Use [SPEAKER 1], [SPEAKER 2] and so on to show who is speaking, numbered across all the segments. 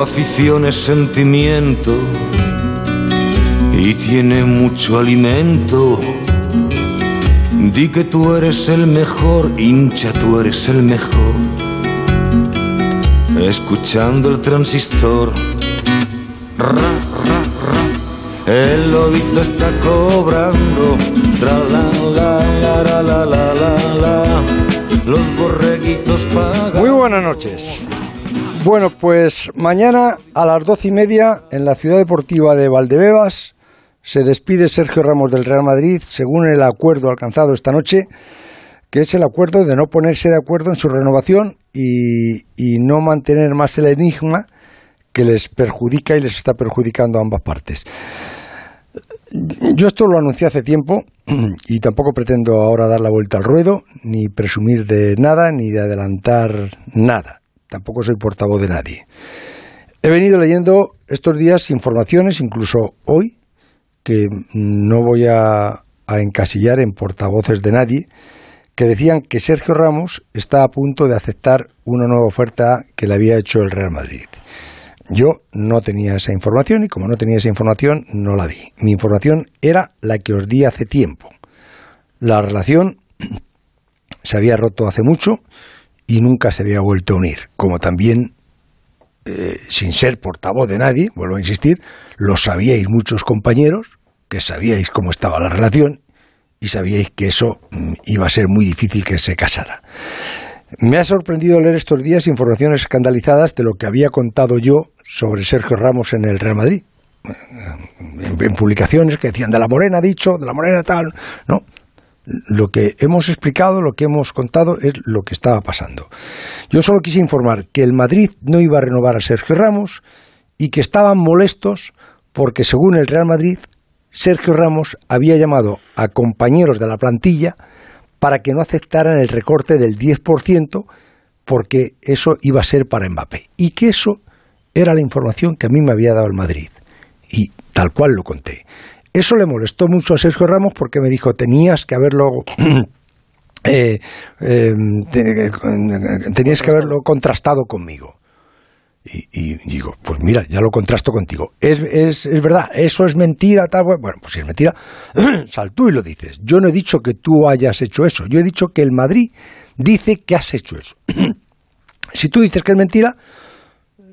[SPEAKER 1] Afición es sentimiento y tiene mucho alimento. Di que tú eres el mejor, hincha, tú eres el mejor. Escuchando el transistor, ra, ra, ra, el lobito está cobrando, tra, la, la, la, la, la, la, la, los borreguitos pagan.
[SPEAKER 2] Muy buenas noches. Bueno, pues mañana a las doce y media en la ciudad deportiva de Valdebebas se despide Sergio Ramos del Real Madrid según el acuerdo alcanzado esta noche, que es el acuerdo de no ponerse de acuerdo en su renovación y, y no mantener más el enigma que les perjudica y les está perjudicando a ambas partes. Yo esto lo anuncié hace tiempo y tampoco pretendo ahora dar la vuelta al ruedo, ni presumir de nada, ni de adelantar nada tampoco soy portavoz de nadie. He venido leyendo estos días informaciones, incluso hoy, que no voy a, encasillar en portavoces de nadie, que decían que Sergio Ramos está a punto de aceptar una nueva oferta que le había hecho el Real Madrid. Yo no tenía esa información y como no tenía esa información no la di. Mi información era la que os di hace tiempo. La relación se había roto hace mucho y nunca se había vuelto a unir. Como también, eh, sin ser portavoz de nadie, vuelvo a insistir, lo sabíais muchos compañeros, que sabíais cómo estaba la relación y sabíais que eso mm, iba a ser muy difícil que se casara. Me ha sorprendido leer estos días informaciones escandalizadas de lo que había contado yo sobre Sergio Ramos en el Real Madrid. En, en publicaciones que decían de la Morena dicho, de la Morena tal, no lo que hemos explicado, lo que hemos contado es lo que estaba pasando. Yo solo quise informar que el Madrid no iba a renovar a Sergio Ramos y que estaban molestos porque según el Real Madrid, Sergio Ramos había llamado a compañeros de la plantilla para que no aceptaran el recorte del 10% porque eso iba a ser para Mbappé y que eso era la información que a mí me había dado el Madrid y tal cual lo conté. Eso le molestó mucho a Sergio Ramos porque me dijo, tenías que haberlo... Eh, eh, tenías que haberlo contrastado conmigo. Y, digo, pues mira, ya lo contrasto contigo. Es, es, es verdad, eso es mentira, tal. Bueno, pues si es mentira, sal tú y lo dices. Yo no he dicho que tú hayas hecho eso. Yo he dicho que el Madrid dice que has hecho eso. si tú dices que es mentira,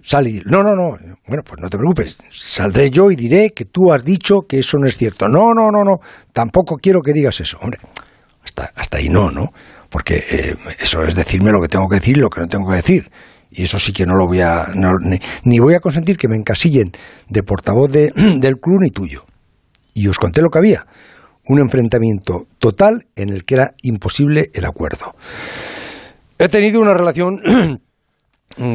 [SPEAKER 2] sale no, no, no, bueno, pues no te preocupes, saldré yo y diré que tú has dicho que eso no es cierto. No, no, no, no, tampoco quiero que digas eso. Hombre, hasta, hasta ahí no, ¿no? Porque eh, eso es decirme lo que tengo que decir y lo que no tengo que decir. Y eso sí que no lo voy a... ni, voy a consentir que me encasillen de portavoz de, del club ni tuyo. Y os conté lo que había. Un enfrentamiento total en el que era imposible el acuerdo. He tenido una relación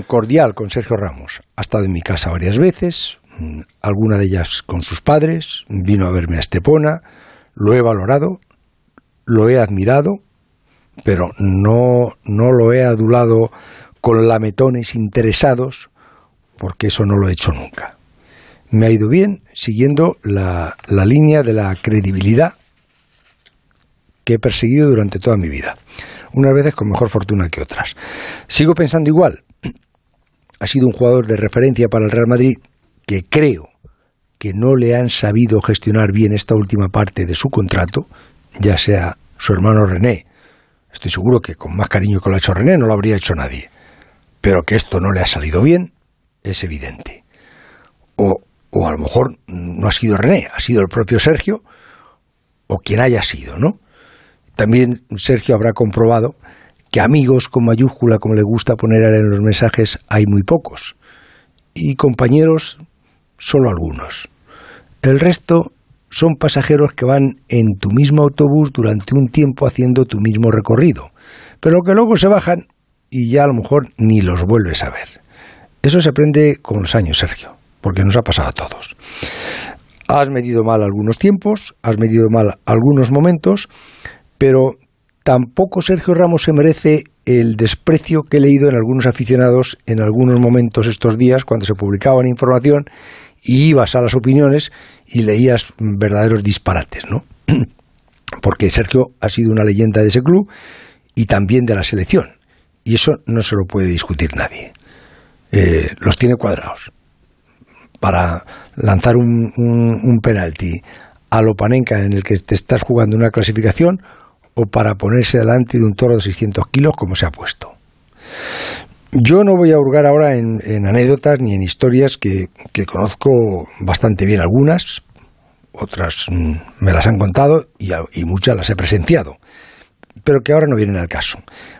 [SPEAKER 2] cordial con Sergio Ramos. Ha estado en mi casa varias veces, mm, alguna de ellas con sus padres, vino a verme a Estepona, lo he valorado, lo he admirado, pero no, no lo he adulado con lametones interesados, porque eso no lo he hecho nunca. Me ha ido bien siguiendo la, la línea de la credibilidad que he perseguido durante toda mi vida. Unas veces con mejor fortuna que otras. Sigo pensando igual, ha sido un jugador de referencia para el Real Madrid que creo que no le han sabido gestionar bien esta última parte de su contrato, ya sea su hermano René, estoy seguro que con más cariño que lo ha hecho René no lo habría hecho nadie, pero que esto no le ha salido bien es evidente. O, o a lo mejor no ha sido René, ha sido el propio Sergio, o quien haya sido, ¿no? También Sergio habrá comprobado que amigos con mayúscula, como le gusta poner en los mensajes, hay muy pocos. Y compañeros, solo algunos. El resto son pasajeros que van en tu mismo autobús durante un tiempo haciendo tu mismo recorrido, pero que luego se bajan y ya a lo mejor ni los vuelves a ver. Eso se aprende con los años, Sergio, porque nos ha pasado a todos. Has medido mal algunos tiempos, has medido mal algunos momentos, pero tampoco Sergio Ramos se merece el desprecio que he leído en algunos aficionados en algunos momentos estos días cuando se publicaban información y ibas a las opiniones y leías verdaderos disparates, ¿no? Porque Sergio ha sido una leyenda de ese club y también de la selección. Y eso no se lo puede discutir nadie. Eh, los tiene cuadrados. para lanzar un, penalti a Lopanenka en el que te estás jugando una clasificación o para ponerse delante de un toro de 600 kilos como se ha puesto. Yo no voy a hurgar ahora en, anécdotas ni en historias que, conozco bastante bien algunas, otras mm, me las han contado y, muchas las he presenciado pero que ahora no vienen al caso.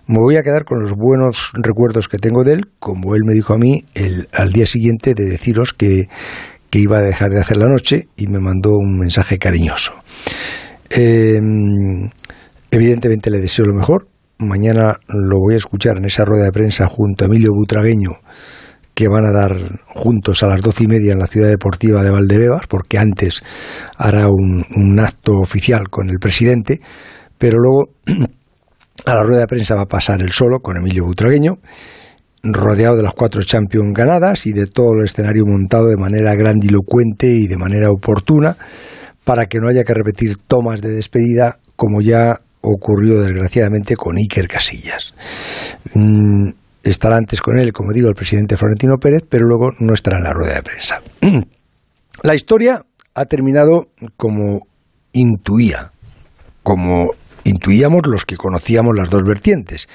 [SPEAKER 2] Me voy a quedar con los buenos recuerdos que tengo de él, como él me dijo a mí el, al día siguiente de deciros que, iba a dejar de hacer la noche y me mandó un mensaje cariñoso. Em, evidentemente le deseo lo mejor. Mañana lo voy a escuchar en esa rueda de prensa junto a Emilio Butragueño que van a dar juntos a las doce y media en la ciudad deportiva de Valdebebas, porque antes hará un, acto oficial con el presidente pero luego a la rueda de prensa va a pasar el solo con Emilio Butragueño, rodeado de las cuatro Champions ganadas y de todo el escenario montado de manera grandilocuente y de manera oportuna, para que no haya que repetir tomas de despedida como ya ocurrió desgraciadamente con Iker Casillas. Mm, estará antes con él, como digo, el presidente Florentino Pérez, pero luego no estará en la rueda de prensa. la historia ha terminado como intuía, como intuíamos los que conocíamos las dos vertientes.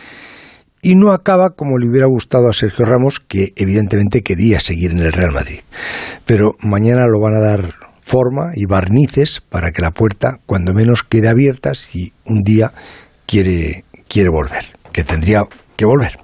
[SPEAKER 2] Y no acaba como le hubiera gustado a Sergio Ramos, que evidentemente quería seguir en el Real Madrid. Pero mañana lo van a dar forma y barnices para que la puerta, cuando menos, quede abierta si un día quiere, quiere volver, que tendría que volver.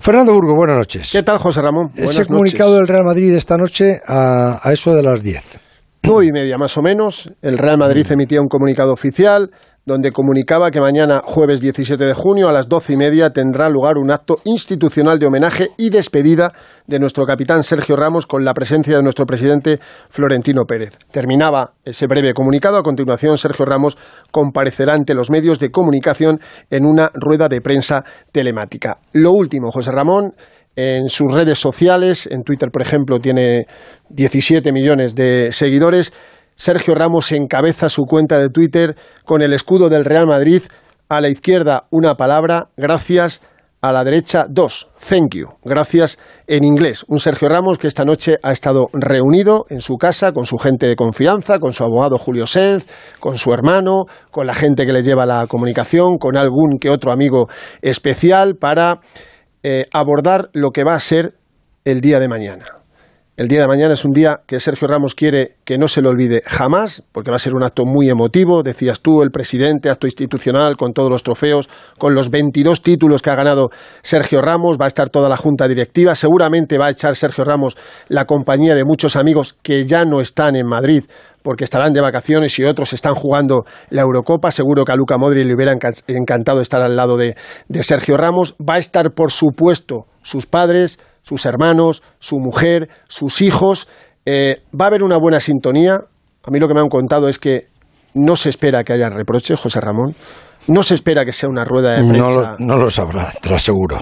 [SPEAKER 2] Fernando Burgo, buenas noches.
[SPEAKER 3] ¿Qué tal, José Ramón?
[SPEAKER 2] Ese comunicado del Real Madrid esta noche a, a eso de las 10.
[SPEAKER 3] Nueve y media más o menos. El Real Madrid emitía un comunicado oficial donde comunicaba que mañana, jueves 17 de junio, a las doce y media, tendrá lugar un acto institucional de homenaje y despedida de nuestro capitán Sergio Ramos con la presencia de nuestro presidente Florentino Pérez. Terminaba ese breve comunicado. A continuación, Sergio Ramos comparecerá ante los medios de comunicación en una rueda de prensa telemática. Lo último, José Ramón, en sus redes sociales, en Twitter, por ejemplo, tiene 17 millones de seguidores Sergio Ramos encabeza su cuenta de Twitter con el escudo del Real Madrid. A la izquierda una palabra, gracias. A la derecha dos, thank you, gracias en inglés. Un Sergio Ramos que esta noche ha estado reunido en su casa con su gente de confianza, con su abogado Julio Senz, con su hermano, con la gente que le lleva la comunicación, con algún que otro amigo especial para eh, abordar lo que va a ser el día de mañana. El día de mañana es un día que Sergio Ramos quiere que no se lo olvide jamás, porque va a ser un acto muy emotivo, decías tú, el presidente, acto institucional, con todos los trofeos, con los 22 títulos que ha ganado Sergio Ramos, va a estar toda la junta directiva, seguramente va a echar Sergio Ramos la compañía de muchos amigos que ya no están en Madrid, porque estarán de vacaciones y otros están jugando la Eurocopa. Seguro que a Luca Modri le hubiera encantado estar al lado de Sergio Ramos. Va a estar, por supuesto, sus padres, sus hermanos, su mujer, sus hijos. Eh, va a haber una buena sintonía. A mí lo que me han contado es que no se espera que haya reproches, José Ramón. No se espera que sea una rueda de prensa.
[SPEAKER 2] No lo, no lo sabrá, te lo aseguro.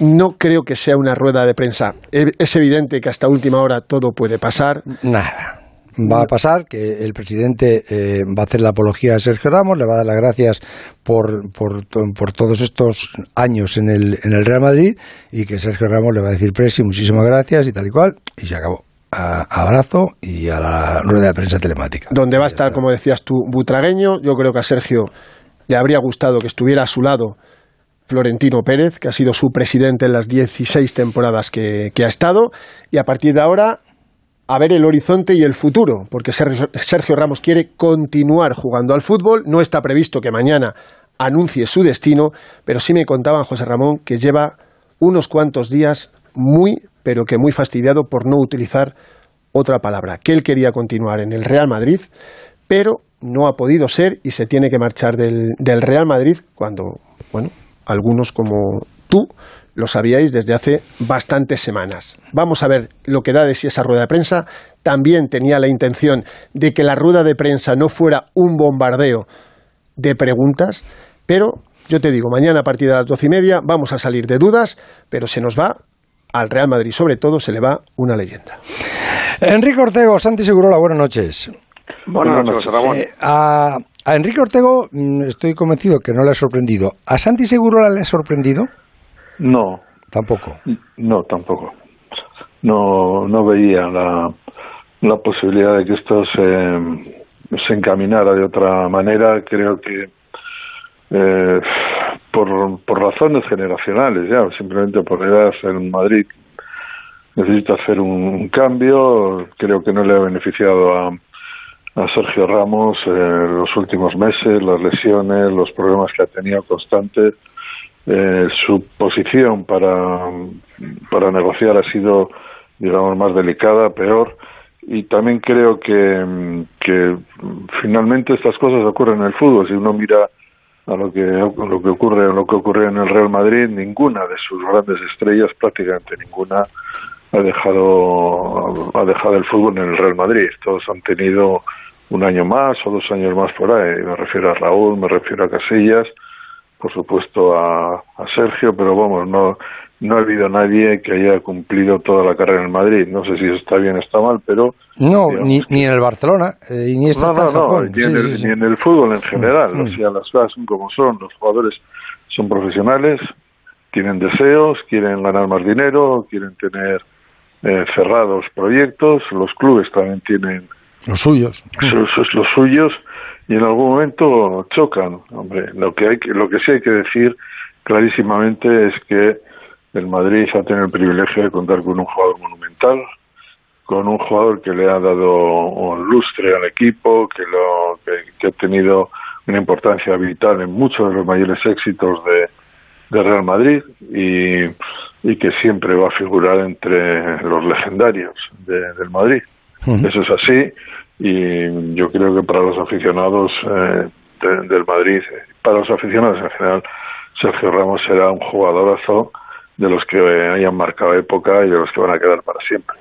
[SPEAKER 3] No creo que sea una rueda de prensa. Es evidente que hasta última hora todo puede pasar.
[SPEAKER 2] Nada va a pasar que el presidente eh, va a hacer la apología a Sergio Ramos, le va a dar las gracias por, por, por, todos estos años en el, en el Real Madrid y que Sergio Ramos le va a decir, Presi, muchísimas gracias y tal y cual, y se acabó. abrazo y a la rueda de prensa telemática.
[SPEAKER 3] Donde va a estar, como decías tú, Butragueño. Yo creo que a Sergio le habría gustado que estuviera a su lado Florentino Pérez, que ha sido su presidente en las 16 temporadas que, que ha estado, y a partir de ahora a ver el horizonte y el futuro, porque Sergio Ramos quiere continuar jugando al fútbol. No está previsto que mañana anuncie su destino, pero sí me contaban José Ramón que lleva unos cuantos días muy, pero que muy fastidiado por no utilizar otra palabra, que él quería continuar en el Real Madrid, pero no ha podido ser y se tiene que marchar del, del Real Madrid cuando, bueno, algunos como tú lo sabíais desde hace bastantes semanas. Vamos a ver lo que da de sí esa rueda de prensa. También tenía la intención de que la rueda de prensa no fuera un bombardeo de preguntas, pero yo te digo, mañana a partir de las doce y media vamos a salir de dudas, pero se nos va al Real Madrid, sobre todo se le va una leyenda.
[SPEAKER 2] Enrique Ortego, Santi Segurola, buenas noches.
[SPEAKER 4] Buenas noches, Ramón. Eh,
[SPEAKER 2] a, a, Enrique Ortego mm, estoy convencido que no le ha sorprendido. ¿A Santi Segurola le ha sorprendido?
[SPEAKER 4] No.
[SPEAKER 2] Tampoco.
[SPEAKER 4] No, tampoco.
[SPEAKER 5] no, no veía la, la posibilidad de que esto se, se encaminara de otra manera. Creo que eh, por, por razones generacionales, ya simplemente por edad en Madrid necesita hacer un, cambio. Creo que no le ha beneficiado a, a Sergio Ramos eh, los últimos meses, las lesiones, los problemas que ha tenido constantes. Eh, su posición para, para negociar ha sido, digamos, más delicada, peor. Y también creo que, que finalmente estas cosas ocurren en el fútbol. Si uno mira a lo que lo que ocurre lo que ocurre en el Real Madrid ninguna de sus grandes estrellas prácticamente ninguna ha dejado ha dejado el fútbol en el Real Madrid todos han tenido un año más o dos años más por ahí me refiero a Raúl me refiero a Casillas por supuesto a, a Sergio pero vamos no no ha habido nadie que haya cumplido toda la carrera en Madrid. No sé si está bien o está mal, pero...
[SPEAKER 2] No, ni, ni en el Barcelona, eh, ni,
[SPEAKER 5] no, no, no, ni, en el, ni, en el, fútbol en general. O sea, las cosas son como son. Los jugadores son profesionales, tienen deseos, quieren ganar más dinero, quieren tener eh, cerrados proyectos. Los clubes también tienen...
[SPEAKER 2] Los suyos.
[SPEAKER 5] Sus, los suyos y en algún momento chocan. Hombre, lo que, hay que, lo que sí hay que decir clarísimamente es que el Madrid ha tenido el privilegio de contar con un jugador monumental, con un jugador que le ha dado un lustre al equipo, que, lo, que, ha tenido una importancia vital en muchos de los mayores éxitos de, Real Madrid y, y, que siempre va a figurar entre los legendarios del Madrid. Eso es así y yo creo que para los aficionados eh, del Madrid, para los aficionados en general, Sergio Ramos será un jugadorazo de los que hayan marcado época y de los que van a quedar para siempre.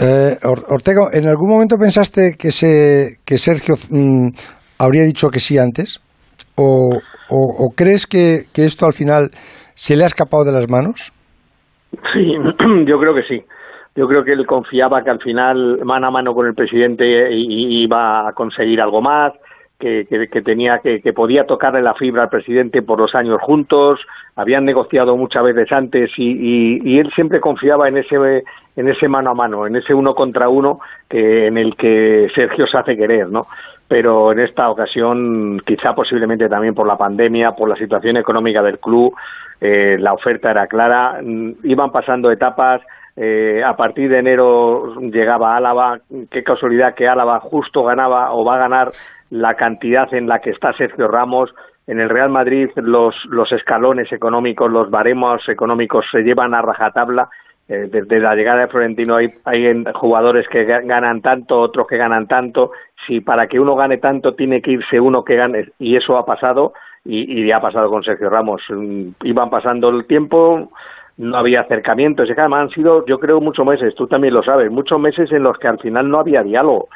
[SPEAKER 2] Eh, Ortega, ¿en algún momento pensaste que, se, que Sergio mm, habría dicho que sí antes? ¿O, o, crees que, que, esto al final se le ha escapado de las manos?
[SPEAKER 4] Sí, yo creo que sí. Yo creo que él confiaba que al final, mano a mano con el presidente, iba a conseguir algo más, que, que, tenía que, que podía tocarle la fibra al presidente por los años juntos, habían negociado muchas veces antes y, y, él siempre confiaba en ese en ese mano a mano, en ese uno contra uno que en el que Sergio se hace querer, ¿no? Pero en esta ocasión, quizá posiblemente también por la pandemia, por la situación económica del club, eh, la oferta era clara, mm, iban pasando etapas, eh, a partir de enero llegaba Álava, qué casualidad que Álava justo ganaba o va a ganar la cantidad en la que está Sergio Ramos, en el Real Madrid los, los escalones económicos, los baremos económicos se llevan a rajatabla. Eh, desde la llegada de Florentino hay, jugadores que ganan tanto, otros que ganan tanto. Si para que uno gane tanto tiene que irse uno que gane, y eso ha pasado, y, y ha pasado con Sergio Ramos. Mm, iban pasando el tiempo, no había acercamientos. Y además han sido, yo creo, muchos meses, tú también lo sabes, muchos meses en los que al final no había diálogo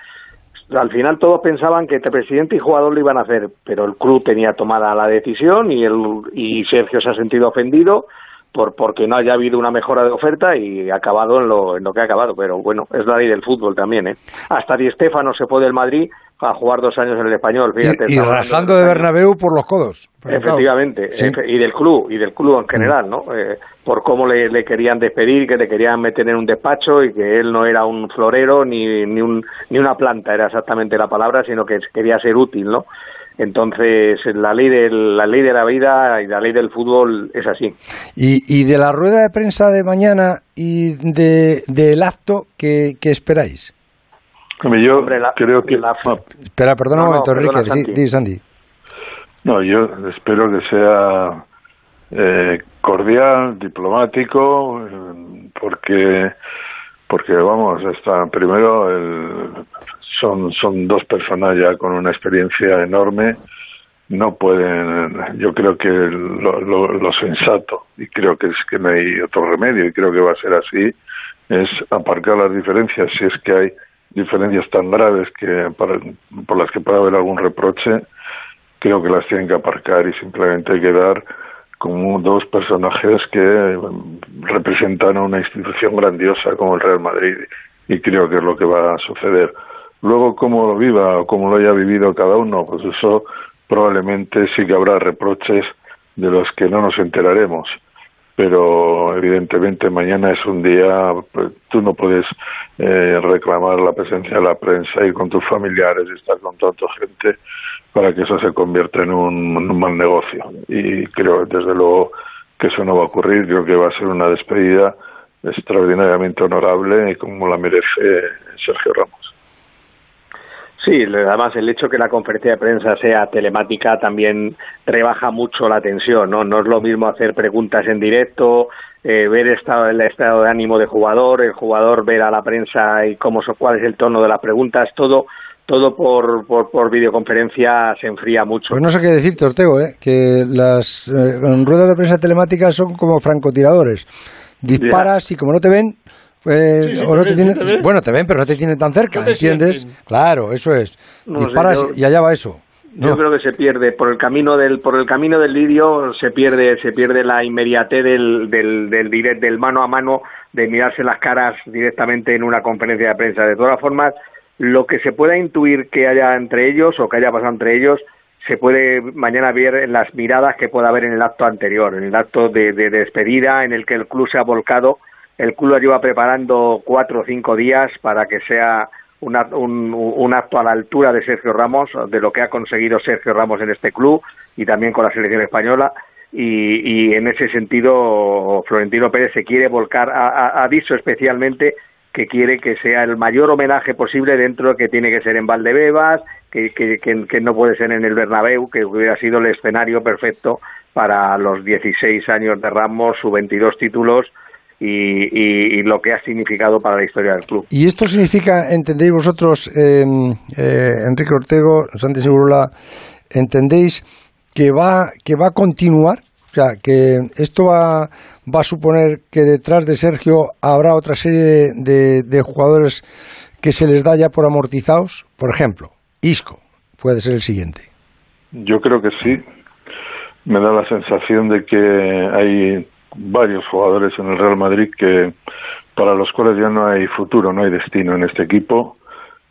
[SPEAKER 4] al final todos pensaban que este presidente y jugador lo iban a hacer, pero el club tenía tomada la decisión y, el, y Sergio se ha sentido ofendido por porque no haya habido una mejora de oferta y ha acabado en lo, en lo que ha acabado. Pero bueno, es la ley del fútbol también. ¿eh? Hasta Di Stéfano se fue del Madrid a jugar dos años en el español. Fíjate,
[SPEAKER 2] y, rajando de Bernabéu por los codos.
[SPEAKER 4] Efectivamente, y del club, y del club en mm. general, ¿no? Eh, por cómo le, le, querían despedir, que le querían meter en un despacho y que él no era un florero ni, ni, un, ni una planta, era exactamente la palabra, sino que quería ser útil, ¿no? Entonces, la ley, de, la ley de la vida y la ley del fútbol es así.
[SPEAKER 2] Y, y de la rueda de prensa de mañana y de, del acto, ¿qué, qué esperáis?
[SPEAKER 5] Yo creo que...
[SPEAKER 2] Espera, perdona un momento, Enrique. Sandy.
[SPEAKER 5] No, yo espero que sea eh, cordial, diplomático, porque porque vamos, está primero el, son, son dos personas ya con una experiencia enorme, no pueden, yo creo que lo, lo, sensato, y creo que es que no hay otro remedio, y creo que va a ser así, es aparcar las diferencias, si es que hay diferencias tan graves que por las que puede haber algún reproche, creo que las tienen que aparcar y simplemente hay que dar como dos personajes que representan a una institución grandiosa como el Real Madrid y creo que es lo que va a suceder. Luego, cómo lo viva o cómo lo haya vivido cada uno, pues eso probablemente sí que habrá reproches de los que no nos enteraremos. pero evidentemente mañana es un día, pues, tú no puedes eh, reclamar la presencia de la prensa y con tus familiares y estar con tanta gente para que eso se convierta en un, mal negocio. Y creo, desde luego, que eso no va a ocurrir. Creo que va a ser una despedida extraordinariamente honorable y como la merece Sergio Ramos.
[SPEAKER 4] Sí, además el hecho que la conferencia de prensa sea telemática también rebaja mucho la tensión, ¿no? No es lo mismo hacer preguntas en directo, eh, ver estado, el estado de ánimo del jugador, el jugador ver a la prensa y cómo cuál es el tono de las preguntas, todo todo por, por, videoconferencia se enfría mucho.
[SPEAKER 2] Pues no sé qué decirte, Ortego, ¿eh? que las eh, ruedas de prensa telemáticas son como francotiradores. Disparas y como no te ven, pues, bueno, te ven, pero no te tienen tan cerca, ¿entiendes? Claro, eso es. Disparas y allá va eso.
[SPEAKER 4] Yo creo que se pierde por el camino del por el camino del vídeo se pierde se pierde la inmediatez del del del, del mano a mano de mirarse las caras directamente en una conferencia de prensa. De todas formas, lo que se pueda intuir que haya entre ellos o que haya pasado entre ellos se puede mañana ver en las miradas que pueda haber en el acto anterior, en el acto de, despedida en el que el club se ha volcado. El club lo lleva preparando cuatro o cinco días para que sea un, un, acto a la altura de Sergio Ramos, de lo que ha conseguido Sergio Ramos en este club y también con la selección española. Y, en ese sentido, Florentino Pérez se quiere volcar, ha dicho especialmente que quiere que sea el mayor homenaje posible dentro de que tiene que ser en Valdebebas, que, que, que, no puede ser en el Bernabéu, que hubiera sido el escenario perfecto para los 16 años de Ramos, sus 22 títulos y, y, lo que ha significado para la historia del club.
[SPEAKER 2] Y esto significa, entendéis vosotros, em, eh, Enrique Ortego, Santi Segurola, entendéis que va, que va a continuar o sea, que esto va, va a suponer que detrás de Sergio habrá otra serie de, jugadores que se les da ya por amortizados. Por ejemplo, Isco puede ser el siguiente.
[SPEAKER 5] Yo creo que sí. Me da la sensación de que hay varios jugadores en el Real Madrid que para los cuales ya no hay futuro, no hay destino en este equipo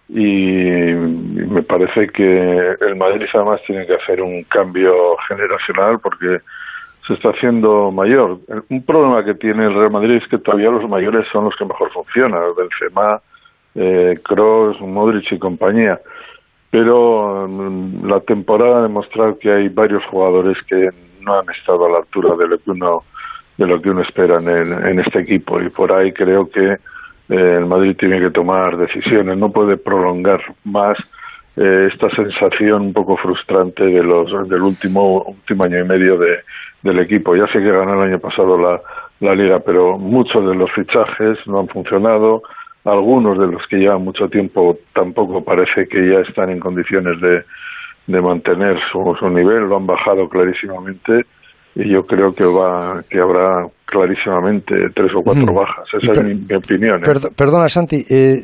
[SPEAKER 5] y me parece que el Madrid además tiene que hacer un cambio generacional porque se está haciendo mayor. Un problema que tiene el Real Madrid es que todavía los mayores son los que mejor funcionan, Benzema, eh, Kroos, Modric y compañía. Pero mm, la temporada ha demostrado que hay varios jugadores que no han estado a la altura de lo que uno de lo que uno espera en, en este equipo y por ahí creo que eh, el Madrid tiene que tomar decisiones, no puede prolongar más eh, esta sensación un poco frustrante de los del último último año y medio de, del equipo. Ya sé que ganó el año pasado la, la liga, pero muchos de los fichajes no han funcionado. Algunos de los que llevan mucho tiempo tampoco parece que ya están en condiciones de, de mantener su, su nivel, lo han bajado clarísimamente y yo creo que va que habrá clarísimamente tres o cuatro bajas. Esa es mi, opinión.
[SPEAKER 2] ¿eh? perdona, Santi. Eh,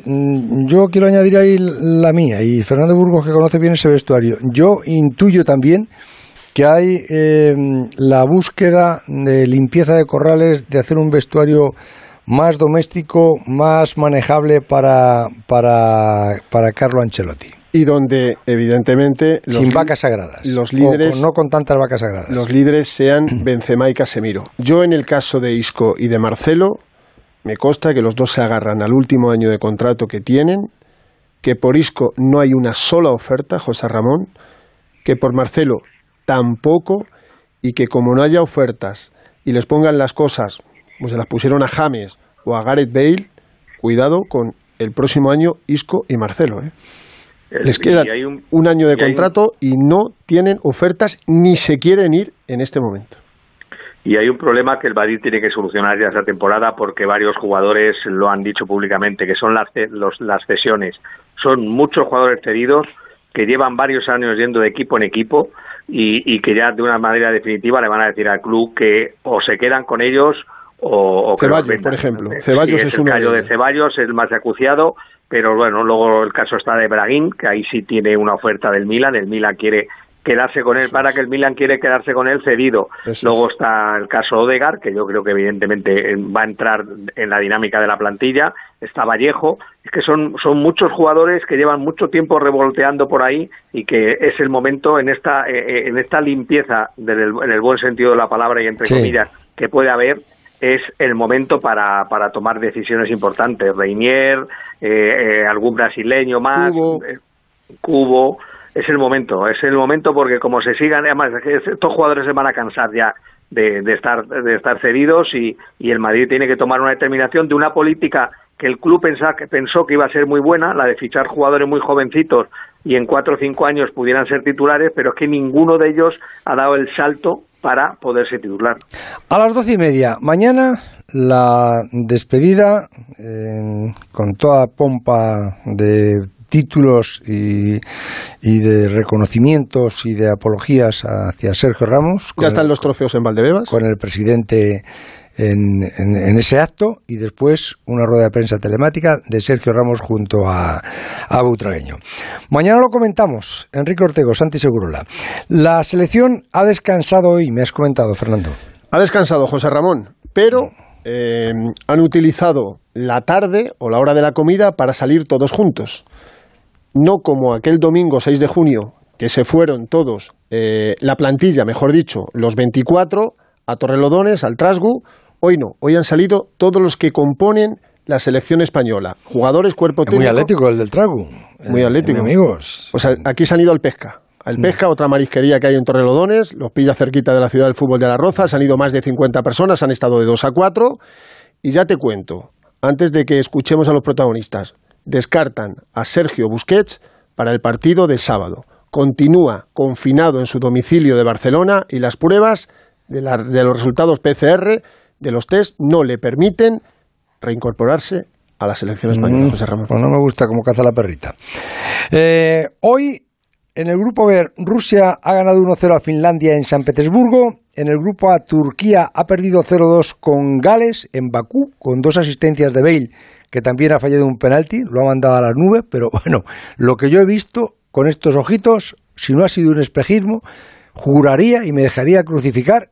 [SPEAKER 2] yo quiero añadir ahí la mía y Fernando Burgos, que conoce bien ese vestuario. Yo intuyo también que hay em, la búsqueda de limpieza de corrales, de hacer un vestuario más doméstico, más manejable para, para, para Carlo Ancelotti.
[SPEAKER 3] Y donde, evidentemente...
[SPEAKER 2] Sin vacas sagradas.
[SPEAKER 3] Los líderes...
[SPEAKER 2] no con tantas vacas sagradas.
[SPEAKER 3] Los líderes sean Benzema y Casemiro. Yo, en el caso de Isco y de Marcelo, me consta que los dos se agarran al último año de contrato que tienen, que por Isco no hay una sola oferta, José Ramón, que por Marcelo tampoco y que como no haya ofertas y les pongan las cosas, como se las pusieron a James o a Gareth Bale, cuidado con el próximo año Isco y Marcelo. ¿eh? Les queda un, año de contrato y no tienen ofertas ni se quieren ir en este momento.
[SPEAKER 4] Y hay un problema que el Madrid tiene que solucionar ya esta temporada porque varios jugadores lo han dicho públicamente, que son las, las cesiones. Son muchos jugadores cedidos que llevan varios años yendo de equipo en equipo y, que ya de una manera definitiva le van a decir al club que o se quedan con ellos o,
[SPEAKER 3] Ceballos, por ejemplo. Ceballos es,
[SPEAKER 4] el caso de Ceballos, el más acuciado, pero bueno, luego el caso está de Braguín, que ahí sí tiene una oferta del Milan, el Milan quiere quedarse con él, para que el Milan quiere quedarse con él cedido. Luego está el caso Odegar, que yo creo que evidentemente eh, va a entrar en la dinámica de la plantilla. Está Vallejo. Es que son, son muchos jugadores que llevan mucho tiempo revolteando por ahí y que es el momento en esta, eh, eh, en esta limpieza, en el buen sentido de la palabra y entre comillas, que puede haber, es el momento para, para tomar decisiones importantes. Reinier, eh, eh, algún brasileño más, Cubo. es el momento, es el momento porque como se sigan, además estos jugadores se van a cansar ya de, de estar de estar cedidos y, y el Madrid tiene que tomar una determinación de una política que el club pensa, que pensó que iba a ser muy buena, la de fichar jugadores muy jovencitos y en cuatro o cinco años pudieran ser titulares, pero es que ninguno de ellos ha dado el salto para poderse titular.
[SPEAKER 2] A las doce y media, mañana la despedida con toda pompa de títulos y, de reconocimientos y de apologías hacia Sergio Ramos.
[SPEAKER 3] Ya están los trofeos en Valdebebas.
[SPEAKER 2] Con el presidente en, ese acto y después una rueda de prensa telemática de Sergio Ramos junto a, a Butragueño. Mañana lo comentamos, Enrique Ortego, Santi Segurola. La selección ha descansado hoy, me has comentado, Fernando.
[SPEAKER 3] Ha descansado José Ramón, pero eh, han utilizado la tarde o la hora de la comida para salir todos juntos. No como aquel domingo 6 de junio, que se fueron todos, eh, la plantilla, mejor dicho, los 24 a Torrelodones, al Trasgu, Hoy no, hoy han salido todos los que componen la selección española. Jugadores, cuerpo técnico.
[SPEAKER 2] Muy atlético el del Tragu.
[SPEAKER 3] Muy atlético.
[SPEAKER 2] amigos.
[SPEAKER 3] Pues aquí se han ido al Pesca. Al Pesca, otra marisquería que hay en Torrelodones, los pilla cerquita de la ciudad del fútbol de la Roza, se han ido más de 50 personas, han estado de 2 a 4. Y ya te cuento, antes de que escuchemos a los protagonistas, descartan a Sergio Busquets para el partido de sábado. Continúa confinado en su domicilio de Barcelona y las pruebas de, de los resultados PCR de los test no le permiten reincorporarse a la selección española, mm, José Ramón.
[SPEAKER 2] Pues no me gusta cómo caza la perrita. Eh, hoy, en el grupo B, Rusia ha ganado 1-0 a Finlandia en San Petersburgo. En el grupo A, Turquía ha perdido 0-2 con Gales en Bakú, con dos asistencias de Bale, que también ha fallado un penalti, lo ha mandado a las nubes, pero bueno, lo que yo he visto con estos ojitos, si no ha sido un espejismo, juraría y me dejaría crucificar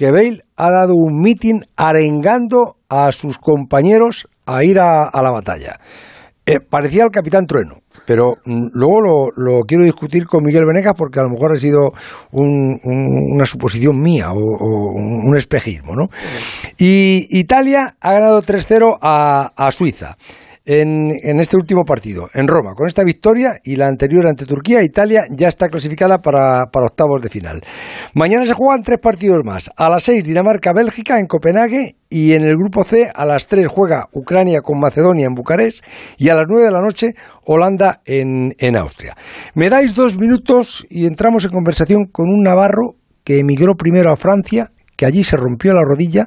[SPEAKER 2] que Bale ha dado un mitin arengando a sus compañeros a ir a, la batalla. Eh, parecía el capitán Trueno, pero mm, luego lo, quiero discutir con Miguel Venegas porque a lo mejor ha sido una suposición mía o, un espejismo. ¿no? Y Italia ha ganado 3-0 a Suiza en, este último partido, en Roma. Con esta victoria y la anterior ante Turquía, Italia ya está clasificada para, octavos de final. Mañana se juegan tres partidos más. A las seis, Dinamarca-Bélgica en Copenhague y en el grupo C a las tres juega Ucrania con Macedonia en Bucarest y a las nueve de la noche Holanda en, en Austria. Me dais dos minutos y entramos en conversación con un navarro que emigró primero a Francia que allí se rompió la rodilla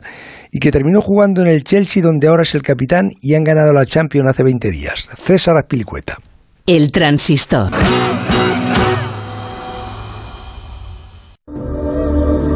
[SPEAKER 2] y que terminó jugando en el Chelsea donde ahora es el capitán y han ganado la Champions hace 20 días. César Azpilicueta.
[SPEAKER 6] El transistor.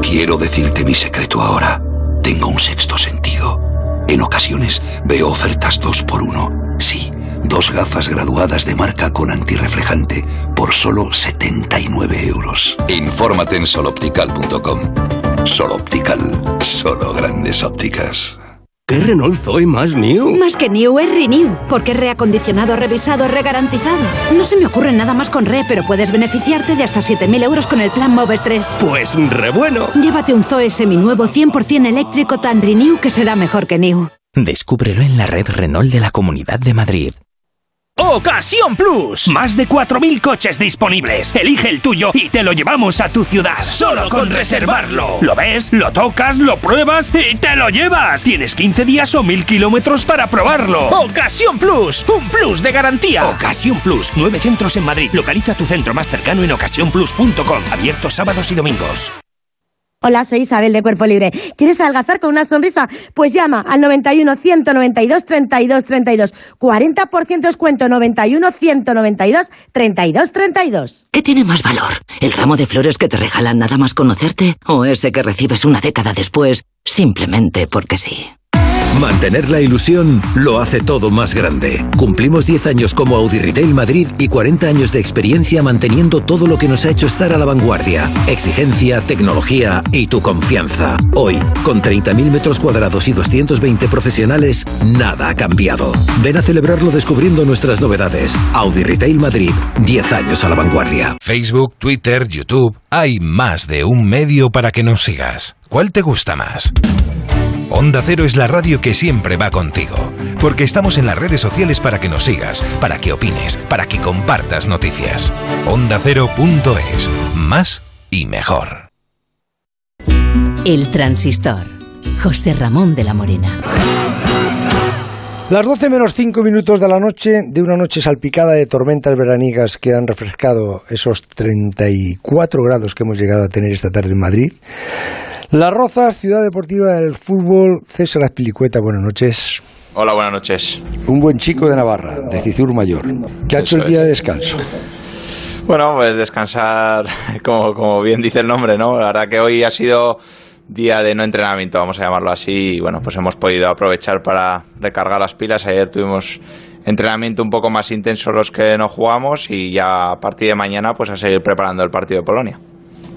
[SPEAKER 7] Quiero decirte mi secreto ahora. Tengo un sexto sentido. En ocasiones veo ofertas dos por uno. Sí, dos gafas graduadas de marca con antirreflejante por solo 79 euros. Infórmate en soloptical.com. Solo Optical. Solo grandes ópticas.
[SPEAKER 8] ¿Qué Renault Zoe más new?
[SPEAKER 6] Más que new es renew, porque es reacondicionado, revisado, regarantizado. No se me ocurre nada más con re, pero puedes beneficiarte de hasta 7.000 euros con el plan Moves 3.
[SPEAKER 8] Pues re bueno.
[SPEAKER 6] Llévate un Zoe seminuevo 100% eléctrico tan renew que será mejor que new.
[SPEAKER 9] Descúbrelo en la red Renault de la Comunidad de Madrid.
[SPEAKER 10] Ocasión Plus. Más de 4.000 coches disponibles. Elige el tuyo y te lo llevamos a tu ciudad. Solo con reservarlo. Lo ves, lo tocas, lo pruebas y te lo llevas. Tienes 15 días o 1.000 kilómetros para probarlo. Ocasión Plus. Un plus de garantía.
[SPEAKER 9] Ocasión Plus. Nueve centros en Madrid. Localiza tu centro más cercano en ocasiónplus.com. Abierto sábados y domingos.
[SPEAKER 11] Hola, soy Isabel de Cuerpo Libre. ¿Quieres adelgazar con una sonrisa? Pues llama al 91 192 32 32. 40% descuento 91 192 32 32.
[SPEAKER 12] ¿Qué tiene más valor? ¿El ramo de flores que te regalan nada más conocerte? ¿O ese que recibes una década después simplemente porque sí?
[SPEAKER 13] Mantener la ilusión lo hace todo más grande. Cumplimos 10 años como Audi Retail Madrid y 40 años de experiencia manteniendo todo lo que nos ha hecho estar a la vanguardia. Exigencia, tecnología y tu confianza. Hoy, con 30.000 metros cuadrados y 220 profesionales, nada ha cambiado. Ven a celebrarlo descubriendo nuestras novedades. Audi Retail Madrid, 10 años a la vanguardia.
[SPEAKER 14] Facebook, Twitter, YouTube, hay más de un medio para que nos sigas. ¿Cuál te gusta más? Onda Cero es la radio que siempre va contigo, porque estamos en las redes sociales para que nos sigas, para que opines, para que compartas noticias. Onda Cero.es, más y mejor.
[SPEAKER 15] El transistor. José Ramón de la Morena.
[SPEAKER 2] Las 12 menos 5 minutos de la noche, de una noche salpicada de tormentas veranigas que han refrescado esos 34 grados que hemos llegado a tener esta tarde en Madrid. Las Rozas, ciudad deportiva del fútbol, César Aspilicueta, buenas noches.
[SPEAKER 16] Hola, buenas noches.
[SPEAKER 2] Un buen chico de Navarra, de Cizur Mayor, que ha hecho el día de descanso.
[SPEAKER 16] Bueno, pues descansar, como, como bien dice el nombre, ¿no? La verdad que hoy ha sido día de no entrenamiento, vamos a llamarlo así, y bueno, pues hemos podido aprovechar para recargar las pilas. Ayer tuvimos entrenamiento un poco más intenso los que no jugamos y ya a partir de mañana pues a seguir preparando el partido de Polonia.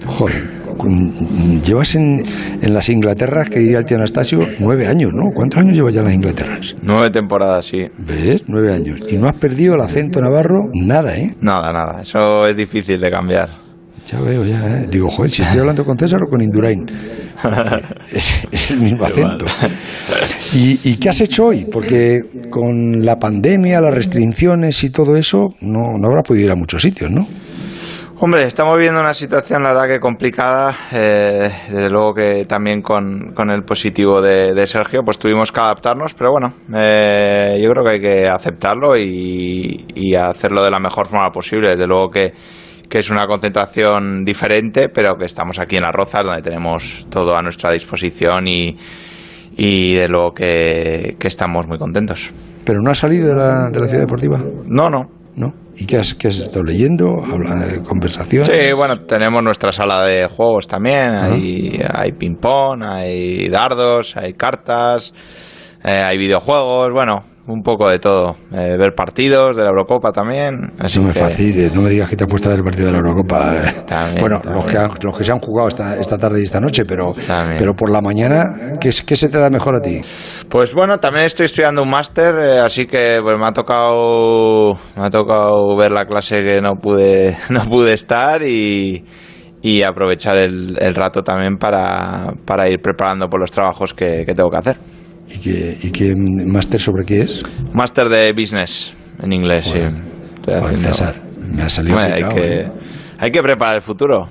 [SPEAKER 2] Joder, llevas en, en, las Inglaterras, que diría el tío Anastasio, nueve años, ¿no? ¿Cuántos años llevas ya en las Inglaterras?
[SPEAKER 16] Nueve temporadas, sí.
[SPEAKER 2] ¿Ves? Nueve años. Y no has perdido el acento navarro, nada, ¿eh?
[SPEAKER 16] Nada, nada. Eso es difícil de cambiar.
[SPEAKER 2] Ya veo, ya, ¿eh? Digo, joder, si estoy hablando con César o con Indurain. es, es, el mismo acento. ¿Y, ¿Y, qué has hecho hoy? Porque con la pandemia, las restricciones y todo eso, no, no habrá podido ir a muchos sitios, ¿no?
[SPEAKER 16] Hombre, estamos viviendo una situación, la verdad, que complicada. Eh, desde luego que también con, con el positivo de, de, Sergio, pues tuvimos que adaptarnos, pero bueno, eh, yo creo que hay que aceptarlo y, y, hacerlo de la mejor forma posible. Desde luego que, que, es una concentración diferente, pero que estamos aquí en Las Rozas, donde tenemos todo a nuestra disposición y, y de luego que, que estamos muy contentos.
[SPEAKER 2] ¿Pero no ha salido de la, de la ciudad deportiva?
[SPEAKER 16] No, no.
[SPEAKER 2] ¿no? ¿Y qué has, qué has estado leyendo? ¿Habla de conversaciones?
[SPEAKER 16] Sí, bueno, tenemos nuestra sala de juegos también. Hay, hay ping-pong, hay dardos, hay cartas, eh, hay videojuegos, bueno, un poco de todo. Eh, ver partidos de la Eurocopa también. Así
[SPEAKER 2] no me
[SPEAKER 16] que...
[SPEAKER 2] fastidies, no me digas que te has puesto a ver el partido de la Eurocopa.
[SPEAKER 16] También,
[SPEAKER 2] bueno,
[SPEAKER 16] también.
[SPEAKER 2] Los, que han, los que se han jugado esta, esta tarde y esta noche, pero, pero por la mañana, ¿qué, ¿qué se te da mejor a ti?
[SPEAKER 16] Pues bueno, también estoy estudiando un máster, eh, así que pues me ha tocado me ha tocado ver la clase que no pude no pude estar y, y aprovechar el, el, rato también para, para ir preparando por los trabajos que, que tengo que hacer.
[SPEAKER 2] ¿Y qué, y qué máster sobre qué es?
[SPEAKER 16] Máster de business en inglés,
[SPEAKER 2] Joder.
[SPEAKER 16] sí. Estoy.
[SPEAKER 2] César, me ha salido
[SPEAKER 16] Bueno, hay,
[SPEAKER 2] picado,
[SPEAKER 16] que,
[SPEAKER 2] ¿eh?
[SPEAKER 16] hay que preparar el futuro.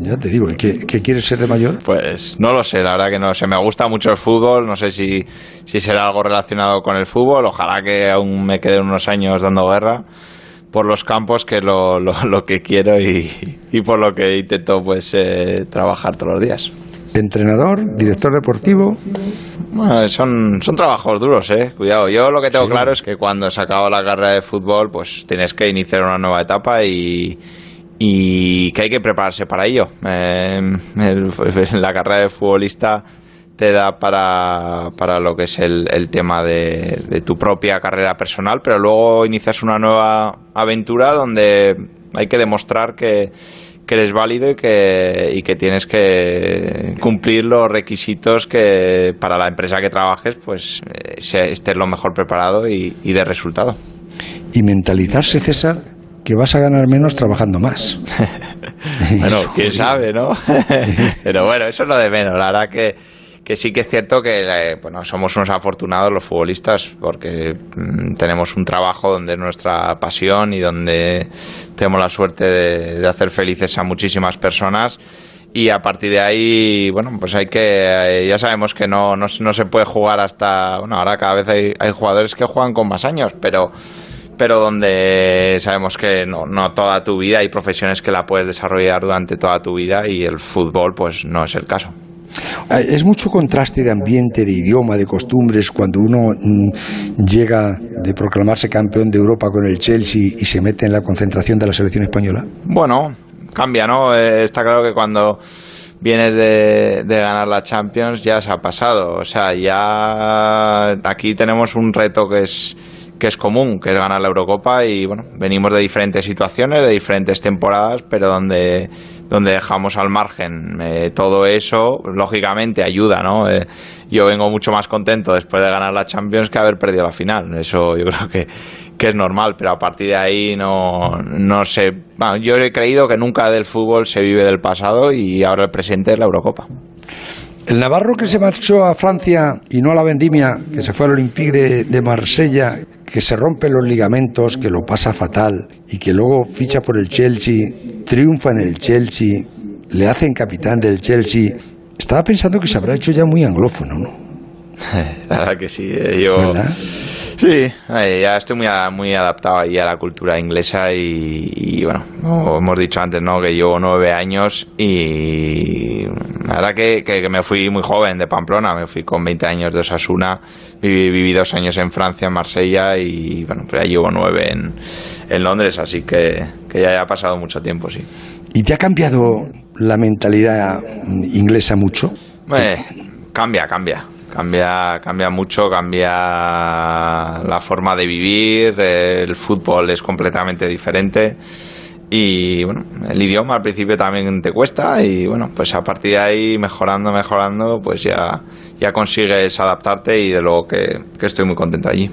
[SPEAKER 2] Ya te digo, ¿y qué, qué, quieres ser de mayor?
[SPEAKER 16] Pues no lo sé, la verdad que no sé. Me gusta mucho el fútbol, no sé si, si será algo relacionado con el fútbol. Ojalá que aún me queden unos años dando guerra por los campos, que es lo, lo, lo que quiero y, y, por lo que intento pues eh, trabajar todos los días.
[SPEAKER 2] Entrenador, director deportivo.
[SPEAKER 16] Bueno, son, son trabajos duros, eh. Cuidado. Yo lo que tengo sí. claro es que cuando se acaba la carrera de fútbol, pues tienes que iniciar una nueva etapa y, y que hay que prepararse para ello. Eh, el, la carrera de futbolista te da para, para lo que es el, el tema de, de, tu propia carrera personal, pero luego inicias una nueva aventura donde hay que demostrar que, que eres válido y que, y que tienes que cumplir los requisitos que para la empresa que trabajes pues eh, estés lo mejor preparado y, y de resultado.
[SPEAKER 2] Y mentalizarse, César, que vas a ganar menos trabajando más.
[SPEAKER 16] bueno, quién sabe, ¿no? Pero bueno, eso es lo de menos. La verdad que, que sí que es cierto que eh, bueno, somos unos afortunados los futbolistas porque mm, tenemos un trabajo donde es nuestra pasión y donde tenemos la suerte de, hacer felices a muchísimas personas y a partir de ahí, bueno, pues hay que, ya sabemos que no, no, no, se puede jugar hasta, bueno, ahora cada vez hay, hay jugadores que juegan con más años, pero pero donde sabemos que no, no, toda tu vida hay profesiones que la puedes desarrollar durante toda tu vida y el fútbol pues no es el caso.
[SPEAKER 2] Es mucho contraste de ambiente, de idioma, de costumbres cuando uno mm, llega de proclamarse campeón de Europa con el Chelsea y se mete en la concentración de la selección española.
[SPEAKER 16] Bueno, cambia, ¿no? Eh, está claro que cuando vienes de, de, ganar la Champions ya se ha pasado. O sea, ya aquí tenemos un reto que es que es común, que es ganar la Eurocopa y bueno, venimos de diferentes situaciones, de diferentes temporadas, pero donde, donde dejamos al margen eh, todo eso, lógicamente ayuda, ¿no? Eh, yo vengo mucho más contento después de ganar la Champions que haber perdido la final, eso yo creo que, que es normal, pero a partir de ahí no, no sé, bueno, yo he creído que nunca del fútbol se vive del pasado y ahora el presente es la Eurocopa.
[SPEAKER 2] El Navarro que se marchó a Francia y no a la vendimia, que se fue al Olympique de, de Marsella, que se rompe los ligamentos, que lo pasa fatal y que luego ficha por el Chelsea, triunfa en el Chelsea, le hacen capitán del Chelsea. Estaba pensando que se habrá hecho ya muy anglófono, ¿no?
[SPEAKER 16] La verdad que sí. eh, Yo, Sí, ya estoy muy, muy adaptado ahí a la cultura inglesa y, y, bueno, como hemos dicho antes, ¿no? Que llevo nueve años y la verdad que, que- que me fui muy joven de Pamplona, me fui con 20 años de Osasuna, viví, viví dos años en Francia, en Marsella y bueno, pues ya llevo nueve en, en Londres, así que, que ya ha pasado mucho tiempo, sí.
[SPEAKER 2] ¿Y te ha cambiado la mentalidad inglesa mucho?
[SPEAKER 16] Eh, cambia, cambia. Cambia, cambia mucho, cambia la forma de vivir, el fútbol es completamente diferente y bueno, el idioma al principio también te cuesta y bueno, pues a partir de ahí mejorando, mejorando, pues ya, ya consigues adaptarte y de luego que, que estoy muy contento allí.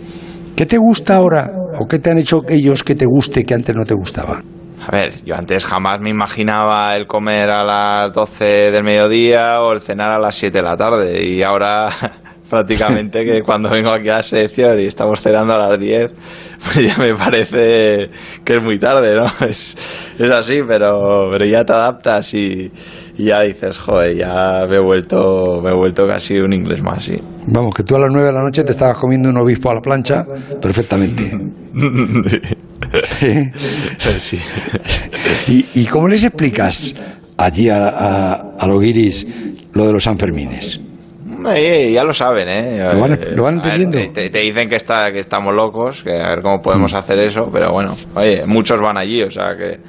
[SPEAKER 2] ¿Qué te gusta ahora o qué te han hecho ellos que te guste que antes no te gustaba?
[SPEAKER 16] A ver, yo antes jamás me imaginaba el comer a las 12 del mediodía o el cenar a las 7 de la tarde y ahora prácticamente que cuando vengo aquí a la selección y estamos cenando a las 10, pues ya me parece que es muy tarde, ¿no? Es, es así, pero, pero ya te adaptas y, y ya dices, joder, ya me he vuelto, me he vuelto casi un inglés más, sí.
[SPEAKER 2] Vamos, que tú a las nueve de la noche te estabas comiendo un obispo a la plancha perfectamente.
[SPEAKER 16] sí.
[SPEAKER 2] ¿Y, y cómo les explicas allí a, a, a los guiris lo de los Sanfermines?
[SPEAKER 16] Eh, ya lo saben, ¿eh?
[SPEAKER 2] ¿Lo van- lo van
[SPEAKER 16] a ver,
[SPEAKER 2] entendiendo?
[SPEAKER 16] te, te- dicen que, está, que estamos locos, que a ver cómo podemos hacer eso, pero bueno, oye, muchos van allí, o sea que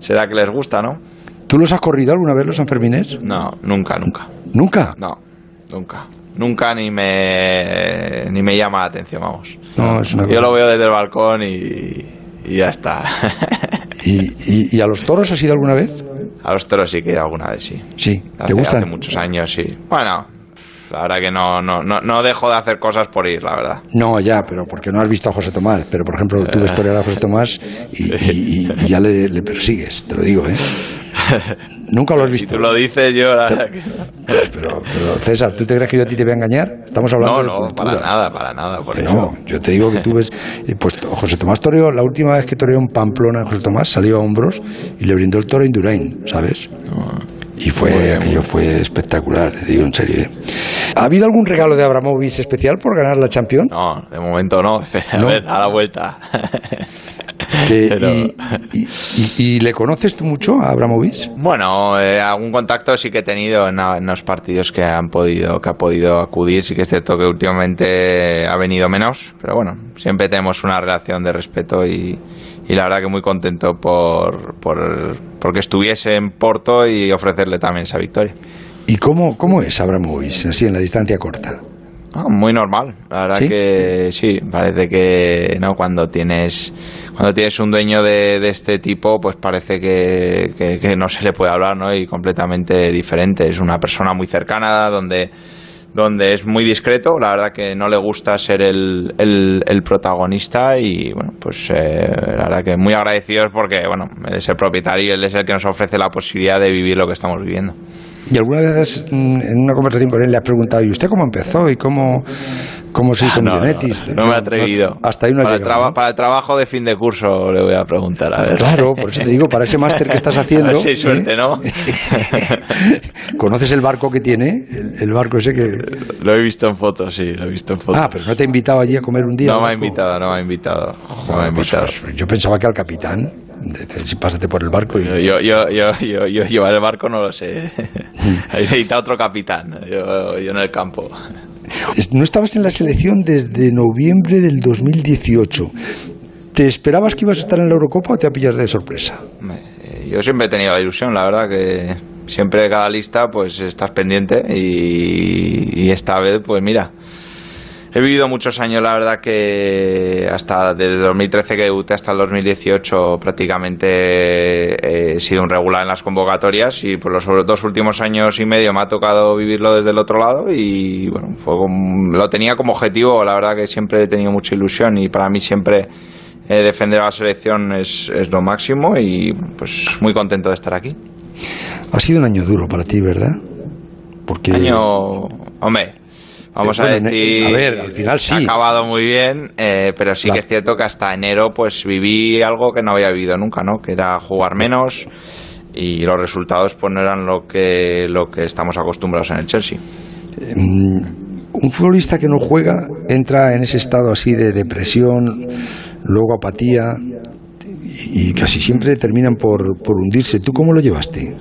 [SPEAKER 16] será que les gusta, ¿no?
[SPEAKER 2] ¿Tú los has corrido alguna vez los Sanfermines?
[SPEAKER 16] No, nunca, nunca.
[SPEAKER 2] ¿Nunca?
[SPEAKER 16] No, nunca. Nunca ni me, ni me llama la atención, vamos.
[SPEAKER 2] No, es una
[SPEAKER 16] Yo
[SPEAKER 2] cosa-
[SPEAKER 16] lo veo desde el balcón y, y ya está.
[SPEAKER 2] ¿Y, y, y a los toros has ido alguna vez?
[SPEAKER 16] A los toros sí que he ido alguna vez, sí.
[SPEAKER 2] Sí, ¿te
[SPEAKER 16] Hace-
[SPEAKER 2] gustan?
[SPEAKER 16] Hace muchos años, sí. Bueno, la verdad que no, no, no, no dejo de hacer cosas por ir, la verdad.
[SPEAKER 2] No, ya, pero porque no has visto a José Tomás. Pero, por ejemplo, tú ves torear a José Tomás y, y- y ya le, le persigues, te lo digo, ¿eh? Nunca lo has
[SPEAKER 16] Si
[SPEAKER 2] visto.
[SPEAKER 16] tú lo dices, yo la.
[SPEAKER 2] Pero, pero, César, ¿tú te crees que yo a ti te voy a engañar? Estamos hablando
[SPEAKER 16] No,
[SPEAKER 2] de
[SPEAKER 16] no,
[SPEAKER 2] cultura.
[SPEAKER 16] para nada, para nada. Por
[SPEAKER 2] no, yo te digo que tú ves, eh, pues José Tomás toreó, la última vez que toreó en Pamplona, José Tomás salió a hombros y le brindó el toro a Indurain, ¿sabes? Y fue, aquello fue espectacular, te digo en serio. ¿eh? ¿Ha habido algún regalo de Abramovich especial por ganar la Champions?
[SPEAKER 16] No, de momento no. A
[SPEAKER 2] No.
[SPEAKER 16] ver, a la vuelta. Pero-
[SPEAKER 2] y, y- y- y le conoces tú mucho a Abramovich?
[SPEAKER 16] Bueno, eh, algún contacto sí que he tenido en, en los partidos que han podido que ha podido acudir. Sí que es cierto que últimamente ha venido menos, pero bueno, siempre tenemos una relación de respeto y, y la verdad que muy contento por, por porque estuviese en Porto y ofrecerle también esa victoria.
[SPEAKER 2] ¿Y cómo, cómo es Abramovich, así en la distancia corta?
[SPEAKER 16] Ah, muy normal, la verdad
[SPEAKER 2] ¿Sí?
[SPEAKER 16] que sí, parece que no cuando tienes cuando tienes un dueño de, de este tipo, pues parece que, que- que no se le puede hablar, ¿no? Y completamente diferente. Es una persona muy cercana, donde donde es muy discreto, la verdad que no le gusta ser el, el- el protagonista y bueno, pues eh, la verdad que muy agradecidos porque bueno, él es el propietario y él es el que nos ofrece la posibilidad de vivir lo que estamos viviendo.
[SPEAKER 2] ¿Y alguna vez mm, en una conversación con él le has preguntado, ¿y usted cómo empezó y cómo, cómo se hizo
[SPEAKER 16] Ah, no,
[SPEAKER 2] Millonetis?
[SPEAKER 16] no, no me he atrevido.
[SPEAKER 2] Hasta ahí no
[SPEAKER 16] para, el
[SPEAKER 2] llegado, ¿no?
[SPEAKER 16] para el trabajo de fin de curso le voy a preguntar, a ver.
[SPEAKER 2] Claro, por eso te digo, para ese máster que estás haciendo.
[SPEAKER 16] Hay
[SPEAKER 2] ¿eh?
[SPEAKER 16] suerte, ¿no?
[SPEAKER 2] ¿Conoces el barco que tiene? El, el barco ese que...
[SPEAKER 16] Lo he visto en fotos, sí, lo he visto en fotos.
[SPEAKER 2] Ah, pero no te ha invitado allí a comer un día.
[SPEAKER 16] no me ha invitado, no me ha invitado. No me ha
[SPEAKER 2] Joder, pues,
[SPEAKER 16] invitado.
[SPEAKER 2] pues, yo pensaba que al capitán, pásate por el barco y...
[SPEAKER 16] Yo, yo, yo, yo, yo llevar el barco no lo sé. Ahí necesita otro capitán, yo, yo en el campo.
[SPEAKER 2] No estabas en la selección desde noviembre del 2018. ¿Te esperabas que ibas a estar en la Eurocopa o te pillas de sorpresa?
[SPEAKER 16] Yo siempre he tenido la ilusión, la verdad, que siempre cada lista pues estás pendiente y, y esta vez pues mira, he vivido muchos años, la verdad que hasta desde 2013 que debuté hasta el 2018 prácticamente he sido un regular en las convocatorias y por los dos últimos años y medio me ha tocado vivirlo desde el otro lado y bueno, fue como- lo tenía como objetivo, la verdad que siempre he tenido mucha ilusión y para mí siempre eh, defender a la selección es, es lo máximo y pues muy contento de estar aquí.
[SPEAKER 2] Ha sido un año duro para ti, ¿verdad? Porque...
[SPEAKER 16] Año, hombre, vamos a decir,
[SPEAKER 2] a ver, al final sí.
[SPEAKER 16] Ha acabado muy bien, eh, pero sí que es cierto que hasta enero pues viví algo que no había vivido nunca, ¿no? Que era jugar menos y los resultados pues no eran lo que lo que estamos acostumbrados en el Chelsea.
[SPEAKER 2] Mm, un futbolista que no juega entra en ese estado así de depresión, luego apatía y casi siempre terminan por, por hundirse. ¿Tú cómo lo llevaste?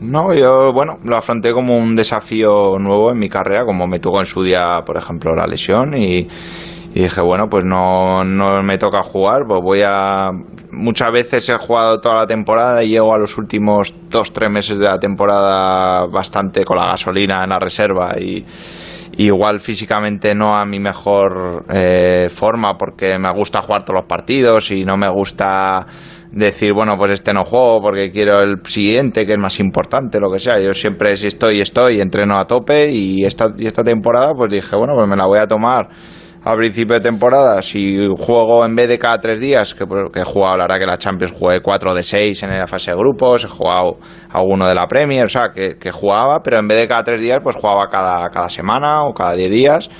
[SPEAKER 16] No, yo, bueno, lo afronté como un desafío nuevo en mi carrera, como me tocó en su día, por ejemplo, la lesión y, dije, bueno, pues no, no me toca jugar, pues voy a... Muchas veces he jugado toda la temporada y llego a los últimos dos, tres meses de la temporada bastante con la gasolina en la reserva y igual físicamente no a mi mejor eh, forma porque me gusta jugar todos los partidos y no me gusta decir, bueno, pues este no juego porque quiero el siguiente, que es más importante, lo que sea. Yo siempre, si estoy, estoy, entreno a tope y esta, y esta temporada, pues dije, bueno, pues me la voy a tomar a principio de temporada. Si juego en vez de cada tres días, que, que he jugado, la verdad que la Champions jugué cuatro de seis en la fase de grupos, he jugado alguno de la Premier, o sea, que, que jugaba, pero en vez de cada tres días, pues jugaba cada, cada semana o cada diez días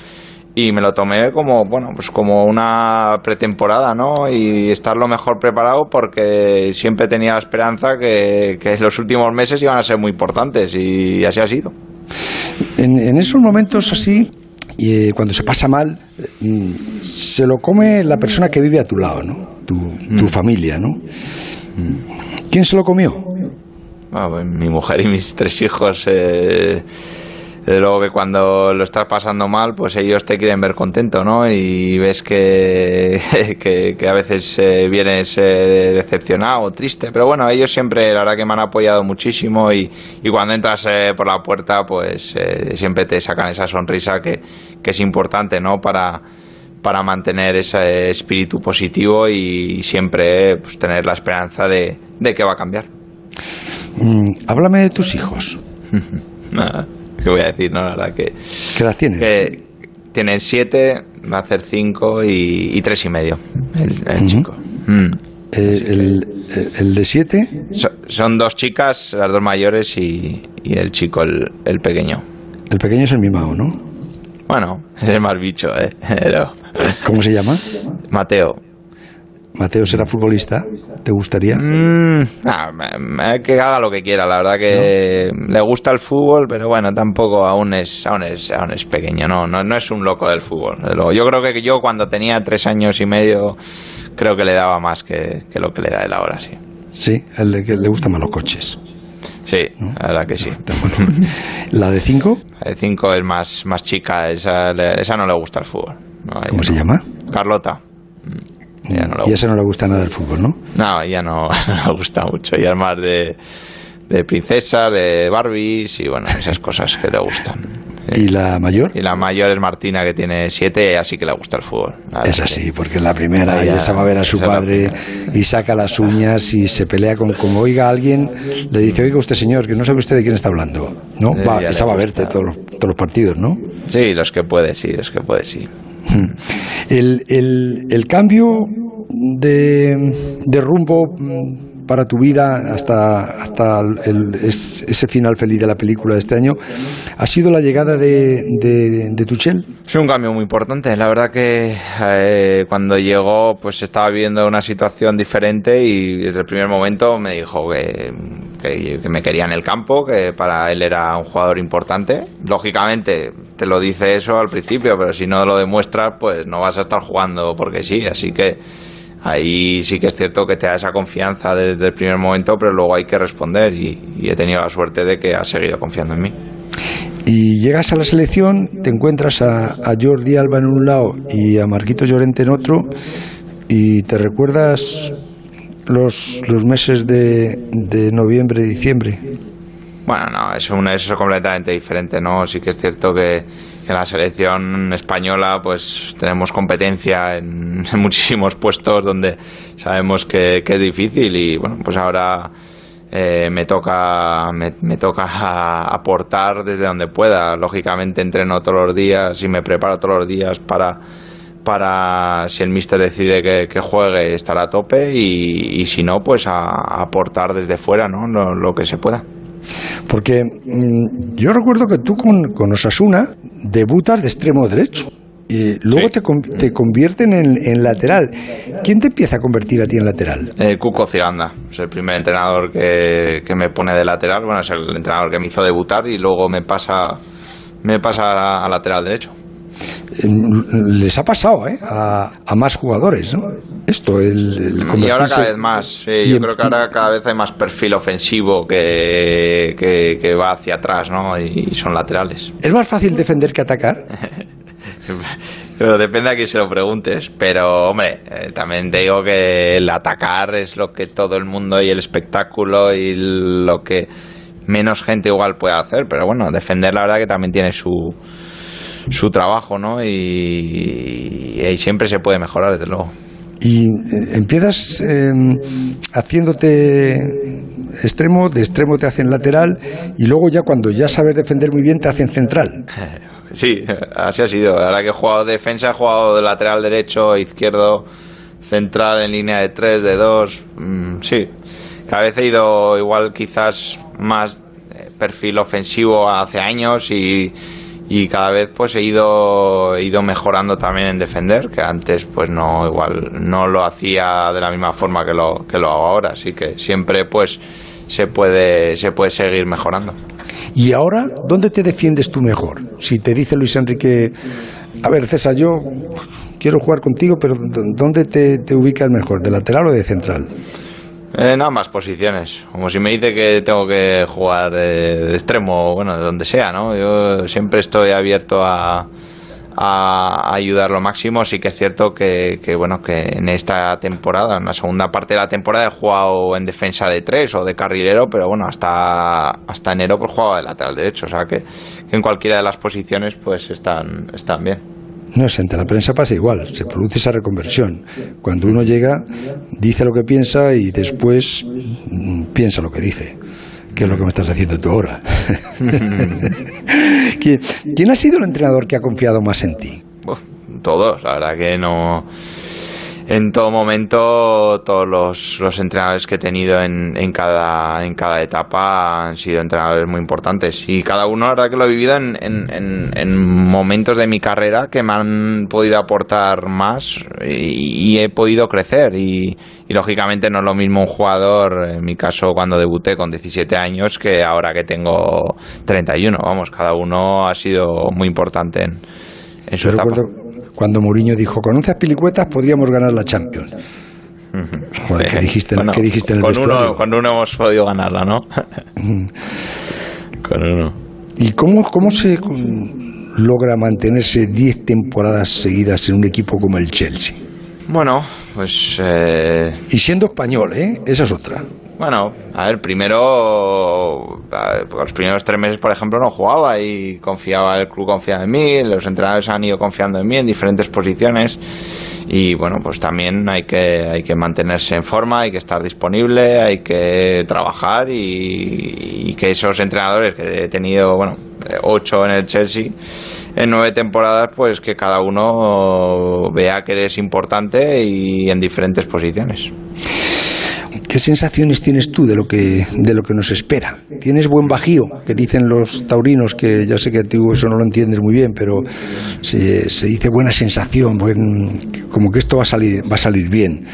[SPEAKER 16] y me lo tomé como bueno pues como una pretemporada no y estar lo mejor preparado porque siempre tenía la esperanza que, que los últimos meses iban a ser muy importantes y así ha sido.
[SPEAKER 2] En, esos momentos así y eh, cuando se pasa mal mm, se lo come la persona que vive a tu lado no tu, tu mm. familia no mm. quién se lo comió
[SPEAKER 16] ah, pues mi mujer y mis tres hijos eh, desde luego que cuando lo estás pasando mal, pues ellos te quieren ver contento, ¿no? Y ves que, que, a veces eh, vienes eh, decepcionado o triste, pero bueno, ellos siempre, la verdad que me han apoyado muchísimo y, y cuando entras eh, por la puerta, pues siempre te sacan esa sonrisa que, que es importante, ¿no? Para, para mantener ese espíritu positivo y siempre pues, tener la esperanza de, de que va a cambiar.
[SPEAKER 2] Mm, háblame de tus hijos.
[SPEAKER 16] ¿Qué voy a decir? No, la verdad que...
[SPEAKER 2] ¿Qué edad tienen?
[SPEAKER 16] Que tienen siete, va a hacer cinco y, tres y medio el, chico. Mm.
[SPEAKER 2] El, de siete?
[SPEAKER 16] son dos chicas, las dos mayores y, el chico, el, pequeño.
[SPEAKER 2] El pequeño es el mimado, ¿no?
[SPEAKER 16] Bueno, es el más bicho, ¿eh?
[SPEAKER 2] ¿Cómo se llama?
[SPEAKER 16] Mateo.
[SPEAKER 2] Mateo será futbolista, ¿te gustaría?
[SPEAKER 16] Mm, que haga lo que quiera, la verdad que le gusta el fútbol, pero bueno, tampoco aún es, aún es, aún es pequeño, no, no, es un loco del fútbol. Yo creo que yo cuando tenía tres años y medio, creo que le daba más que, lo que le da él ahora, sí.
[SPEAKER 2] Sí, le, le gustan más los coches.
[SPEAKER 16] Sí, la verdad que sí.
[SPEAKER 2] ¿La de cinco?
[SPEAKER 16] La de cinco es más, más chica, esa, esa no le gusta el fútbol.
[SPEAKER 2] ¿Cómo se llama?
[SPEAKER 16] Carlota
[SPEAKER 2] y a ese no le gusta nada el fútbol, ¿no?
[SPEAKER 16] No, ya no, no le gusta mucho. Ya es más de, de princesa, de Barbies y bueno, esas cosas que le gustan.
[SPEAKER 2] ¿Y la mayor?
[SPEAKER 16] Y la mayor es Martina, que tiene siete, así que le gusta el fútbol.
[SPEAKER 2] Es así, porque en la primera ya se va a ver a su padre y saca las uñas y se pelea con como oiga a alguien, le dice, oiga usted señor, que no sabe usted de quién está hablando. ¿No? Va, esa va a verte todos, todos los partidos, ¿no?
[SPEAKER 16] Sí, los que puede, sí, los que puede, sí.
[SPEAKER 2] El, el, el cambio de, rumbo mm, para tu vida hasta, hasta ese final feliz de la película de este año ha sido la llegada de, de, Tuchel?
[SPEAKER 16] Es un cambio muy importante. La verdad que eh, cuando llegó pues estaba viviendo una situación diferente y desde el primer momento me dijo que, que, me quería en el campo, que para él era un jugador importante. Lógicamente te lo dice eso al principio, pero si no lo demuestras pues no vas a estar jugando porque sí. Así que ahí sí que es cierto que te da esa confianza desde el primer momento, pero luego hay que responder y, he tenido la suerte de que ha seguido confiando en mí.
[SPEAKER 2] Y llegas a la selección, te encuentras a, Jordi Alba en un lado y a Marquito Llorente en otro, y te recuerdas los, los meses de, de noviembre, diciembre.
[SPEAKER 16] Bueno, no, es, un, es completamente diferente, ¿no? Sí que es cierto que que en la selección española pues tenemos competencia en, muchísimos puestos donde sabemos que, es difícil y bueno pues ahora eh, me toca me, toca aportar desde donde pueda lógicamente entreno todos los días y me preparo todos los días para para si el míster decide que, juegue estar a tope y, si no pues a, aportar desde fuera ¿no? lo que se pueda
[SPEAKER 2] Porque mm, yo recuerdo que tú con, con Osasuna debutas de extremo derecho y luego te, te, convierten en, lateral. ¿Quién te empieza a convertir a ti en lateral?
[SPEAKER 16] Eh, Cuco Ciganda, es el primer entrenador que, que, me pone de lateral. Bueno, es el entrenador que me hizo debutar y luego me pasa, me pasa a, lateral derecho.
[SPEAKER 2] Les ha pasado ¿eh? a, a más jugadores, ¿no? Esto, el,
[SPEAKER 16] Y ahora cada vez más. Sí, yo creo que ahora cada vez hay más perfil ofensivo que, que, que va hacia atrás, ¿no? Y son laterales.
[SPEAKER 2] ¿Es más fácil defender que atacar?
[SPEAKER 16] Pero depende a quién se lo preguntes. Pero, hombre, eh, también te digo que el atacar es lo que todo el mundo y el espectáculo y lo que menos gente igual puede hacer. Pero bueno, defender la verdad que también tiene su, su trabajo, ¿no? Y, y siempre se puede mejorar, desde luego.
[SPEAKER 2] Y eh, empiezas em, haciéndote extremo, de extremo te hacen lateral y luego ya cuando ya sabes defender muy bien te hacen central.
[SPEAKER 16] Sí, así ha sido. Ahora que he jugado defensa, he jugado de lateral derecho, izquierdo, central en línea de tres, de dos. Mm, sí, cada vez he ido igual quizás más eh, perfil ofensivo hace años y, y cada vez pues he ido he ido mejorando también en defender que antes pues no igual no lo hacía de la misma forma que lo que lo hago ahora así que siempre pues se puede se puede seguir mejorando
[SPEAKER 2] y ahora, ¿dónde te defiendes tú mejor? Si te dice Luis Enrique, a ver, César, yo quiero jugar contigo, pero ¿dónde te, te ubicas mejor? ¿De lateral o de central?
[SPEAKER 16] En ambas posiciones. Como si me dice que tengo que jugar de extremo, bueno, de donde sea, ¿no? Yo siempre estoy abierto a, a ayudar lo máximo. Sí que es cierto que, bueno que en esta temporada, en la segunda parte de la temporada, he jugado en defensa de tres o de carrilero, pero bueno, hasta, hasta enero pues jugaba de lateral derecho. O sea que, en cualquiera de las posiciones pues están, están bien.
[SPEAKER 2] No sé, ante la prensa pasa igual, se produce esa reconversión. Cuando uno llega, dice lo que piensa y después mm, piensa lo que dice que es lo que me estás haciendo tú ahora. ¿Quién, ha sido el entrenador que ha confiado más en ti?
[SPEAKER 16] todos, la verdad que no en todo momento todos los, entrenadores que he tenido en, en, cada, en cada etapa han sido entrenadores muy importantes. Y cada uno la verdad que lo he vivido en, en, momentos de mi carrera que me han podido aportar más y, he podido crecer. Y, y, lógicamente no es lo mismo un jugador, en mi caso cuando debuté con 17 años que ahora que tengo 31, vamos, cada uno ha sido muy importante en, en su etapa
[SPEAKER 2] cuando Mourinho dijo, con 11 pilicuetas podríamos ganar la Champions. Joder, ¿qué dijiste, ¿qué dijiste en el
[SPEAKER 16] con
[SPEAKER 2] vestuario?
[SPEAKER 16] Uno, con uno hemos podido ganarla, ¿no? con uno.
[SPEAKER 2] ¿Y cómo, cómo se logra mantenerse 10 temporadas seguidas en un equipo como el Chelsea?
[SPEAKER 16] Bueno, pues... Eh...
[SPEAKER 2] Y siendo español, ¿eh? Esa es otra.
[SPEAKER 16] Bueno, a ver, primero, los primeros tres meses, por ejemplo, no jugaba y confiaba, el club confiaba en mí, los entrenadores han ido confiando en mí en diferentes posiciones y bueno, pues también hay que, hay que mantenerse en forma, hay que estar disponible, hay que trabajar y, y que esos entrenadores que he tenido, bueno, ocho en el Chelsea, en nueve temporadas, pues que cada uno vea que eres importante y en diferentes posiciones.
[SPEAKER 2] ¿Qué sensaciones tienes tú de lo que de lo que nos espera? ¿Tienes buen bajío? Que dicen los taurinos, que ya sé que tú eso no lo entiendes muy bien, pero se, se dice buena sensación, como que esto va a salir, va a salir bien.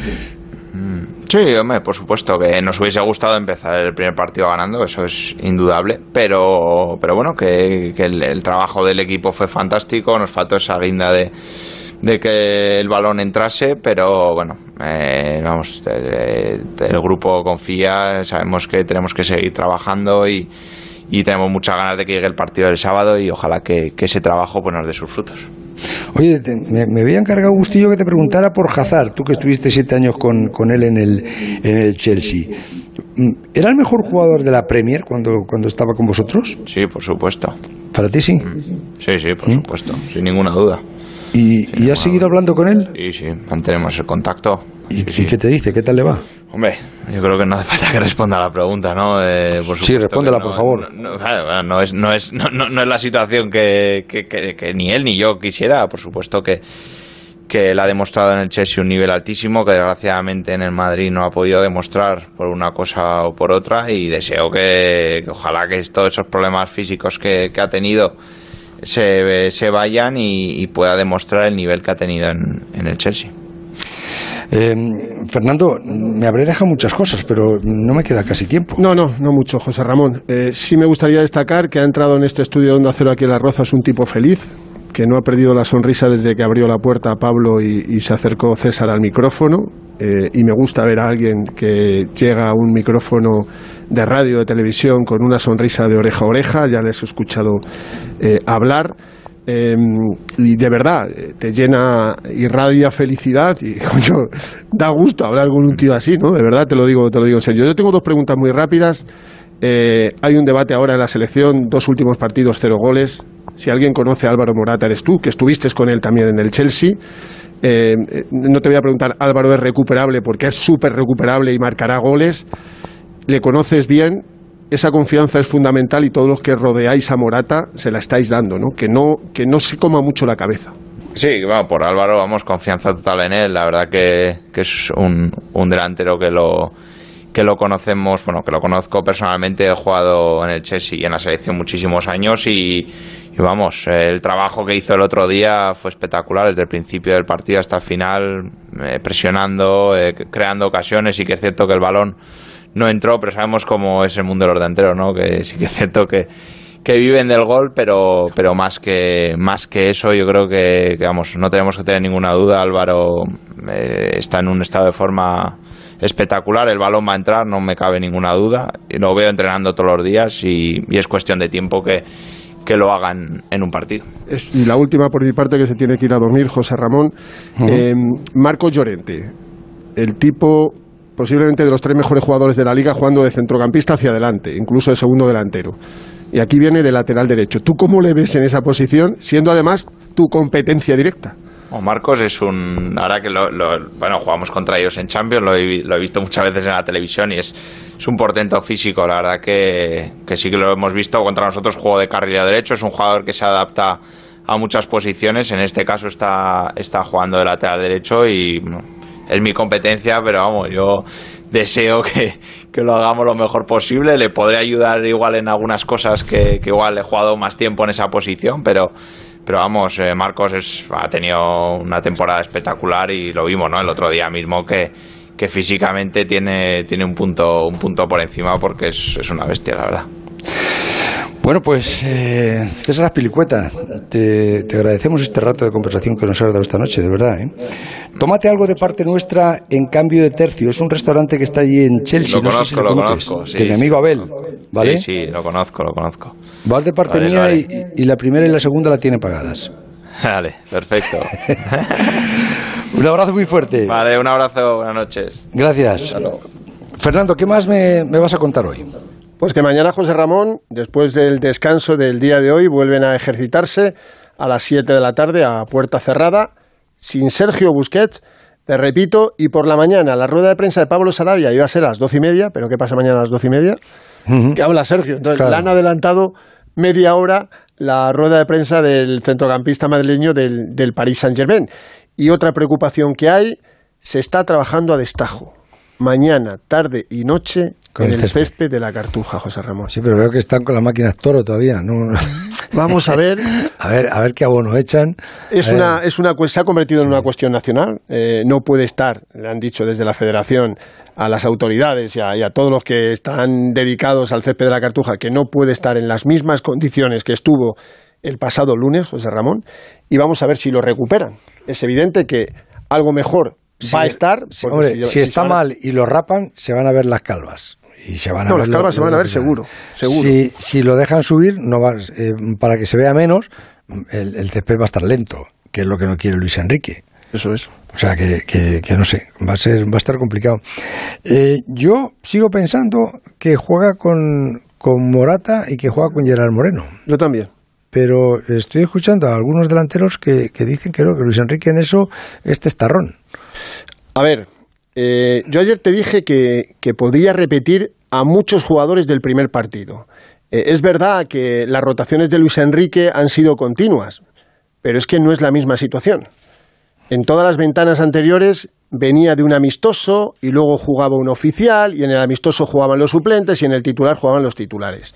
[SPEAKER 16] Sí, hombre, por supuesto que nos hubiese gustado empezar el primer partido ganando, eso es indudable, pero, pero bueno, que, el, trabajo del equipo fue fantástico, nos faltó esa guinda de, de que el balón entrase, pero bueno, eh, vamos, el grupo confía, sabemos que tenemos que seguir trabajando y, tenemos muchas ganas de que llegue el partido del sábado y ojalá que, ese trabajo pues, nos dé sus frutos.
[SPEAKER 2] Oye, me, me, había encargado Gustillo que te preguntara por Hazard, tú que estuviste siete años con, con él en el, en el Chelsea. ¿Era el mejor jugador de la Premier cuando, cuando estaba con vosotros?
[SPEAKER 16] Sí, por supuesto.
[SPEAKER 2] ¿Para ti sí?
[SPEAKER 16] Mm. Sí, sí, por supuesto, sin ninguna duda.
[SPEAKER 2] ¿Y, has seguido hablando con él?
[SPEAKER 16] Sí, sí, mantenemos el contacto.
[SPEAKER 2] ¿Y, qué te dice? ¿Qué tal le va?
[SPEAKER 16] Hombre, yo creo que no hace falta que responda a la pregunta, ¿no?
[SPEAKER 2] Eh, sí, respóndela, por favor.
[SPEAKER 16] No, es, no, es, no, no, es la situación que, que, ni él ni yo quisiera. Por supuesto que, que él ha demostrado en el Chelsea un nivel altísimo que desgraciadamente en el Madrid no ha podido demostrar por una cosa o por otra y deseo que, ojalá que todos esos problemas físicos que, ha tenido se, se vayan y, pueda demostrar el nivel que ha tenido en, en el Chelsea.
[SPEAKER 2] Eh, Fernando, me habré dejado muchas cosas, pero no me queda casi tiempo.
[SPEAKER 3] No, no, no mucho, José Ramón. Eh, sí me gustaría destacar que ha entrado en este estudio de Onda Cero aquí en Las Rozas un tipo feliz, que no ha perdido la sonrisa desde que abrió la puerta a Pablo y, se acercó César al micrófono. Eh, y me gusta ver a alguien que llega a un micrófono de radio, de televisión, con una sonrisa de oreja a oreja. Ya les he escuchado eh, hablar. Em, y de verdad, eh, te llena, irradia felicidad y da gusto hablar con un tío así, ¿no? De verdad te lo digo, te lo digo en serio. Yo tengo dos preguntas muy rápidas. Eh, hay un debate ahora en la selección, dos últimos partidos, cero goles. Si alguien conoce a Álvaro Morata, eres tú, que estuviste con él también en el Chelsea. Eh, no te voy a preguntar, Álvaro es recuperable porque es súper recuperable y marcará goles. ¿Le conoces bien? esa confianza es fundamental y todos los que rodeáis a Morata se la estáis dando, ¿no? Que no, que no se coma mucho la cabeza.
[SPEAKER 16] Sí, bueno, por Álvaro, vamos, confianza total en él. La verdad que, que es un, un, delantero que lo, que lo conocemos, bueno, que lo conozco personalmente. He jugado en el Chelsea y en la selección muchísimos años y, vamos, el trabajo que hizo el otro día fue espectacular, desde el principio del partido hasta el final, eh, presionando, eh, creando ocasiones y que es cierto que el balón no entró, pero sabemos cómo es el mundo de los delanteros, ¿no? Que sí que es cierto que, viven del gol, pero, pero más, que, más que eso, yo creo que, vamos, no tenemos que tener ninguna duda. Álvaro eh, está en un estado de forma espectacular, el balón va a entrar, no me cabe ninguna duda. Lo veo entrenando todos los días y, es cuestión de tiempo que, que lo hagan en un partido.
[SPEAKER 3] y la última por mi parte que se tiene que ir a dormir, José Ramón. Eh, Marco Llorente, el tipo posiblemente de los tres mejores jugadores de la liga jugando de centrocampista hacia adelante, incluso de segundo delantero. Y aquí viene de lateral derecho. ¿Tú cómo le ves en esa posición, siendo además tu competencia directa?
[SPEAKER 16] O Marcos es un. Ahora que lo, bueno, jugamos contra ellos en Champions, lo he, visto muchas veces en la televisión y es, es un portento físico. La verdad que, que, sí que lo hemos visto contra nosotros, juego de carril derecho. Es un jugador que se adapta a muchas posiciones. En este caso está, está jugando de lateral derecho y es mi competencia, pero vamos, yo deseo que, lo hagamos lo mejor posible. Le podré ayudar igual en algunas cosas que, igual he jugado más tiempo en esa posición, pero, pero vamos, eh, Marcos es, ha tenido una temporada espectacular y lo vimos, ¿no? El otro día mismo que, que físicamente tiene, tiene un punto, un punto por encima porque es, es una bestia, la verdad.
[SPEAKER 2] Bueno, pues eh, César Pilicueta, te, agradecemos este rato de conversación que nos has dado esta noche, de verdad. ¿eh? Tómate algo de parte nuestra en cambio de tercio. Es un restaurante que está allí en Chelsea.
[SPEAKER 16] Lo conozco, lo, conozco.
[SPEAKER 2] de mi amigo Abel, ¿vale?
[SPEAKER 16] Sí, sí, lo conozco, lo conozco.
[SPEAKER 2] Vas de parte mía Y, la primera y la segunda la tiene pagadas.
[SPEAKER 16] Vale, perfecto.
[SPEAKER 2] un abrazo muy fuerte.
[SPEAKER 16] Vale, un abrazo, buenas noches.
[SPEAKER 2] Gracias. Fernando, ¿qué más me vas a contar hoy?
[SPEAKER 3] Pues que mañana José Ramón, después del descanso del día de hoy, vuelven a ejercitarse a las 7 de la tarde a puerta cerrada, sin Sergio Busquets, te repito, y por la mañana la rueda de prensa de Pablo Sarabia iba a ser a las doce y media, pero ¿qué pasa mañana a las doce y media? ¿Qué habla Sergio? Entonces le han adelantado media hora la rueda de prensa del centrocampista madrileño del, del Paris Saint-Germain. Y otra preocupación que hay, se está trabajando a destajo. Mañana, tarde y noche con el, césped. de la cartuja, José Ramón.
[SPEAKER 2] Sí, pero veo que están con las máquinas toro todavía. ¿no?
[SPEAKER 3] Vamos a ver.
[SPEAKER 2] a ver, a ver qué abono echan.
[SPEAKER 3] Es una, es una, se ha convertido en una cuestión nacional. Eh, no puede estar, le han dicho desde la Federación a las autoridades y a, todos los que están dedicados al césped de la cartuja, que no puede estar en las mismas condiciones que estuvo el pasado lunes, José Ramón, y vamos a ver si lo recuperan. Es evidente que algo mejor va a estar.
[SPEAKER 2] si, está mal y lo rapan, se van a ver las calvas y se van a
[SPEAKER 3] no,
[SPEAKER 2] ver
[SPEAKER 3] las calvas se van a ver seguro, seguro.
[SPEAKER 2] Si, si, lo dejan subir, no va, eh, para que se vea menos, el, el, césped va a estar lento, que es lo que no quiere Luis Enrique.
[SPEAKER 3] Eso es.
[SPEAKER 2] O sea que, que, no sé, va a ser, va a estar complicado. Eh, yo sigo pensando que juega con, con Morata y que juega con Gerard Moreno.
[SPEAKER 3] Yo también.
[SPEAKER 2] Pero estoy escuchando a algunos delanteros que, que dicen que no, que Luis Enrique en eso es testarrón.
[SPEAKER 3] A ver, eh, yo ayer te dije que, que, podría repetir a muchos jugadores del primer partido. Eh, es verdad que las rotaciones de Luis Enrique han sido continuas, pero es que no es la misma situación. en todas las ventanas anteriores venía de un amistoso y luego jugaba un oficial y en el amistoso jugaban los suplentes y en el titular jugaban los titulares.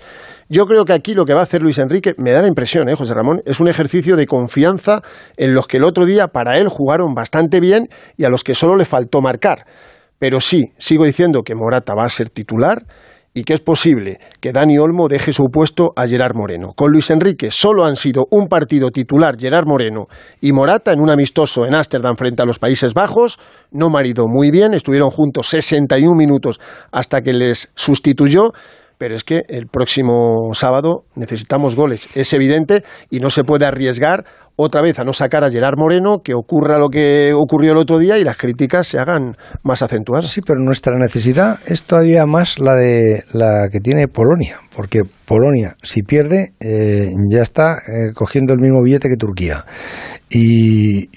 [SPEAKER 3] Yo creo que aquí lo que va a hacer Luis Enrique, me da la impresión, ¿eh, José Ramón, es un ejercicio de confianza en los que el otro día para él jugaron bastante bien y a los que solo le faltó marcar. Pero sí, sigo diciendo que Morata va a ser titular y que es posible que Dani Olmo deje su puesto a Gerard Moreno. Con Luis Enrique solo han sido un partido titular Gerard Moreno y Morata en un amistoso en Ámsterdam frente a los Países Bajos. No marido muy bien, estuvieron juntos 61 minutos hasta que les sustituyó pero es que el próximo sábado necesitamos goles, es evidente, y no se puede arriesgar otra vez a no sacar a Gerard Moreno, que ocurra lo que ocurrió el otro día y las críticas se hagan más acentuadas.
[SPEAKER 2] Sí, pero nuestra necesidad es todavía más la de la que tiene Polonia, porque Polonia, si pierde, eh, ya está eh, cogiendo el mismo billete que Turquía. Y,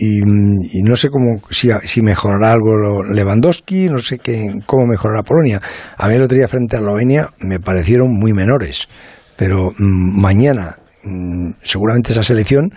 [SPEAKER 2] no sé cómo si, si, mejorará algo Lewandowski, no sé qué, cómo mejorará Polonia. A mí el otro día frente a Eslovenia me parecieron muy menores, pero mm, mañana mm, seguramente esa selección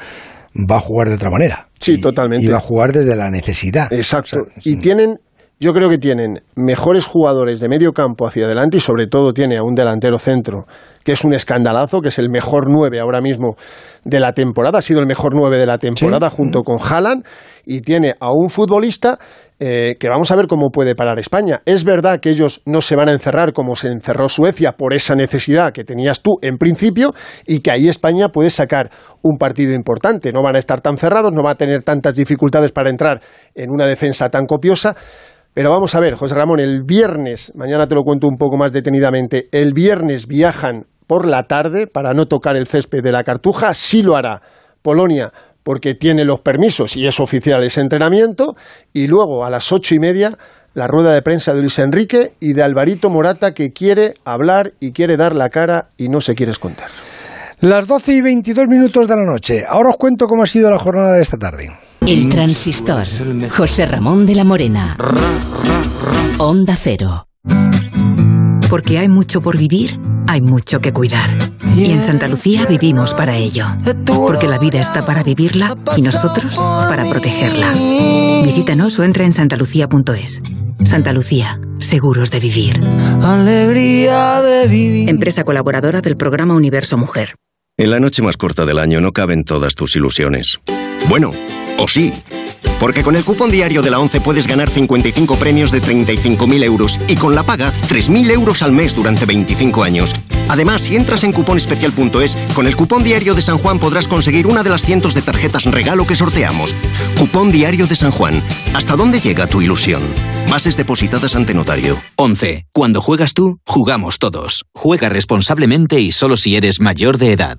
[SPEAKER 2] va a jugar de otra manera.
[SPEAKER 3] Sí, totalmente.
[SPEAKER 2] Y va a jugar desde la necesidad.
[SPEAKER 3] Exacto. y tienen, yo creo que tienen mejores jugadores de medio campo hacia adelante y sobre todo tiene a un delantero centro que es un escandalazo, que es el mejor nueve ahora mismo de la temporada, ha sido el mejor nueve de la temporada junto con Haaland y tiene a un futbolista eh, que vamos a ver cómo puede parar España. Es verdad que ellos no se van a encerrar como se encerró Suecia por esa necesidad que tenías tú en principio y que ahí España puede sacar un partido importante. No van a estar tan cerrados, no va a tener tantas dificultades para entrar en una defensa tan copiosa. Pero vamos a ver, José Ramón, el viernes, mañana te lo cuento un poco más detenidamente, el viernes viajan por la tarde para no tocar el césped de la Cartuja. Sí lo hará Polonia porque tiene los permisos y es oficial ese entrenamiento. Y luego a las ocho y media la rueda de prensa de Luis Enrique y de Alvarito Morata que quiere hablar y quiere dar la cara y no se quiere esconder.
[SPEAKER 2] Las doce y veintidós minutos de la noche. Ahora os cuento cómo ha sido la jornada de esta tarde.
[SPEAKER 15] El transistor. José Ramón de la Morena. Onda Cero.
[SPEAKER 17] Porque hay mucho por vivir hay mucho que cuidar. Y en Santa Lucía vivimos para ello. Porque la vida está para vivirla y nosotros para protegerla. Visítanos o entra en santalucía.es. Santa Lucía, seguros de vivir. Alegría de vivir. Empresa colaboradora del programa Universo Mujer.
[SPEAKER 18] En la noche más corta del año no caben todas tus ilusiones. Bueno, o sí. Porque con el cupón diario de la 11 puedes ganar 55 premios de 35.000 euros y con la paga 3.000 euros al mes durante 25 años. Además, si entras en cuponespecial.es, con el cupón diario de San Juan podrás conseguir una de las cientos de tarjetas regalo que sorteamos. Cupón diario de San Juan. ¿Hasta dónde llega tu ilusión? Bases depositadas ante notario.
[SPEAKER 9] 11. Cuando juegas tú, jugamos todos. Juega responsablemente y solo si eres mayor de edad.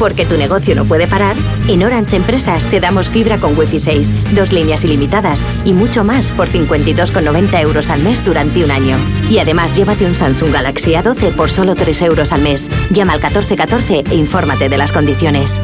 [SPEAKER 15] Porque tu negocio no puede parar, en Orange Empresas te damos fibra con Wi-Fi 6, dos líneas ilimitadas y mucho más por 52,90 euros al mes durante un año. Y además llévate un Samsung Galaxy A12 por solo 3 euros al mes. Llama al 1414 e infórmate de las condiciones.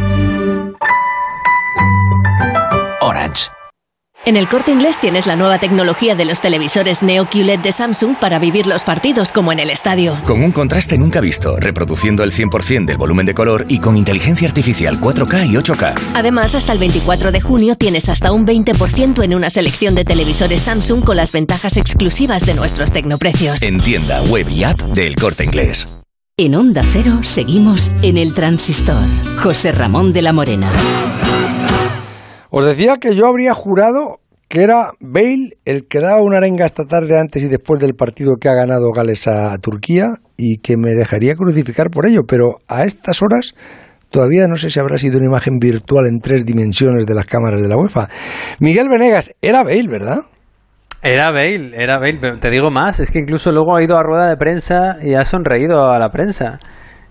[SPEAKER 6] En el corte inglés tienes la nueva tecnología de los televisores Neo QLED de Samsung para vivir los partidos como en el estadio.
[SPEAKER 9] Con un contraste nunca visto, reproduciendo el 100% del volumen de color y con inteligencia artificial 4K y 8K.
[SPEAKER 6] Además, hasta el 24 de junio tienes hasta un 20% en una selección de televisores Samsung con las ventajas exclusivas de nuestros tecnoprecios.
[SPEAKER 9] En tienda, web y app del corte inglés.
[SPEAKER 15] En Onda Cero seguimos en el transistor. José Ramón de la Morena.
[SPEAKER 2] Os decía que yo habría jurado que era Bale el que daba una arenga esta tarde antes y después del partido que ha ganado Gales a Turquía y que me dejaría crucificar por ello, pero a estas horas todavía no sé si habrá sido una imagen virtual en tres dimensiones de las cámaras de la UEFA. Miguel Venegas, era Bale, ¿verdad?
[SPEAKER 19] Era Bale, era Bale, pero te digo más, es que incluso luego ha ido a rueda de prensa y ha sonreído a la prensa.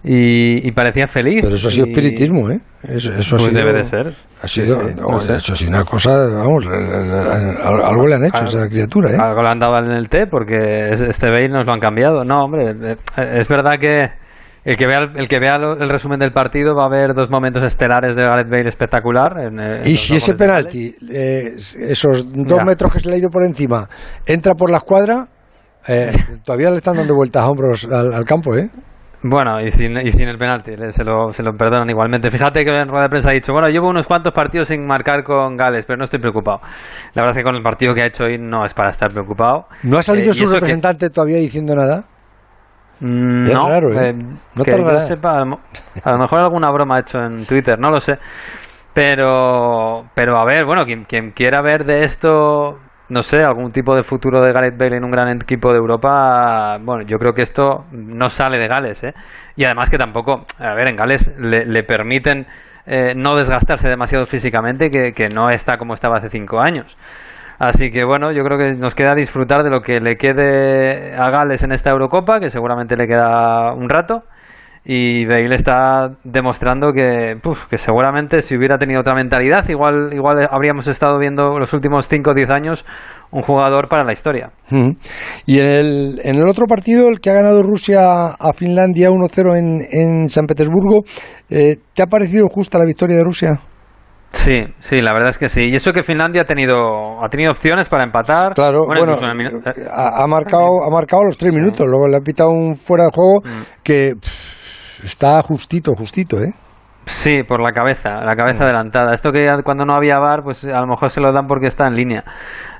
[SPEAKER 19] Y, parecía feliz.
[SPEAKER 2] Pero eso ha sido espiritismo, ¿eh? Eso, eso
[SPEAKER 19] pues debe de ser.
[SPEAKER 2] Ha sido, eso ha sido una cosa, vamos, algo le han hecho a esa criatura, ¿eh?
[SPEAKER 19] Algo le han dado en el té porque este Bale nos lo han cambiado. No, hombre, eh, es verdad que el que vea el, que vea el resumen del partido va a ver dos momentos estelares de Gareth Bale espectacular.
[SPEAKER 2] y si ese penalti, eh, esos dos metros que se le ha ido por encima, entra por la escuadra, eh, todavía le están dando vueltas a hombros al, campo, ¿eh?
[SPEAKER 19] Bueno, y sin, y sin el penalti, se lo, se lo perdonan igualmente. Fíjate que en rueda de prensa ha dicho, bueno, llevo unos cuantos partidos sin marcar con Gales, pero no estoy preocupado. La verdad es que con el partido que ha hecho hoy no es para estar preocupado.
[SPEAKER 2] ¿No ha salido eh, su representante todavía diciendo nada?
[SPEAKER 19] Mm, no, ¿eh? Eh, que yo sepa, a lo mejor alguna broma ha hecho en Twitter, no lo sé. Pero, pero a ver, bueno, quien, quien quiera ver de esto, no sé, algún tipo de futuro de Gareth Bale en un gran equipo de Europa, bueno, yo creo que esto no sale de Gales, ¿eh? Y además que tampoco, a ver, en Gales le, permiten eh, no desgastarse demasiado físicamente, que no está como estaba hace cinco años. Así que bueno, yo creo que nos queda disfrutar de lo que le quede a Gales en esta Eurocopa, que seguramente le queda un rato. Y Bale está demostrando que, que seguramente si hubiera tenido otra mentalidad, igual, igual habríamos estado viendo los últimos 5 o 10 años un jugador para la historia.
[SPEAKER 2] Y en el, en el otro partido, el que ha ganado Rusia a Finlandia 1-0 en, en San Petersburgo, eh, ¿te ha parecido justa la victoria de Rusia?
[SPEAKER 19] Sí, sí, la verdad es que sí. Y eso que Finlandia ha tenido, ha tenido opciones para empatar.
[SPEAKER 2] Claro, bueno, ha, marcado, ha marcado los tres minutos, luego le ha pitado un fuera de juego mm. que está justito, justito, ¿eh?
[SPEAKER 19] Sí, por la cabeza, la cabeza mm. adelantada. Esto que cuando no había bar, pues a lo mejor se lo dan porque está en línea.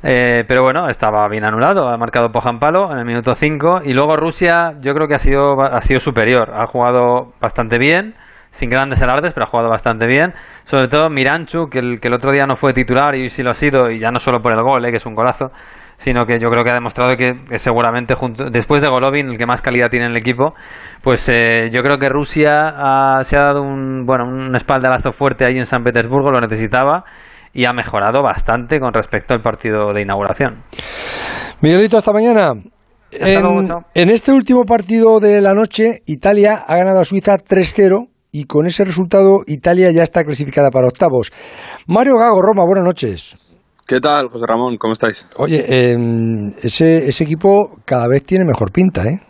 [SPEAKER 19] Eh, pero bueno, estaba bien anulado, ha marcado Pojan Palo en el minuto 5 y luego Rusia yo creo que ha sido, ha sido superior, ha jugado bastante bien sin grandes alardes, pero ha jugado bastante bien. Sobre todo Miranchu, que el, que el otro día no fue titular y sí lo ha sido, y ya no solo por el gol, eh, que es un golazo, sino que yo creo que ha demostrado que, seguramente junto, después de Golovin, el que más calidad tiene en el equipo, pues eh, yo creo que Rusia se ha dado un, bueno, un espaldarazo fuerte ahí en San Petersburgo, lo necesitaba y ha mejorado bastante con respecto al partido de inauguración.
[SPEAKER 2] Miguelito, hasta mañana. En, en, este último partido de la noche, Italia ha ganado a Suiza 3-0 y con ese resultado Italia ya está clasificada para octavos. Mario Gago, Roma, buenas noches.
[SPEAKER 20] ¿Qué tal, José Ramón? ¿Cómo estáis?
[SPEAKER 2] Oye, em, ese, ese equipo cada vez tiene mejor pinta, ¿eh?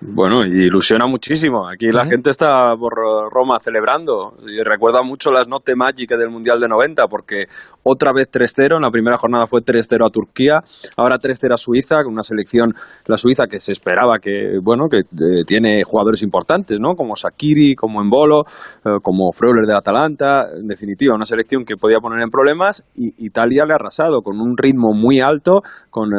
[SPEAKER 20] Bueno, ilusiona muchísimo. Aquí la gente está por Roma celebrando. Y recuerda mucho las note Magic del Mundial de 90, porque otra vez 3-0. En la primera jornada fue 3-0 a Turquía, ahora 3-0 a Suiza, con una selección, la Suiza, que se esperaba que, bueno, que eh, tiene jugadores importantes, ¿no? Como Sakiri, como Embolo, eh, como Freuler de Atalanta. En definitiva, una selección que podía poner en problemas. Y Italia le ha arrasado con un ritmo muy alto, con eh,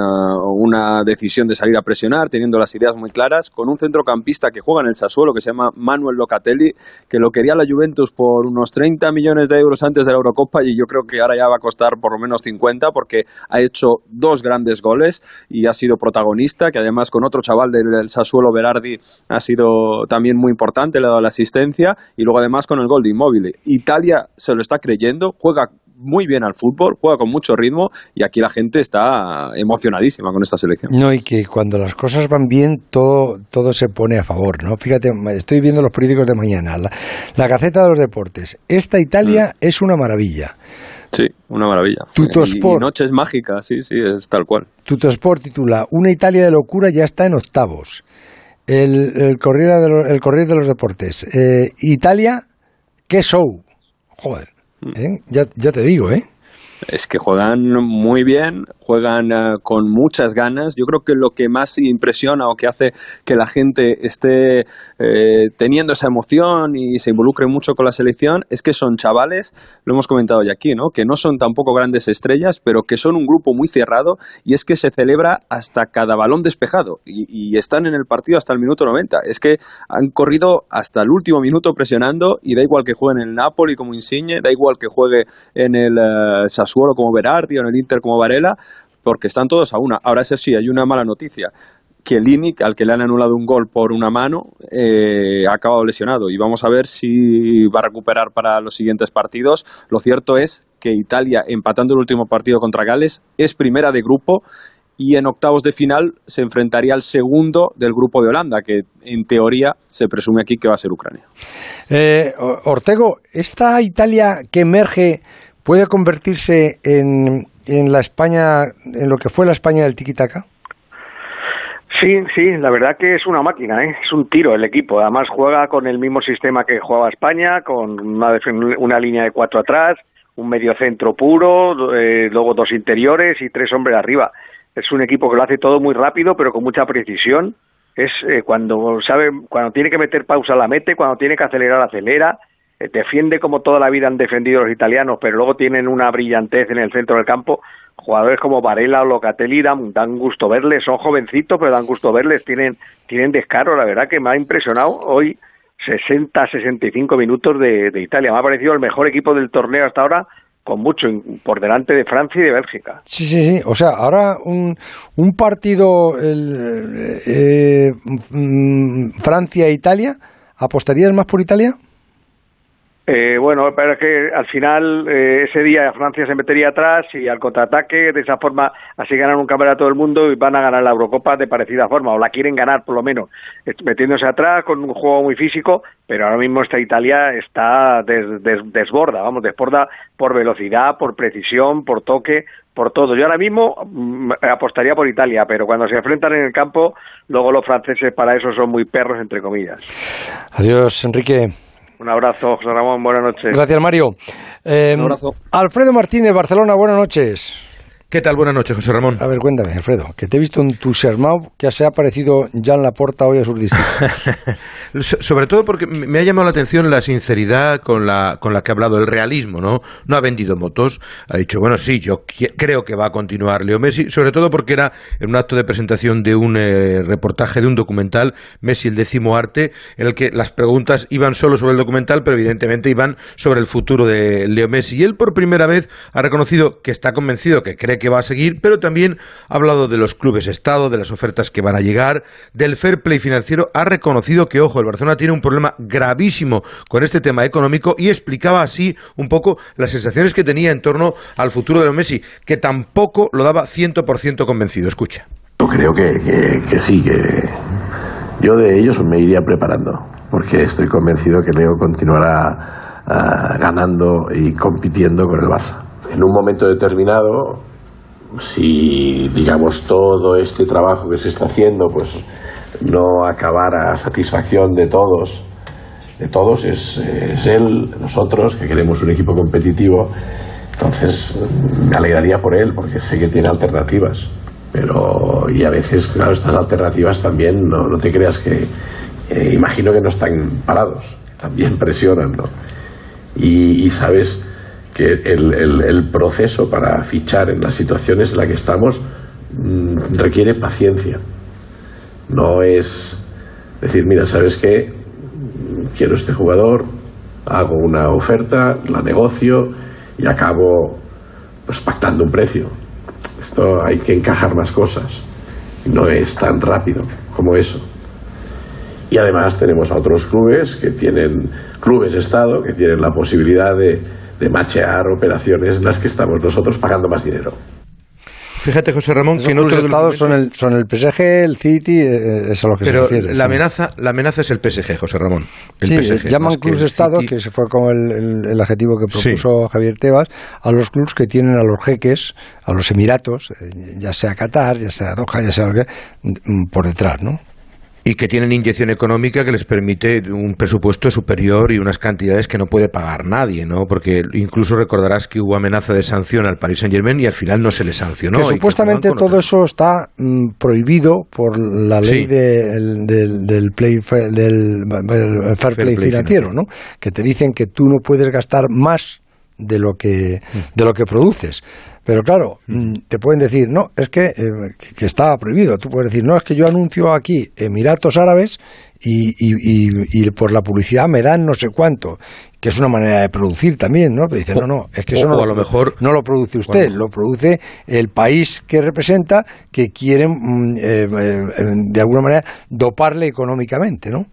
[SPEAKER 20] una decisión de salir a presionar, teniendo las ideas muy claras con un centrocampista que juega en el Sassuolo, que se llama Manuel Locatelli, que lo quería la Juventus por unos 30 millones de euros antes de la Eurocopa y yo creo que ahora ya va a costar por lo menos 50 porque ha hecho dos grandes goles y ha sido protagonista, que además con otro chaval del, Sassuolo, Berardi, ha sido también muy importante, le ha dado la asistencia y luego además con el gol de Immobile. Italia se lo está creyendo, juega muy bien al fútbol, juega con mucho ritmo y aquí la gente está emocionadísima con esta selección.
[SPEAKER 2] No, y que cuando las cosas van bien, todo, todo se pone a favor, ¿no? Fíjate, estoy viendo los periódicos de mañana, la, Gaceta de los Deportes. Esta Italia mm. es una maravilla.
[SPEAKER 20] Sí, una maravilla.
[SPEAKER 2] Tutosport.
[SPEAKER 20] Y, noches mágicas, sí, sí, es tal cual.
[SPEAKER 2] Tutosport titula Una Italia de locura ya está en octavos. El, el, Corriere, de los, el de los Deportes. Eh, Italia, qué show. Joder. ¿Eh? Ya, ya te digo, ¿eh?
[SPEAKER 20] Es que juegan muy bien, juegan eh, con muchas ganas. Yo creo que lo que más impresiona o que hace que la gente esté eh, teniendo esa emoción y se involucre mucho con la selección es que son chavales, lo hemos comentado ya aquí, ¿no? que no son tampoco grandes estrellas, pero que son un grupo muy cerrado y es que se celebra hasta cada balón despejado y, están en el partido hasta el minuto 90. Es que han corrido hasta el último minuto presionando y da igual que jueguen en el Napoli como Insigne, da igual que juegue en el uh, como Berardi o en el Inter como Varela, porque están todos a una. Ahora, eso sí, hay una mala noticia. Que Linic, al que le han anulado un gol por una mano, eh, ha acabado lesionado. Y vamos a ver si va a recuperar para los siguientes partidos. Lo cierto es que Italia, empatando el último partido contra Gales, es primera de grupo y en octavos de final se enfrentaría al segundo del grupo de Holanda, que en teoría se presume aquí que va a ser Ucrania.
[SPEAKER 2] Eh, Ortego, ¿esta Italia que emerge puede convertirse en, en la España, en lo que fue la España del tiki-taka?
[SPEAKER 4] Sí, sí, la verdad que es una máquina, ¿eh? es un tiro el equipo. Además juega con el mismo sistema que jugaba España, con una, una línea de cuatro atrás, un medio centro puro, eh, luego dos interiores y tres hombres arriba. Es un equipo que lo hace todo muy rápido, pero con mucha precisión. Es eh, cuando sabe, cuando tiene que meter pausa la mete, cuando tiene que acelerar acelera. Eh, defiende como toda la vida han defendido los italianos, pero luego tienen una brillantez en el centro del campo. Jugadores como Varela o Locatelli dan, dan gusto verles, son jovencitos, pero dan gusto verles, tienen, tienen descaro. La verdad que me ha impresionado hoy 60, 65 minutos de, de Italia. Me ha parecido el mejor equipo del torneo hasta ahora con mucho por delante de Francia y de Bélgica.
[SPEAKER 2] Sí, sí, sí. O sea, ahora un, un partido el, eh, mm, Francia-Italia, ¿apostarías más por Italia?
[SPEAKER 4] Eh, bueno, pero es que al final eh, ese día Francia se metería atrás y al contraataque, de esa forma así ganan un campeonato del mundo y van a ganar la Eurocopa de parecida forma, o la quieren ganar por lo menos, metiéndose atrás con un juego muy físico, pero ahora mismo esta Italia está desborda, vamos, desborda por velocidad, por precisión, por toque, por todo. Yo ahora mismo mm, apostaría por Italia, pero cuando se enfrentan en el campo, luego los franceses para eso son muy perros, entre comillas.
[SPEAKER 2] Adiós, Enrique.
[SPEAKER 4] Un abrazo, José Ramón, buenas noches.
[SPEAKER 2] Gracias, Mario.
[SPEAKER 20] Un abrazo.
[SPEAKER 2] Eh, Alfredo Martínez, Barcelona, buenas noches.
[SPEAKER 21] ¿Qué tal? Buenas noches, José Ramón.
[SPEAKER 2] A ver, cuéntame, Alfredo, que te he visto entusiasmado que se ha parecido Jan Laporta hoy a sus discípulos.
[SPEAKER 21] Sobre todo porque me ha llamado la atención la sinceridad con la, con la que ha hablado, el realismo, ¿no? No ha vendido motos, ha dicho, bueno, sí, yo creo que va a continuar Leo Messi, sobre todo porque era en un acto de presentación de un eh, reportaje de un documental, Messi el décimo arte, en el que las preguntas iban solo sobre el documental, pero evidentemente iban sobre el futuro de Leo Messi. Y él por primera vez ha reconocido que está convencido, que cree que que va a seguir, pero también ha hablado de los clubes Estado, de las ofertas que van a llegar, del fair play financiero. Ha reconocido que, ojo, el Barcelona tiene un problema gravísimo con este tema económico y explicaba así un poco las sensaciones que tenía en torno al futuro de los Messi, que tampoco lo daba 100% convencido. Escucha.
[SPEAKER 22] Yo creo que, que sí, que yo de ellos me iría preparando, porque estoy convencido que Leo continuará ah, ganando y compitiendo con el Barça. En un momento determinado si, digamos, todo este trabajo que se está haciendo, pues no acabara a satisfacción de todos, de todos, es, él, nosotros, que queremos un equipo competitivo, entonces me alegraría por él, porque sé que tiene alternativas. Pero, y a veces, claro, estas alternativas también, no, no te creas que, imagino que no están parados, también presionan, ¿no? y sabes, que el, proceso para fichar en las situaciones en las que estamos mm, requiere paciencia. No es decir, mira, ¿sabes qué? Quiero este jugador, hago una oferta, la negocio y acabo pues, pactando un precio. Esto hay que encajar más cosas. No es tan rápido como eso. Y además tenemos a otros clubes que tienen, clubes Estado, que tienen la posibilidad de de machear operaciones en las que estamos nosotros pagando más dinero.
[SPEAKER 21] Fíjate, José Ramón,
[SPEAKER 2] que en otros estados son el, son el PSG, el City, eh, es a lo que
[SPEAKER 21] pero
[SPEAKER 2] se refiere.
[SPEAKER 21] La, amenaza, la amenaza es el PSG, José Ramón. El
[SPEAKER 2] sí,
[SPEAKER 21] PSG,
[SPEAKER 2] llaman clubes estados, que se fue como el, el, adjetivo que propuso Javier Tebas, a los clubes que tienen a los jeques, a los emiratos, eh, ya sea Qatar, ya sea Doha, ya sea lo que, mm, por detrás, ¿no?
[SPEAKER 21] Y que tienen inyección económica que les permite un presupuesto superior y unas cantidades que no puede pagar nadie, ¿no? Porque incluso recordarás que hubo amenaza de sanción al Paris Saint-Germain y al final no se le sancionó.
[SPEAKER 2] Que supuestamente todo eso está mm, prohibido por la ley del, del, play, del, fair play, financiero, ¿no? Que te dicen que tú no puedes gastar más de lo que, de lo que produces. Pero claro, mm, te pueden decir, no, es que, eh, que, estaba prohibido. Tú puedes decir, no, es que yo anuncio aquí Emiratos Árabes y, y, y, por la publicidad me dan no sé cuánto, que es una manera de producir también, ¿no? Pero dicen, no, no, es que eso no,
[SPEAKER 21] a lo mejor,
[SPEAKER 2] no lo produce usted, lo produce el país que representa que quieren, mm, eh, eh, de alguna manera, doparle económicamente, ¿no?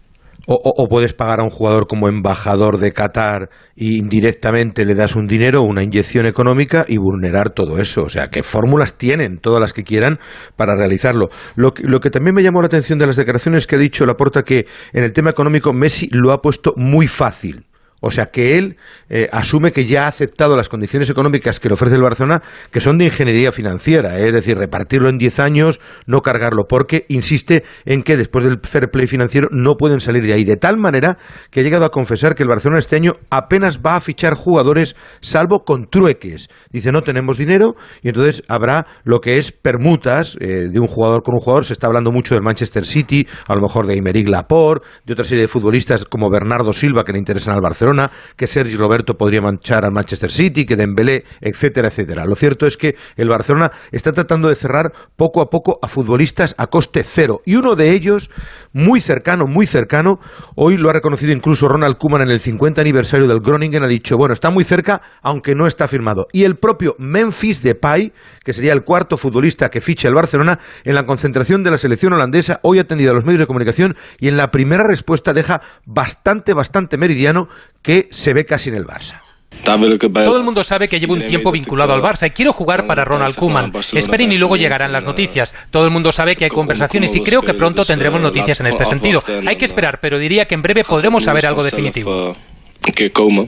[SPEAKER 21] O, puedes pagar a un jugador como embajador de Qatar y indirectamente le das un dinero, una inyección económica y vulnerar todo eso. O sea, que fórmulas tienen, todas las que quieran, para realizarlo. Lo que, lo que también me llamó la atención de las declaraciones que ha dicho Laporta que en el tema económico Messi lo ha puesto muy fácil. O sea que él eh, asume que ya ha aceptado las condiciones económicas que le ofrece el Barcelona, que son de ingeniería financiera, ¿eh? es decir, repartirlo en 10 años, no cargarlo, porque insiste en que después del fair play financiero no pueden salir de ahí. De tal manera que ha llegado a confesar que el Barcelona este año apenas va a fichar jugadores salvo con trueques. Dice, no tenemos dinero y entonces habrá lo que es permutas eh, de un jugador con un jugador. Se está hablando mucho del Manchester City, a lo mejor de Imeric Laporte, de otra serie de futbolistas como Bernardo Silva que le interesan al Barcelona que Sergi Roberto podría manchar al Manchester City, que Dembélé, etcétera, etcétera. Lo cierto es que el Barcelona está tratando de cerrar poco a poco a futbolistas a coste cero y uno de ellos muy cercano, muy cercano, hoy lo ha reconocido incluso Ronald Koeman en el 50 aniversario del Groningen ha dicho, bueno, está muy cerca aunque no está firmado. Y el propio Memphis Depay, que sería el cuarto futbolista que ficha el Barcelona en la concentración de la selección holandesa, hoy atendido a los medios de comunicación y en la primera respuesta deja bastante bastante meridiano que se ve casi en el Barça.
[SPEAKER 23] Todo el mundo sabe que llevo un tiempo vinculado al Barça y quiero jugar para Ronald Koeman. Esperen y luego llegarán las noticias. Todo el mundo sabe que hay conversaciones y creo que pronto tendremos noticias en este sentido. Hay que esperar, pero diría que en breve podremos saber algo definitivo.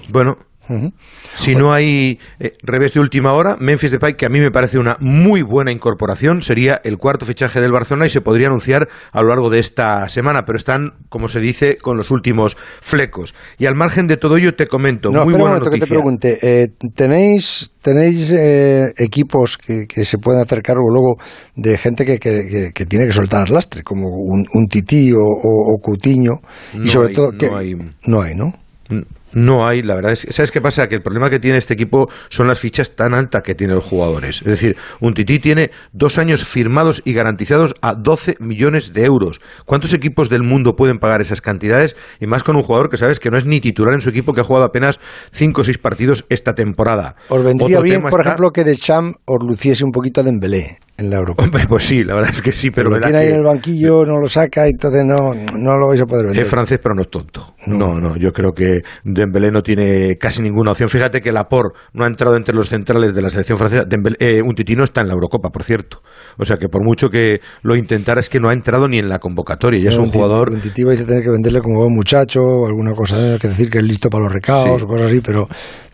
[SPEAKER 21] Bueno, si no hay eh, revés de última hora, Memphis Depay, que a mí me parece una muy buena incorporación, sería el cuarto fichaje del Barcelona y se podría anunciar a lo largo de esta semana, pero están, como se dice, con los últimos flecos. Y al margen de todo ello, te comento, muy buena noticia.
[SPEAKER 2] que te pregunte, eh, ¿tenéis, tenéis eh, equipos que, se pueden hacer cargo luego de gente que, que, tiene que soltar lastre, como un, un Tití o, o, Cutiño? y sobre todo, que, hay. no hay, ¿no?
[SPEAKER 21] No hay, la verdad es ¿sabes qué pasa? Que el problema que tiene este equipo son las fichas tan altas que tienen los jugadores. Es decir, un Tití tiene dos años firmados y garantizados a 12 millones de euros. ¿Cuántos equipos del mundo pueden pagar esas cantidades? Y más con un jugador que sabes que no es ni titular en su equipo, que ha jugado apenas 5 o 6 partidos esta temporada.
[SPEAKER 2] Os vendría bien, por ejemplo, que de Cham os luciese un poquito de Embelé en la Europa.
[SPEAKER 21] Hombre, pues sí, la verdad es que sí, pero,
[SPEAKER 2] lo tiene ahí en el banquillo, no lo saca, entonces no, no lo vais a poder vender.
[SPEAKER 21] Es francés, pero no es tonto. No, no, yo creo que Dembélé no tiene casi ninguna opción. Fíjate que Laporte no ha entrado entre los centrales de la selección francesa. Eh, un titino está en la Eurocopa, por cierto. O sea que por mucho que lo intentara es que no ha entrado ni en la convocatoria. Y es un, jugador.
[SPEAKER 2] Un tití vais a tener que venderle como buen muchacho o alguna cosa, que decir que es listo para los recados o cosas así, pero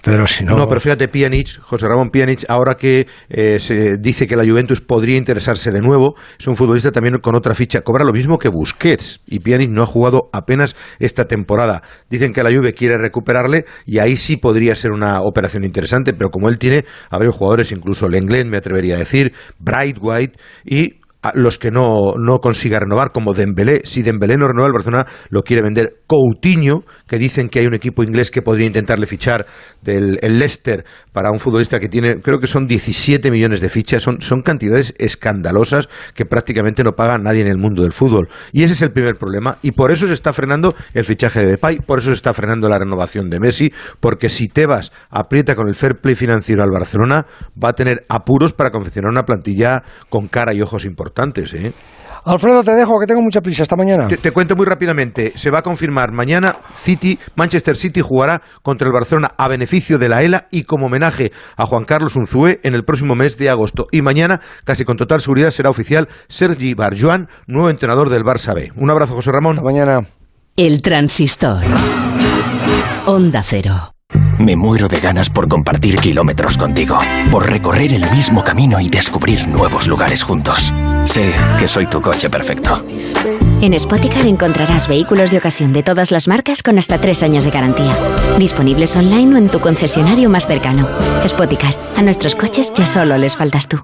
[SPEAKER 2] pero si no...
[SPEAKER 21] No, pero fíjate, Pjanic, José Ramón Pjanic, ahora que eh, se dice que la Juventus podría interesarse de nuevo, es un futbolista también con otra ficha. Cobra lo mismo que Busquets y Pjanic no ha jugado apenas esta temporada. Dicen que la Juve quiere recuperarle y ahí sí podría ser una operación interesante, pero como él tiene a jugadores, incluso Lenglen, me atrevería a decir, Bright White y los que no, no consiga renovar, como Dembélé. Si Dembélé no renueva, el Barcelona lo quiere vender. Coutinho, que dicen que hay un equipo inglés que podría intentarle fichar del el Leicester para un futbolista que tiene, creo que son 17 millones de fichas. Son, son cantidades escandalosas que prácticamente no paga nadie en el mundo del fútbol. Y ese es el primer problema. Y por eso se está frenando el fichaje de Depay, por eso se está frenando la renovación de Messi, porque si Tebas aprieta con el fair play financiero al Barcelona, va a tener apuros para confeccionar una plantilla con cara y ojos importantes ¿eh?
[SPEAKER 2] Alfredo, te dejo, que tengo mucha prisa. Hasta mañana.
[SPEAKER 21] Te, cuento muy rápidamente. Se va a confirmar mañana City, Manchester City jugará contra el Barcelona a beneficio de la ELA y como homenaje a Juan Carlos Unzué en el próximo mes de agosto. Y mañana, casi con total seguridad, será oficial Sergi Barjuan, nuevo entrenador del Barça B. Un abrazo, José Ramón.
[SPEAKER 2] Hasta mañana.
[SPEAKER 6] El transistor. Onda Cero.
[SPEAKER 9] Me muero de ganas por compartir kilómetros contigo, por recorrer el mismo camino y descubrir nuevos lugares juntos. Sé que soy tu coche perfecto.
[SPEAKER 6] En Spoticar encontrarás vehículos de ocasión de todas las marcas con hasta tres años de garantía. Disponibles online o en tu concesionario más cercano. Spoticar, a nuestros coches ya solo les faltas tú.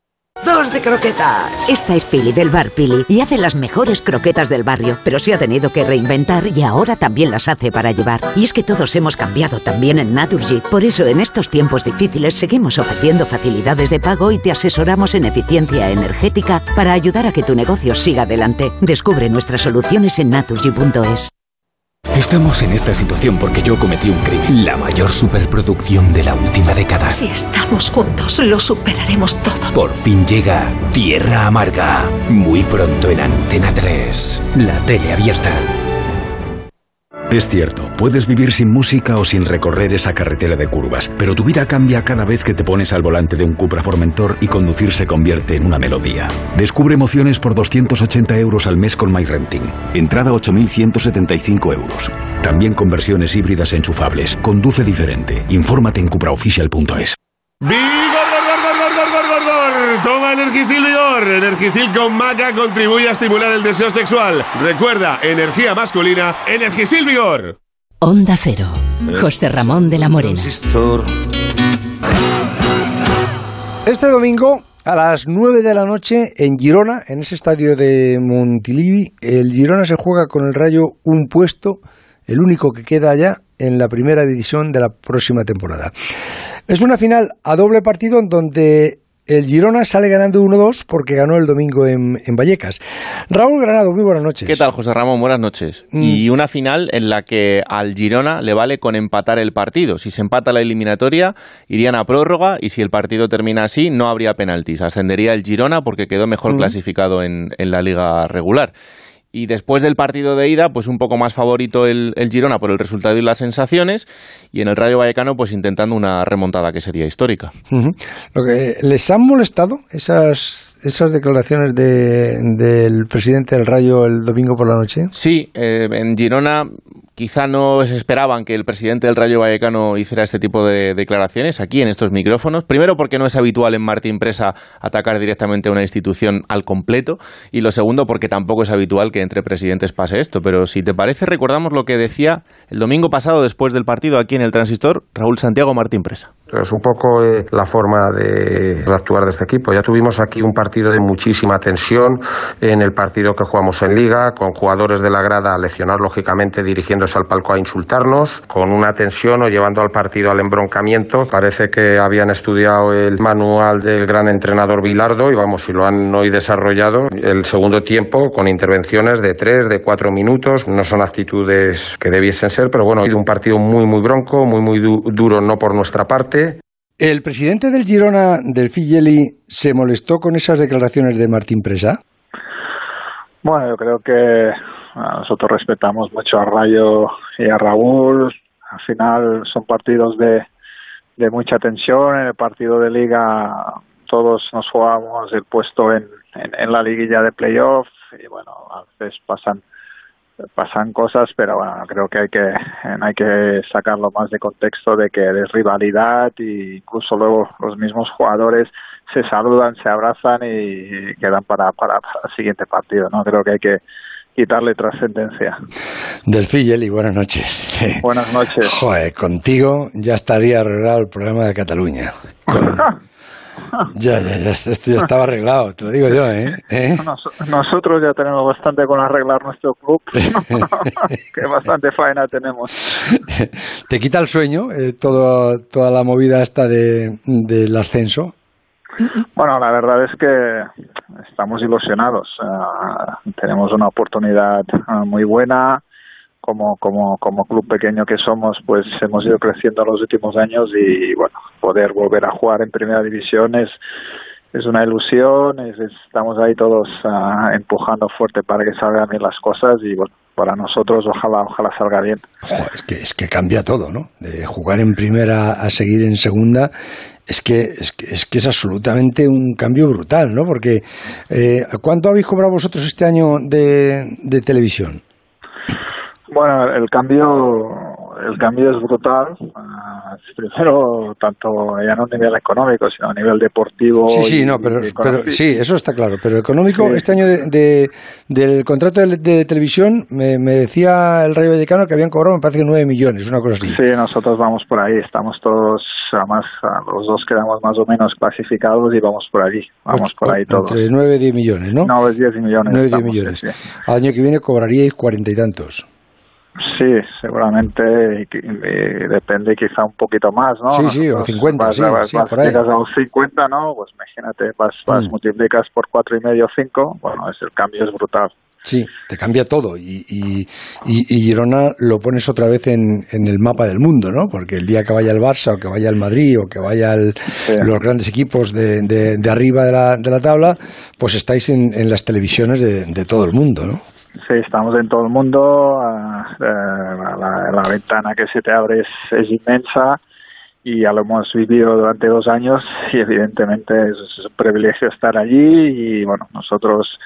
[SPEAKER 24] Dos de croquetas.
[SPEAKER 17] Esta es Pili del bar Pili y hace las mejores croquetas del barrio, pero se ha tenido que reinventar y ahora también las hace para llevar. Y es que todos hemos cambiado también en Naturgy. Por eso en estos tiempos difíciles seguimos ofreciendo facilidades de pago y te asesoramos en eficiencia energética para ayudar a que tu negocio siga adelante. Descubre nuestras soluciones en naturgy.es.
[SPEAKER 9] Estamos en esta situación porque yo cometí un crimen. La mayor superproducción de la última década.
[SPEAKER 25] Si estamos juntos, lo superaremos todo.
[SPEAKER 9] Por fin llega Tierra Amarga. Muy pronto en Antena 3. La tele abierta.
[SPEAKER 13] Es cierto, puedes vivir sin música o sin recorrer esa carretera de curvas, pero tu vida cambia cada vez que te pones al volante de un Cupra Formentor y conducir se convierte en una melodía. Descubre emociones por 280 euros al mes con MyRenting. Entrada 8.175 euros. También con versiones híbridas enchufables. Conduce diferente. Infórmate en cupraofficial.es.
[SPEAKER 26] Toma Energisil Vigor. Energisil con maca contribuye a estimular el deseo sexual. Recuerda, energía masculina, Energisil Vigor.
[SPEAKER 6] Onda Cero. José Ramón de la Morena.
[SPEAKER 2] Este domingo a las 9 de la noche en Girona, en ese estadio de Montilivi, el Girona se juega con el Rayo un puesto, el único que queda allá en la primera división de la próxima temporada. Es una final a doble partido en donde el Girona sale ganando 1-2 porque ganó el domingo en, Vallecas. Raúl Granado, muy buenas noches.
[SPEAKER 27] ¿Qué tal, José Ramón? Buenas noches. Mm. Y una final en la que al Girona le vale con empatar el partido. Si se empata la eliminatoria, irían a prórroga y si el partido termina así, no habría penaltis. Ascendería el Girona porque quedó mejor mm. clasificado en la liga regular. Y después del partido de ida, pues un poco más favorito el, Girona por el resultado y las sensaciones, y en el Rayo Vallecano, pues intentando una remontada que sería histórica.
[SPEAKER 2] Lo que les han molestado esas, esas declaraciones del presidente del Rayo el domingo por la noche.
[SPEAKER 27] Sí, eh, en Girona quizá no se esperaban que el presidente del Rayo Vallecano hiciera este tipo de declaraciones aquí en estos micrófonos. Primero porque no es habitual en Martín Presa atacar directamente a una institución al completo y lo segundo porque tampoco es habitual que entre presidentes pase esto. Pero si te parece recordamos lo que decía el domingo pasado después del partido aquí en el Transistor Raúl Santiago Martín Presa.
[SPEAKER 28] Es un poco eh, la forma de, actuar de este equipo. Ya tuvimos aquí un partido de muchísima tensión en el partido que jugamos en Liga, con jugadores de la grada lesionados, lógicamente, dirigiéndose al palco a insultarnos, con una tensión o llevando al partido al embroncamiento. Parece que habían estudiado el manual del gran entrenador Bilardo y vamos, si lo han hoy desarrollado, el segundo tiempo con intervenciones de tres, de cuatro minutos. No son actitudes que debiesen ser, pero bueno, ha sido un partido muy, muy bronco, muy, muy duro, no por nuestra parte
[SPEAKER 2] ¿El presidente del Girona, del Figeli, se molestó con esas declaraciones de Martín Presa?
[SPEAKER 29] Bueno, yo creo que nosotros respetamos mucho a Rayo y a Raúl. Al final son partidos de, mucha tensión. En el partido de liga todos nos jugamos el puesto en, en la liguilla de playoff y bueno, a veces pasan pasan cosas, pero bueno, creo que hay que hay que sacarlo más de contexto de que es rivalidad e incluso luego los mismos jugadores se saludan, se abrazan y quedan para, para, el siguiente partido, ¿no? Creo que hay que quitarle trascendencia.
[SPEAKER 2] Del y buenas noches.
[SPEAKER 29] Buenas noches.
[SPEAKER 2] Joder, contigo ya estaría arreglado el problema de Cataluña. Ya, ya, ya, esto ya estaba arreglado, te lo digo yo, ¿eh? ¿Eh?
[SPEAKER 29] nosotros ya tenemos bastante con arreglar nuestro club, que bastante faena tenemos.
[SPEAKER 2] ¿Te quita el sueño eh, todo, toda la movida esta de, del ascenso?
[SPEAKER 29] Bueno, la verdad es que estamos ilusionados. Uh, tenemos una oportunidad uh, muy buena como, como, como club pequeño que somos, pues hemos ido creciendo en los últimos años y bueno, poder volver a jugar en primera división es, es una ilusión, estamos ahí todos uh, empujando fuerte para que salgan bien las cosas y bueno, para nosotros ojalá ojalá salga bien.
[SPEAKER 2] es que es que cambia todo, ¿no? De jugar en primera a seguir en segunda es que es que es, que es absolutamente un cambio brutal, ¿no? Porque eh, ¿cuánto habéis cobrado vosotros este año de, de televisión?
[SPEAKER 29] Bueno, el cambio, el cambio es brutal. Uh, primero, tanto ya no a nivel económico, sino a nivel deportivo.
[SPEAKER 2] Sí, sí, no, pero, sí, eso está claro. Pero económico, este año de, del contrato de, televisión, me, decía el Rayo Vallecano que habían cobrado, me parece que 9 millones, una cosa así.
[SPEAKER 29] Sí, nosotros vamos por ahí, estamos todos, además, los dos quedamos más o menos clasificados y vamos por ahí, vamos por ahí todos.
[SPEAKER 2] Entre 9 y 10 millones, ¿no?
[SPEAKER 29] 9 10 millones.
[SPEAKER 2] 9 10 millones. Al año que viene cobraríais cuarenta y tantos.
[SPEAKER 29] Sí, seguramente depende quizá un poquito más, ¿no?
[SPEAKER 2] Sí, sí, o 50, vas, sí, sí, por ahí.
[SPEAKER 29] a los 50, ¿no? Pues imagínate, vas, vas mm. multiplicas por cuatro y medio, cinco, bueno, es, el cambio es brutal.
[SPEAKER 2] Sí, te cambia todo y, y, Girona lo pones otra vez en, el mapa del mundo, ¿no? Porque el día que vaya el Barça o que vaya el Madrid o que vaya los grandes equipos de, de, arriba de la, de la, tabla, pues estáis en, en las televisiones de, todo el mundo, ¿no?
[SPEAKER 29] Sí, estamos en todo el mundo. Ah, eh, la, ventana que se te abre es, inmensa y ya lo hemos vivido durante dos años y evidentemente es un privilegio estar allí y bueno, nosotros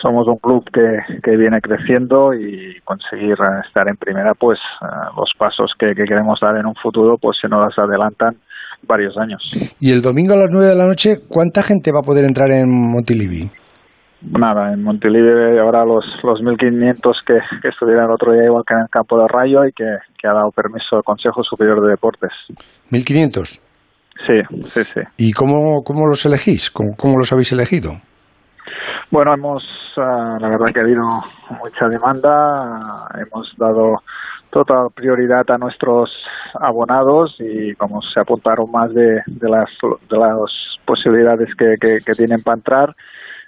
[SPEAKER 29] somos un club que, que viene creciendo y conseguir estar en primera, pues eh, los pasos que, queremos dar en un futuro, pues se nos adelantan varios años.
[SPEAKER 2] Y el domingo a las 9 de la noche, ¿cuánta gente va a poder entrar en Montilivi?
[SPEAKER 29] Nada, en Montilivi ahora los, los 1.500 que, que estuvieron el otro día igual que en el campo de Rayo y que, que ha dado permiso el Consejo Superior de Deportes.
[SPEAKER 2] ¿1.500?
[SPEAKER 29] Sí, sí, sí.
[SPEAKER 2] ¿Y cómo, cómo los elegís? ¿Cómo, ¿Cómo los habéis elegido?
[SPEAKER 29] Bueno, hemos, ah, la verdad que ha habido mucha demanda, hemos dado total prioridad a nuestros abonados y como se apuntaron más de, de, las, de las posibilidades que, que, tienen para entrar,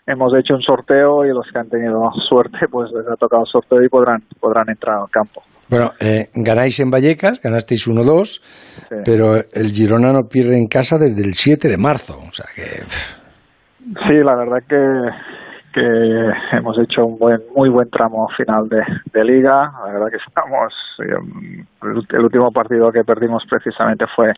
[SPEAKER 29] hemos hecho un sorteo y los que han tenido suerte pues les ha tocado el sorteo y podrán, podrán entrar al campo.
[SPEAKER 2] Bueno, eh, ganáis en Vallecas, ganasteis 1-2, pero el Girona no pierde en casa desde el 7 de marzo, o sea que...
[SPEAKER 29] Sí, la verdad que que hemos hecho un buen, muy buen tramo final de, liga. La verdad que estamos, eh, el último partido que perdimos precisamente fue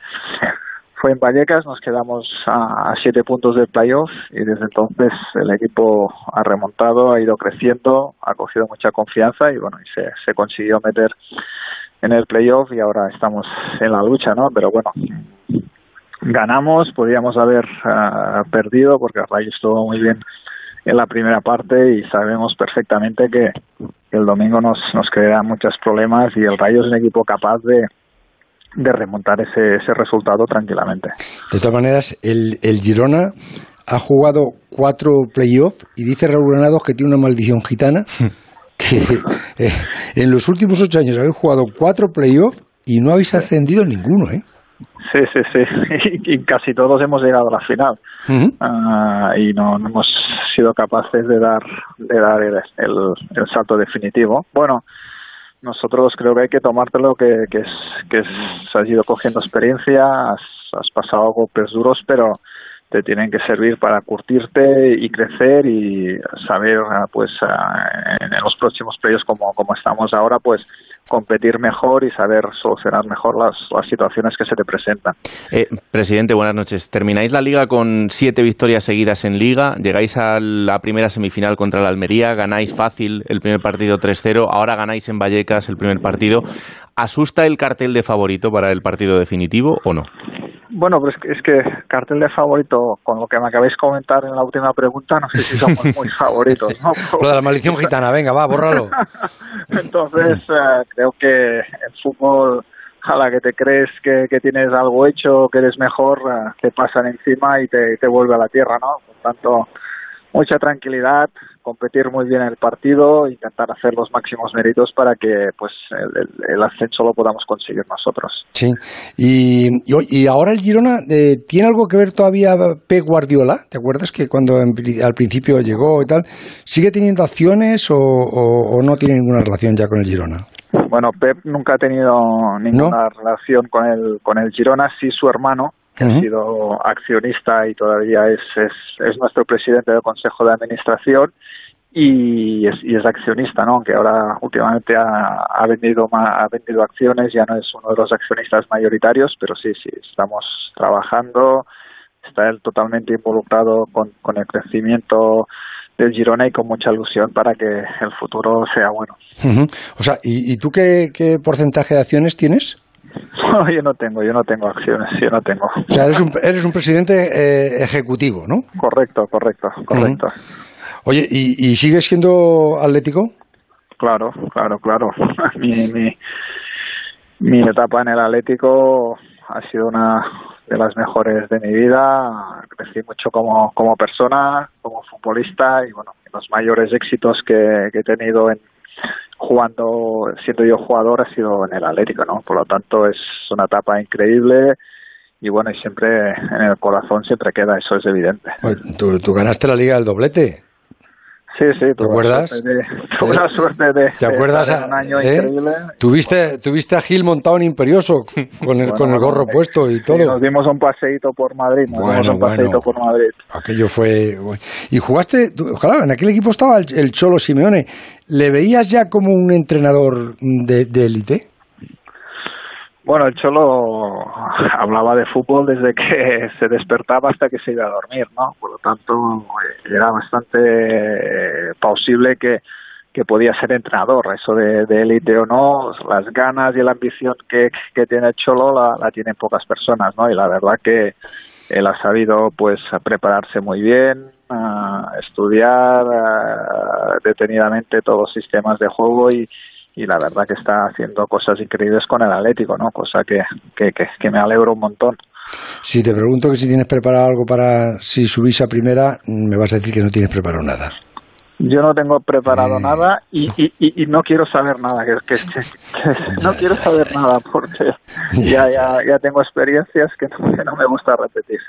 [SPEAKER 29] fue en Vallecas, nos quedamos a, siete puntos del playoff y desde entonces el equipo ha remontado, ha ido creciendo, ha cogido mucha confianza y bueno, y se, se consiguió meter en el playoff y ahora estamos en la lucha, ¿no? Pero bueno, ganamos, podíamos haber ah, perdido porque Rayo estuvo muy bien en la primera parte y sabemos perfectamente que el domingo nos, nos creará muchos problemas y el Rayo es un equipo capaz de, de remontar ese, ese resultado tranquilamente.
[SPEAKER 2] De todas maneras, el, el Girona ha jugado cuatro playoffs y dice Raúl Granados que tiene una maldición gitana que eh, en los últimos ocho años habéis jugado cuatro playoffs y no habéis ascendido ninguno, ¿eh?
[SPEAKER 29] Sí, sí, sí. Y, casi todos hemos llegado a la final. Ah, y no, hemos sido capaces de dar, de dar el, el, salto definitivo. Bueno, nosotros creo que hay que tomártelo que, que, es, que has ido cogiendo experiencia, has, has pasado golpes duros, pero te tienen que servir para curtirte y crecer y saber, pues, ah, en los próximos playoffs como, como estamos ahora, pues, competir mejor y saber solucionar mejor las, las situaciones que se te presentan.
[SPEAKER 27] Eh, presidente, buenas noches. Termináis la liga con siete victorias seguidas en liga, llegáis a la primera semifinal contra la Almería, ganáis fácil el primer partido 3-0, ahora ganáis en Vallecas el primer partido. ¿Asusta el cartel de favorito para el partido definitivo o no?
[SPEAKER 29] Bueno, pues es que cartel de favorito, con lo que me acabáis de comentar en la última pregunta, no sé si somos muy favoritos, ¿no?
[SPEAKER 2] Lo de la maldición gitana, venga, va, bórralo.
[SPEAKER 29] Entonces, eh, creo que el fútbol, a la que te crees que, que tienes algo hecho, que eres mejor, eh, te pasan encima y te, te vuelve a la tierra, ¿no? Por tanto, mucha tranquilidad, competir muy bien en el partido, intentar hacer los máximos méritos para que pues el, ascenso lo podamos conseguir nosotros.
[SPEAKER 2] Sí, y, y, ahora el Girona eh, tiene algo que ver todavía Pep Guardiola, ¿te acuerdas que cuando al principio llegó y tal, sigue teniendo acciones o, o, no tiene ninguna relación ya con el Girona?
[SPEAKER 29] Bueno, Pep nunca ha tenido ninguna relación con el, con el Girona, sí su hermano, que ha sido accionista y todavía es, es, es, nuestro presidente del Consejo de Administración y es, y es accionista, ¿no? Aunque ahora últimamente ha, ha, vendido ha vendido acciones, ya no es uno de los accionistas mayoritarios, pero sí, sí, estamos trabajando, está él totalmente involucrado con, con el crecimiento del Girona y con mucha ilusión para que el futuro sea bueno.
[SPEAKER 2] O sea, ¿y, ¿y, tú qué, qué porcentaje de acciones tienes?
[SPEAKER 29] No, yo no tengo, yo no tengo acciones, yo no tengo.
[SPEAKER 2] O sea, eres un, eres un presidente eh, ejecutivo, ¿no?
[SPEAKER 29] Correcto, correcto, correcto.
[SPEAKER 2] Oye, ¿y, ¿y sigues siendo atlético?
[SPEAKER 29] Claro, claro, claro. mi, mi, mi etapa en el Atlético ha sido una de las mejores de mi vida. Crecí mucho como, como persona, como futbolista y bueno, los mayores éxitos que he tenido en, jugando, siendo yo jugador, ha sido en el Atlético, ¿no? Por lo tanto, es una etapa increíble y bueno, y siempre en el corazón siempre queda, eso es evidente.
[SPEAKER 2] ¿Tú, ganaste la Liga del doblete?
[SPEAKER 29] Sí, sí,
[SPEAKER 2] ¿te acuerdas?
[SPEAKER 29] tuve la suerte de,
[SPEAKER 2] ¿Te acuerdas
[SPEAKER 29] un año ¿eh? increíble.
[SPEAKER 2] ¿Tuviste, tuviste a Gil montado en Imperioso con el, con el gorro puesto y todo.
[SPEAKER 29] nos dimos un paseíto por Madrid, nos dimos un paseíto por Madrid.
[SPEAKER 2] Aquello fue... Y jugaste, ojalá, en aquel equipo estaba el, Cholo Simeone. ¿Le veías ya como un entrenador de élite?
[SPEAKER 29] Bueno, el Cholo hablaba de fútbol desde que se despertaba hasta que se iba a dormir, ¿no? Por lo tanto, eh, era bastante eh, plausible que, que podía ser entrenador. Eso de élite o no, las ganas y la ambición que, que tiene el Cholo la, la tienen pocas personas, ¿no? Y la verdad que él ha sabido, pues, prepararse muy bien, estudiar detenidamente todos los sistemas de juego y, y la verdad que está haciendo cosas increíbles con el Atlético, ¿no? Cosa que, que, que, me alegro un montón.
[SPEAKER 2] Si te pregunto que si tienes preparado algo para si subís a primera, me vas a decir que no tienes preparado nada.
[SPEAKER 29] Yo no tengo preparado eh. nada y, y, y, no quiero saber nada. Que, no quiero saber nada porque ya, ya, ya tengo experiencias que no, me gusta repetir.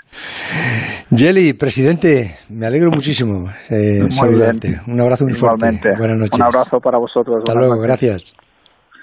[SPEAKER 2] Jelly, presidente, me alegro muchísimo eh, saludarte. Un abrazo muy fuerte. Buenas noches.
[SPEAKER 29] Un abrazo para vosotros.
[SPEAKER 2] Hasta luego, gracias.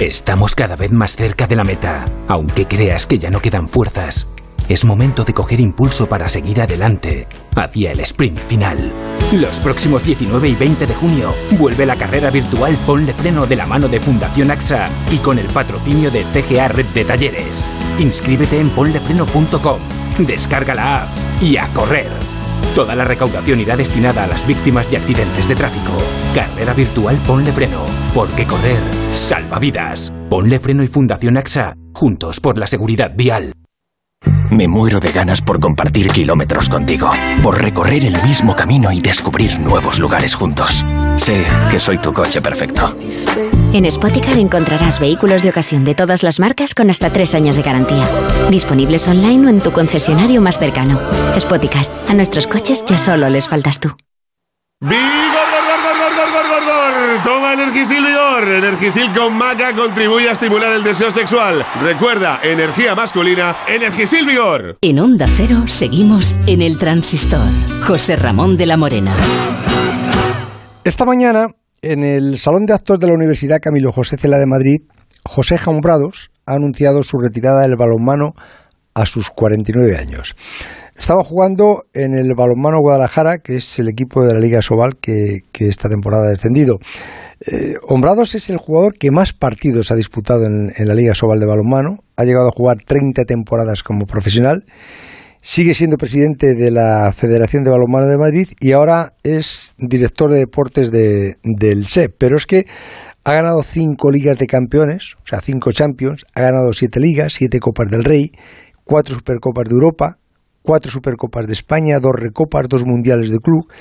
[SPEAKER 10] Estamos cada vez más cerca de la meta, aunque creas que ya no quedan fuerzas. Es momento de coger impulso para seguir adelante hacia el sprint final. Los próximos 19 y 20 de junio vuelve la carrera virtual Ponle Freno de la mano de Fundación AXA y con el patrocinio de CGA Red de Talleres. Inscríbete en ponlefreno.com, descarga la app y a correr. Toda la recaudación irá destinada a las víctimas de accidentes de tráfico. Carrera virtual Ponle Freno, porque correr salva vidas. Ponle Freno y Fundación AXA, juntos por la seguridad vial.
[SPEAKER 9] Me muero de ganas por compartir kilómetros contigo, por recorrer el mismo camino y descubrir nuevos lugares juntos. Sé que soy tu coche perfecto.
[SPEAKER 6] En Spoticar encontrarás vehículos de ocasión de todas las marcas con hasta tres años de garantía. Disponibles online o en tu concesionario más cercano. Spoticar, a nuestros coches ya solo les faltas tú.
[SPEAKER 26] Toma Energisil Vigor. Energisil con maca contribuye a estimular el deseo sexual. Recuerda, energía masculina, Energisil Vigor.
[SPEAKER 6] En Onda Cero seguimos en el transistor. José Ramón de la Morena.
[SPEAKER 2] Esta mañana, en el Salón de Actos de la Universidad Camilo José Cela de Madrid, José Jaumbrados ha anunciado su retirada del balonmano a sus 49 años. Estaba jugando en el Balonmano Guadalajara, que es el equipo de la Liga Sobal que, esta temporada ha descendido. Eh, Hombrados es el jugador que más partidos ha disputado en, la Liga Sobal de Balonmano. Ha llegado a jugar 30 temporadas como profesional. Sigue siendo presidente de la Federación de Balonmano de Madrid y ahora es director de deportes de, del SEP. Pero es que ha ganado cinco ligas de campeones, o sea, cinco champions, ha ganado siete ligas, siete copas del Rey, cuatro supercopas de Europa, cuatro Supercopas de España, dos Recopas, dos Mundiales de Club.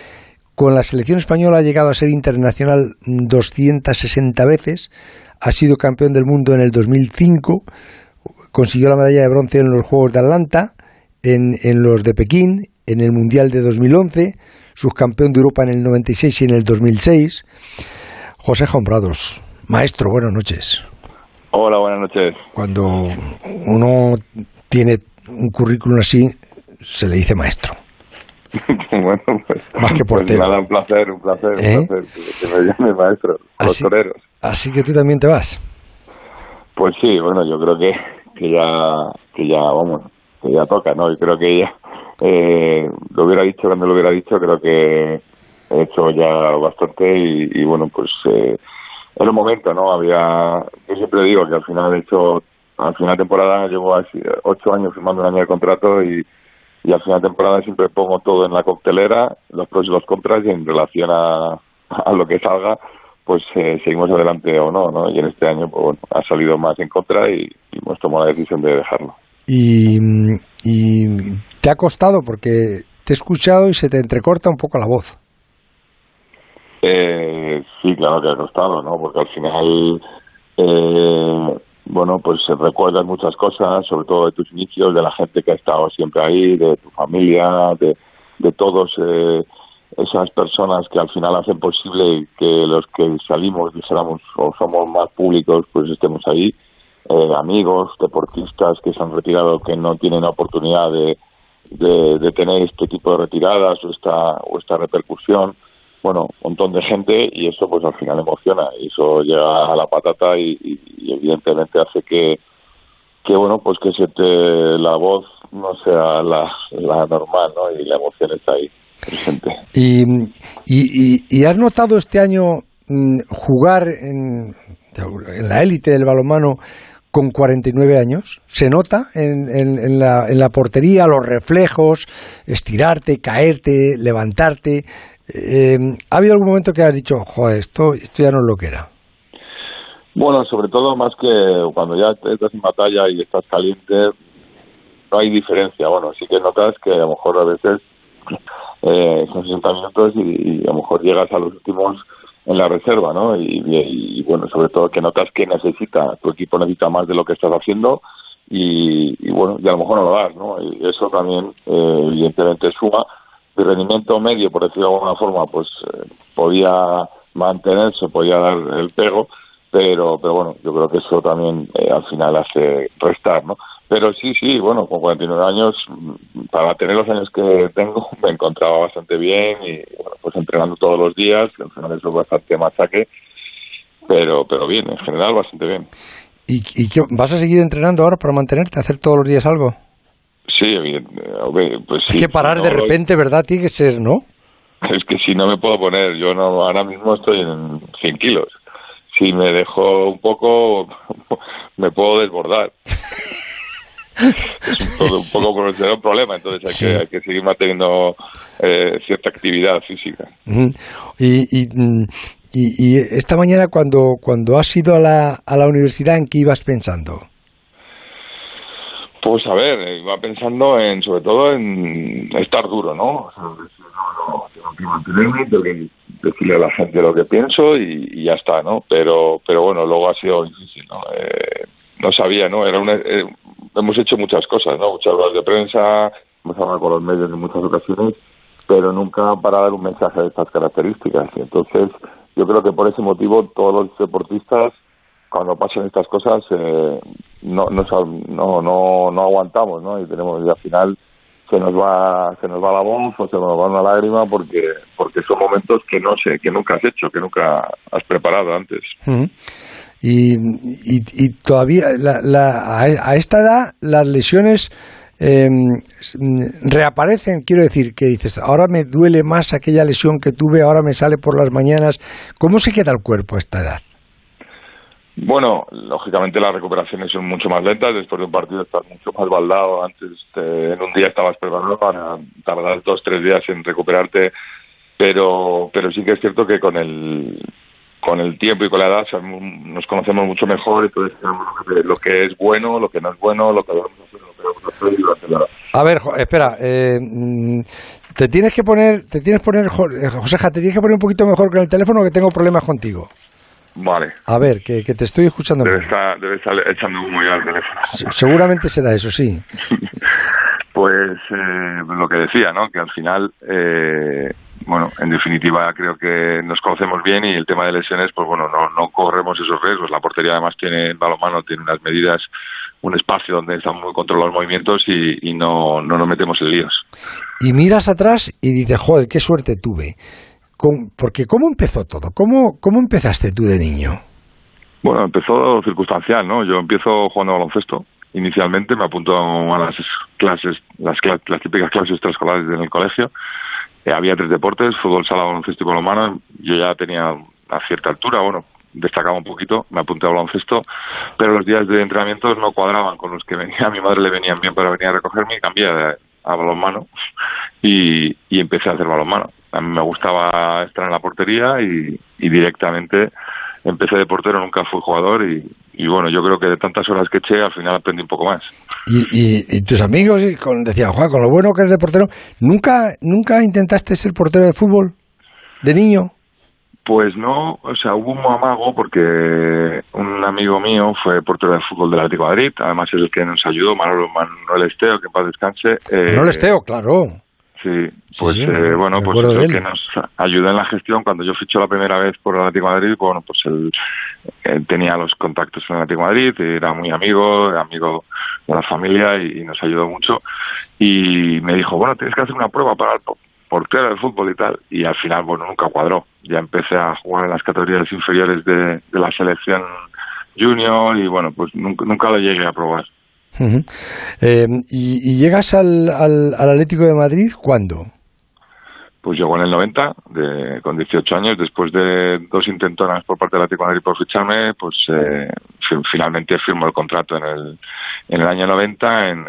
[SPEAKER 2] Con la selección española ha llegado a ser internacional 260 veces, ha sido campeón del mundo en el 2005, consiguió la medalla de bronce en los Juegos de Atlanta, en, en los de Pekín, en el Mundial de 2011, subcampeón de Europa en el 96 y en el 2006. José Jombrados, maestro, buenas noches.
[SPEAKER 30] Hola, buenas noches.
[SPEAKER 2] Cuando uno tiene un currículum así, se le dice maestro.
[SPEAKER 30] bueno, pues,
[SPEAKER 2] más que pues portero.
[SPEAKER 30] nada, un placer, un placer, un ¿Eh? placer que, me llame maestro,
[SPEAKER 2] así,
[SPEAKER 30] los toreros.
[SPEAKER 2] Así que tú también te vas.
[SPEAKER 30] Pues sí, bueno, yo creo que, que ya, que ya, vamos, que ya toca, ¿no? Y creo que ya, eh, lo hubiera dicho cuando lo hubiera dicho, creo que he hecho ya bastante y, y bueno, pues eh, era un momento, ¿no? Había, yo siempre digo que al final he hecho, al final de temporada llevo así, ocho años firmando un año de contrato y, y al final de temporada siempre pongo todo en la coctelera, los pros y los contras y en relación a, a lo que salga, pues eh, seguimos adelante o no, ¿no? Y en este año, pues bueno, ha salido más en contra y, y hemos tomado la decisión de dejarlo.
[SPEAKER 2] Y, y te ha costado porque te he escuchado y se te entrecorta un poco la voz.
[SPEAKER 30] Eh, sí, claro que ha costado, ¿no? Porque al final, eh, bueno, pues recuerdas muchas cosas, sobre todo de tus inicios, de la gente que ha estado siempre ahí, de tu familia, de, de todos eh, esas personas que al final hacen posible que los que salimos, dijéramos, o somos más públicos, pues estemos ahí. Eh, amigos, deportistas que se han retirado, que no tienen la oportunidad de, de, de tener este tipo de retiradas o esta, o esta repercusión bueno, un montón de gente y eso pues al final emociona y eso llega a la patata y, evidentemente hace que, que bueno, pues que se te, la voz no sea la, la normal, ¿no? Y la emoción está ahí presente.
[SPEAKER 2] ¿Y, y, y has notado este año mmm, jugar en, en la élite del balonmano con 49 años. Se nota en, en, en, la, en la portería, los reflejos, estirarte, caerte, levantarte. Eh, ¿Ha habido algún momento que has dicho, joder, esto, esto ya no es lo que era?
[SPEAKER 30] Bueno, sobre todo más que cuando ya estás en batalla y estás caliente, no hay diferencia. Bueno, sí que notas que a lo mejor a veces eh, son 60 minutos y, a lo mejor llegas a los últimos en la reserva, ¿no? Y, y, y, bueno, sobre todo que notas que necesita, tu equipo necesita más de lo que estás haciendo y, bueno, y a lo mejor no lo das, ¿no? Y eso también, eh, evidentemente, suma de rendimiento medio, por decirlo de alguna forma, pues eh, podía mantenerse, podía dar el pego, pero, pero bueno, yo creo que eso también eh, al final hace restar, ¿no? Pero sí, sí, bueno, con 49 años, para tener los años que tengo, me encontraba bastante bien y bueno, pues entrenando todos los días, al final eso es bastante machaque, pero, pero bien, en general bastante bien.
[SPEAKER 2] ¿Y, y vas a seguir entrenando ahora para mantenerte, hacer todos los días algo?
[SPEAKER 30] Sí, evidentemente. Pues
[SPEAKER 2] sí, es que parar no, de repente, ¿verdad? Tiene que ser, ¿no?
[SPEAKER 30] Es que si no me puedo poner, yo no ahora mismo estoy en 100 kilos. Si me dejo un poco, me puedo desbordar. es un, todo, un poco un problema, entonces hay, sí. que, hay que seguir manteniendo eh, cierta actividad física.
[SPEAKER 2] Y, y, y, y, esta mañana cuando, cuando has ido a la, a la universidad, ¿en qué ibas pensando?
[SPEAKER 30] Pues a ver, iba pensando en, sobre todo en estar duro, ¿no? O sea, tengo que mantenerme, tengo que decirle a la gente lo que pienso y, y, ya está, ¿no? Pero, pero bueno, luego ha sido difícil, ¿no? Eh, no sabía, ¿no? Era una, eh, hemos hecho muchas cosas, ¿no? Muchas horas de prensa, hemos hablado con los medios en muchas ocasiones, pero nunca para dar un mensaje de estas características. Entonces, yo creo que por ese motivo todos los deportistas cuando pasan estas cosas eh, no, no, no, no, aguantamos, ¿no? Y tenemos al final se nos va se nos va la voz o se nos va una lágrima porque porque son momentos que no sé que nunca has hecho que nunca has preparado antes.
[SPEAKER 2] Y, y, y, todavía la, la, a esta edad las lesiones eh, reaparecen. Quiero decir que dices ahora me duele más aquella lesión que tuve ahora me sale por las mañanas. Cómo se queda el cuerpo a esta edad
[SPEAKER 30] bueno, lógicamente las recuperaciones son mucho más lentas. Después de un partido estás mucho más baldado. Antes te, en un día estabas preparado para tardar dos, tres días en recuperarte. Pero, pero sí que es cierto que con el con el tiempo y con la edad nos conocemos mucho mejor. Entonces sabemos lo que es bueno, lo que no es bueno, lo que debemos hacer, lo que la.
[SPEAKER 2] A ver, espera. Eh, te tienes que poner, te tienes que poner, Joseja, te tienes que poner un poquito mejor con el teléfono que tengo problemas contigo.
[SPEAKER 30] Vale.
[SPEAKER 2] A ver, que, que te estoy escuchando.
[SPEAKER 30] Debe estar, debe estar echando humo ya al teléfono.
[SPEAKER 2] Seguramente será eso, sí.
[SPEAKER 30] pues eh, lo que decía, ¿no? Que al final, eh, bueno, en definitiva creo que nos conocemos bien y el tema de lesiones, pues bueno, no, no corremos esos riesgos. La portería además tiene, el balonmano tiene unas medidas, un espacio donde están muy controlados los movimientos y, y no, no nos metemos en líos.
[SPEAKER 2] Y miras atrás y dices, joder, qué suerte tuve porque ¿cómo empezó todo? ¿Cómo, ¿Cómo empezaste tú de niño?
[SPEAKER 30] Bueno, empezó circunstancial, ¿no? Yo empiezo jugando baloncesto. Inicialmente me apunto a las clases, las, las típicas clases extraescolares en el colegio. Eh, había tres deportes, fútbol, sala, baloncesto y balonmano. Yo ya tenía a cierta altura, bueno, destacaba un poquito, me apunté a baloncesto, pero los días de entrenamiento no cuadraban con los que venía, a mi madre le venían bien para venir a recogerme y cambié a, a balonmano y, y empecé a hacer balonmano. A mí me gustaba estar en la portería y, y directamente empecé de portero, nunca fui jugador y, y, bueno, yo creo que de tantas horas que eché al final aprendí un poco más.
[SPEAKER 2] ¿Y, y, tus amigos con, decían, Juan, con lo bueno que eres de portero, ¿nunca, ¿nunca intentaste ser portero de fútbol de niño?
[SPEAKER 30] Pues no, o sea, hubo un amago porque un amigo mío fue portero de fútbol del Atlético de Madrid, además es el que nos ayudó, Manuel, Manuel Esteo, que en paz descanse.
[SPEAKER 2] Eh, Manuel Esteo, claro.
[SPEAKER 30] Sí, pues eh, bueno, pues eso que nos ayudó en la gestión. Cuando yo ficho la primera vez por el Atlético de Madrid, bueno, pues él, tenía los contactos en el Atlético de Madrid, era muy amigo, amigo de la familia y, nos ayudó mucho. Y me dijo, bueno, tienes que hacer una prueba para el portero de fútbol y tal. Y al final, bueno, nunca cuadró. Ya empecé a jugar en las categorías inferiores de, la selección junior y bueno, pues nunca, nunca lo llegué a probar.
[SPEAKER 2] Eh, ¿y, llegas al, al, Atlético de Madrid cuándo?
[SPEAKER 30] Pues llegó en el 90, de, con 18 años, después de dos intentonas por parte del Atlético de Madrid por ficharme, pues eh, finalmente firmo el contrato en el, en el año 90, en,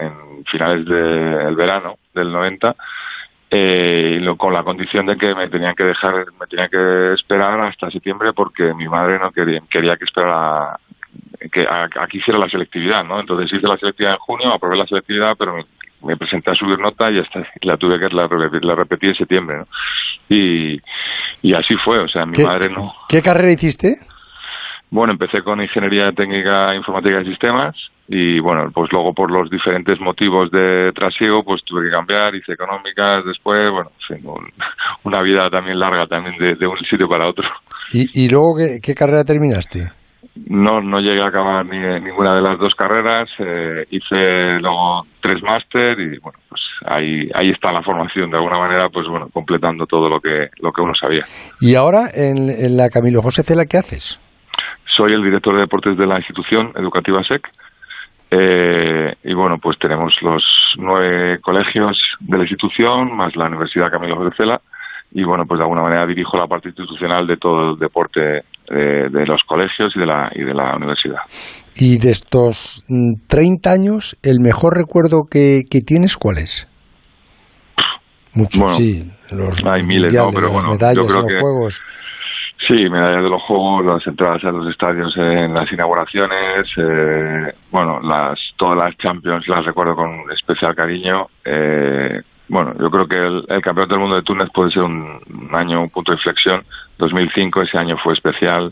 [SPEAKER 30] finales del verano del 90, eh, con la condición de que me tenían que dejar, me tenían que esperar hasta septiembre porque mi madre no quería, quería que esperara que aquí hiciera la selectividad, ¿no? Entonces hice la selectividad en junio, aprobé la selectividad, pero me, presenté a subir nota y hasta la tuve que la, la repetí en septiembre, ¿no? Y, y así fue, o sea, mi madre no.
[SPEAKER 2] ¿Qué carrera hiciste?
[SPEAKER 30] Bueno, empecé con ingeniería técnica, informática y sistemas y bueno, pues luego por los diferentes motivos de trasiego, pues tuve que cambiar, hice económicas, después, bueno, una vida también larga también de, un sitio para otro.
[SPEAKER 2] ¿Y, y luego ¿qué, carrera terminaste?
[SPEAKER 30] No, no llegué a acabar ni, ninguna de las dos carreras, eh, hice luego tres máster y bueno, pues ahí, ahí está la formación, de alguna manera, pues bueno, completando todo lo que, lo que uno sabía.
[SPEAKER 2] ¿Y ahora en, en la Camilo José Cela qué haces?
[SPEAKER 30] Soy el director de deportes de la institución educativa SEC eh, y bueno, pues tenemos los nueve colegios de la institución, más la Universidad Camilo José Cela, y bueno, pues de alguna manera dirijo la parte institucional de todo el deporte de, los colegios y de, la, y de la universidad.
[SPEAKER 2] Y de estos 30 mm, años, ¿el mejor recuerdo que, tienes cuál es?
[SPEAKER 30] Muchos, sí. hay miles, ¿no? Pero bueno, yo creo que, juegos. Sí, medallas de los juegos, las entradas a los estadios en las inauguraciones, eh, bueno, las todas las Champions las recuerdo con especial cariño. Eh, bueno, yo creo que el, Campeonato del Mundo de Túnez puede ser un, año, un punto de inflexión. 2005, ese año fue especial.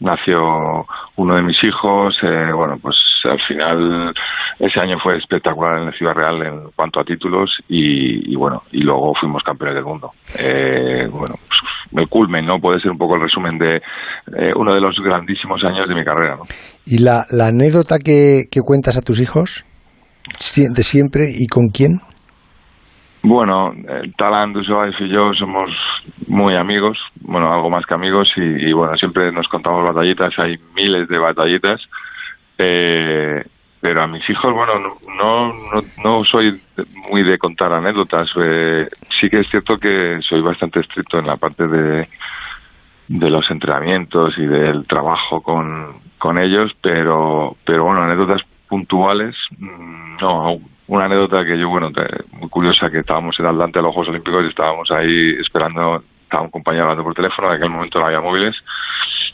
[SPEAKER 30] Nació uno de mis hijos. Eh, bueno, pues al final ese año fue espectacular en la Ciudad Real en cuanto a títulos y, bueno, y luego fuimos campeones del mundo. Eh, bueno, pues el culmen, ¿no? Puede ser un poco el resumen de eh, uno de los grandísimos años de mi carrera, ¿no?
[SPEAKER 2] ¿Y la, la anécdota que cuentas a tus hijos? ¿De siempre y con quién?
[SPEAKER 30] Bueno, Talán, Dussois y yo somos muy amigos, bueno, algo más que amigos, y, bueno, siempre nos contamos batallitas, hay miles de batallitas, eh, pero a mis hijos, bueno, no, no, no soy muy de contar anécdotas, eh, sí que es cierto que soy bastante estricto en la parte de, de los entrenamientos y del trabajo con, con ellos, pero, pero bueno, anécdotas puntuales, mm, no, una anécdota que yo, bueno, muy curiosa, que estábamos en Atlanta a los Juegos Olímpicos y estábamos ahí esperando, estaba un compañero hablando por teléfono, en aquel momento no había móviles,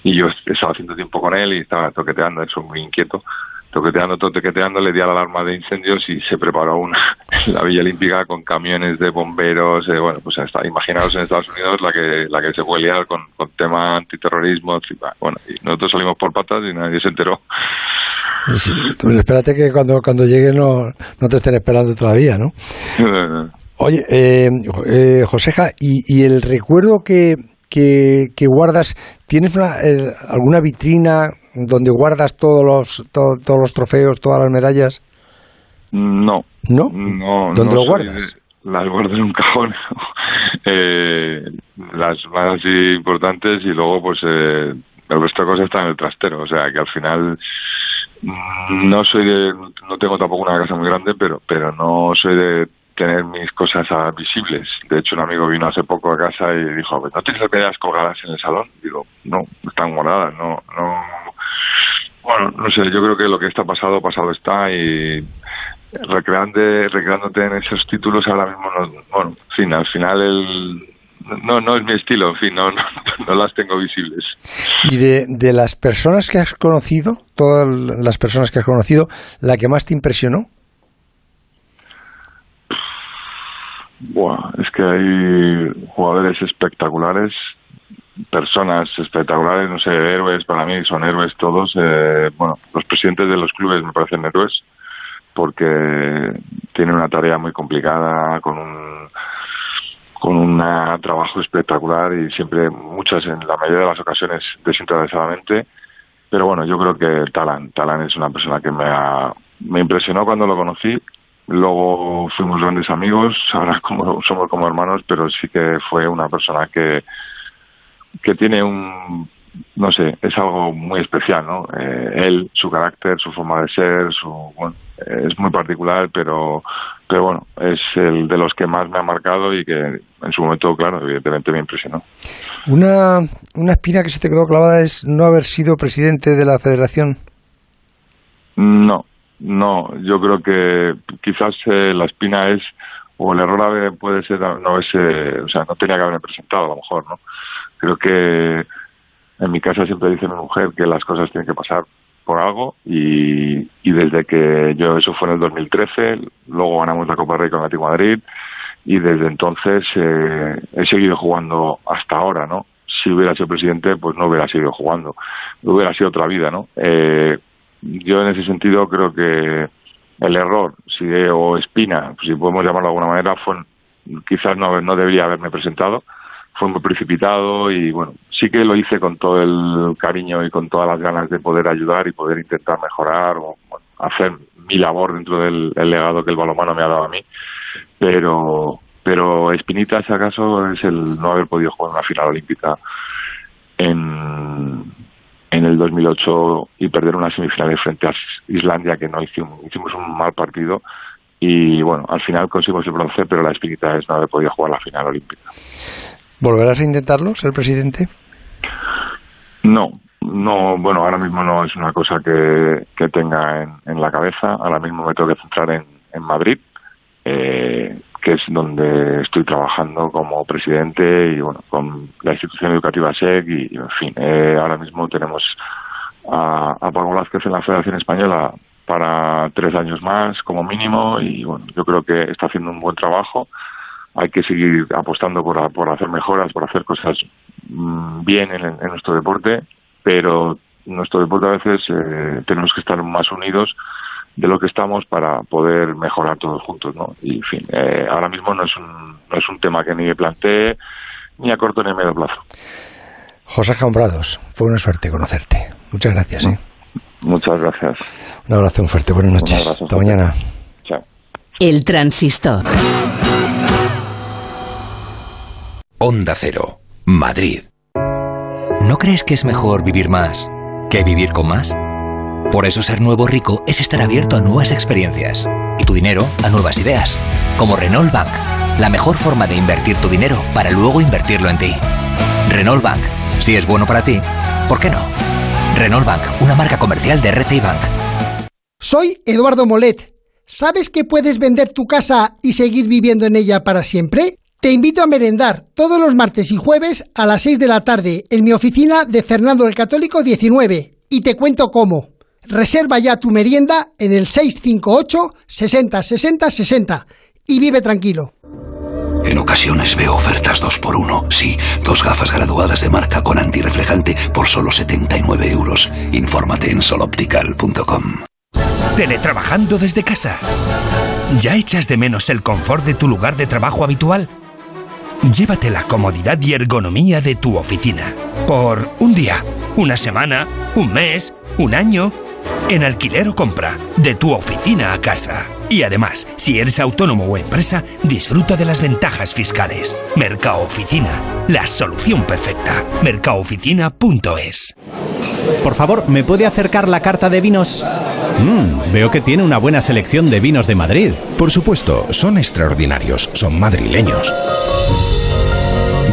[SPEAKER 30] y yo estaba haciendo tiempo con él y estaba toqueteando, eso muy inquieto, toqueteando, toqueteando, le di a la alarma de incendios y se preparó una la Villa Olímpica con camiones de bomberos, eh, bueno, pues hasta, imaginaos en Estados Unidos la que la que se fue liar con, con tema antiterrorismo, bueno, y nosotros salimos por patas y nadie se enteró.
[SPEAKER 2] Espérate que cuando, cuando llegue no, no te estén esperando todavía, ¿no? Oye, eh, eh, Joseja, ¿y, ¿y el recuerdo que, que, guardas, ¿tienes una, alguna vitrina donde guardas todos los, todos los trofeos, todas las medallas?
[SPEAKER 30] No.
[SPEAKER 2] ¿No?
[SPEAKER 30] no
[SPEAKER 2] ¿Dónde lo guardas?
[SPEAKER 30] las guardo en un cajón. eh, las más importantes y luego pues eh, el resto de cosas están en el trastero. O sea que al final no soy de, no tengo tampoco una casa muy grande, pero, pero no soy de tener mis cosas visibles. De hecho, un amigo vino hace poco a casa y dijo, ¿no tienes las medidas colgadas en el salón? Digo, no, están guardadas, no, no. Bueno, no sé, yo creo que lo que está pasado, pasado está y recreándote, recreándote en esos títulos ahora mismo, no, bueno, en fin, al final el, no, no es mi estilo, en fin, no, no, las tengo visibles.
[SPEAKER 2] Y de, de, las personas que has conocido, todas las personas que has conocido, ¿la que más te impresionó?
[SPEAKER 30] Buah, es que hay jugadores espectaculares, personas espectaculares, no sé, héroes, para mí son héroes todos. Eh, bueno, los presidentes de los clubes me parecen héroes porque tienen una tarea muy complicada, con un con un trabajo espectacular y siempre, muchas, en la mayoría de las ocasiones, desinteresadamente. Pero bueno, yo creo que Talan, Talan es una persona que me, me impresionó cuando lo conocí. Luego fuimos grandes amigos, ahora como, somos como hermanos, pero sí que fue una persona que, que tiene un, no sé, es algo muy especial, ¿no? Eh, él, su carácter, su forma de ser, su, bueno, es muy particular, pero, pero bueno, es el de los que más me ha marcado y que en su momento, claro, evidentemente me impresionó.
[SPEAKER 2] Una, una espina que se te quedó clavada es no haber sido presidente de la federación.
[SPEAKER 30] No, no, yo creo que quizás eh, la espina es, o el error puede ser, no ese, o sea, no tenía que haberme presentado a lo mejor, ¿no? Creo que en mi casa siempre dice mi mujer que las cosas tienen que pasar por algo y, desde que yo, eso fue en el 2013, luego ganamos la Copa Rey con Atlético Madrid y desde entonces eh, he seguido jugando hasta ahora, ¿no? Si hubiera sido presidente, pues no hubiera seguido jugando, hubiera sido otra vida, ¿no? Eh, yo en ese sentido creo que el error, si o espina, si podemos llamarlo de alguna manera, fue quizás no, no debería haberme presentado, fue muy precipitado y bueno, sí que lo hice con todo el cariño y con todas las ganas de poder ayudar y poder intentar mejorar o hacer mi labor dentro del legado que el balonmano me ha dado a mí. Pero, pero Espinita, si acaso, es el no haber podido jugar una final olímpica en, en el 2008 y perder una semifinal frente a Islandia, que no hicimos, hicimos un mal partido. Y bueno, al final conseguimos el bronce, pero la espinita es no haber podido jugar la final olímpica.
[SPEAKER 2] ¿Volverás a intentarlo, ser presidente?
[SPEAKER 30] No, no, bueno, ahora mismo no es una cosa que, que tenga en, la cabeza. Ahora mismo me tengo que centrar en, en Madrid, eh, que es donde estoy trabajando como presidente y bueno, con la institución educativa SEC y, en fin, eh, ahora mismo tenemos a, a Paco Vázquez en la Federación Española para tres años más como mínimo y bueno, yo creo que está haciendo un buen trabajo hay que seguir apostando por, por hacer mejoras, por hacer cosas mm, bien en, nuestro deporte, pero nuestro deporte a veces eh, tenemos que estar más unidos de lo que estamos para poder mejorar todos juntos, ¿no? Y en fin, eh, ahora mismo no es un no es un tema que ni me plantee ni a corto ni a medio plazo.
[SPEAKER 2] José Jambrados, fue una suerte conocerte. Muchas gracias. ¿eh?
[SPEAKER 30] Muchas gracias.
[SPEAKER 2] Un abrazo muy fuerte. Buenas noches. Hasta mañana.
[SPEAKER 30] Chao.
[SPEAKER 31] El transistor.
[SPEAKER 32] Onda Cero, Madrid.
[SPEAKER 10] ¿No crees que es mejor vivir más que vivir con más? Por eso ser nuevo rico es estar abierto a nuevas experiencias y tu dinero a nuevas ideas. Como Renault Bank, la mejor forma de invertir tu dinero para luego invertirlo en ti. Renault Bank, si es bueno para ti, ¿por qué no? Renault Bank, una marca comercial de RCI Bank.
[SPEAKER 33] Soy Eduardo Molet. ¿Sabes que puedes vender tu casa y seguir viviendo en ella para siempre? Te invito a merendar todos los martes y jueves a las 6 de la tarde en mi oficina de Fernando el Católico 19 y te cuento cómo. Reserva ya tu merienda en el 658 60 60 60 y vive tranquilo.
[SPEAKER 32] En ocasiones veo ofertas 2x1. Sí, dos gafas graduadas de marca con antirreflejante por solo 79 euros. Infórmate en soloptical.com.
[SPEAKER 10] Teletrabajando desde casa. ¿Ya echas de menos el confort de tu lugar de trabajo habitual? Llévate la comodidad y ergonomía de tu oficina. Por un día, una semana, un mes, un año. En alquiler o compra, de tu oficina a casa. Y además, si eres autónomo o empresa, disfruta de las ventajas fiscales. Mercado Oficina
[SPEAKER 34] la solución perfecta. Mercaoficina.es.
[SPEAKER 35] Por favor, ¿me puede acercar la carta de vinos? Mmm, veo que tiene una buena selección de vinos de Madrid.
[SPEAKER 36] Por supuesto, son extraordinarios, son madrileños.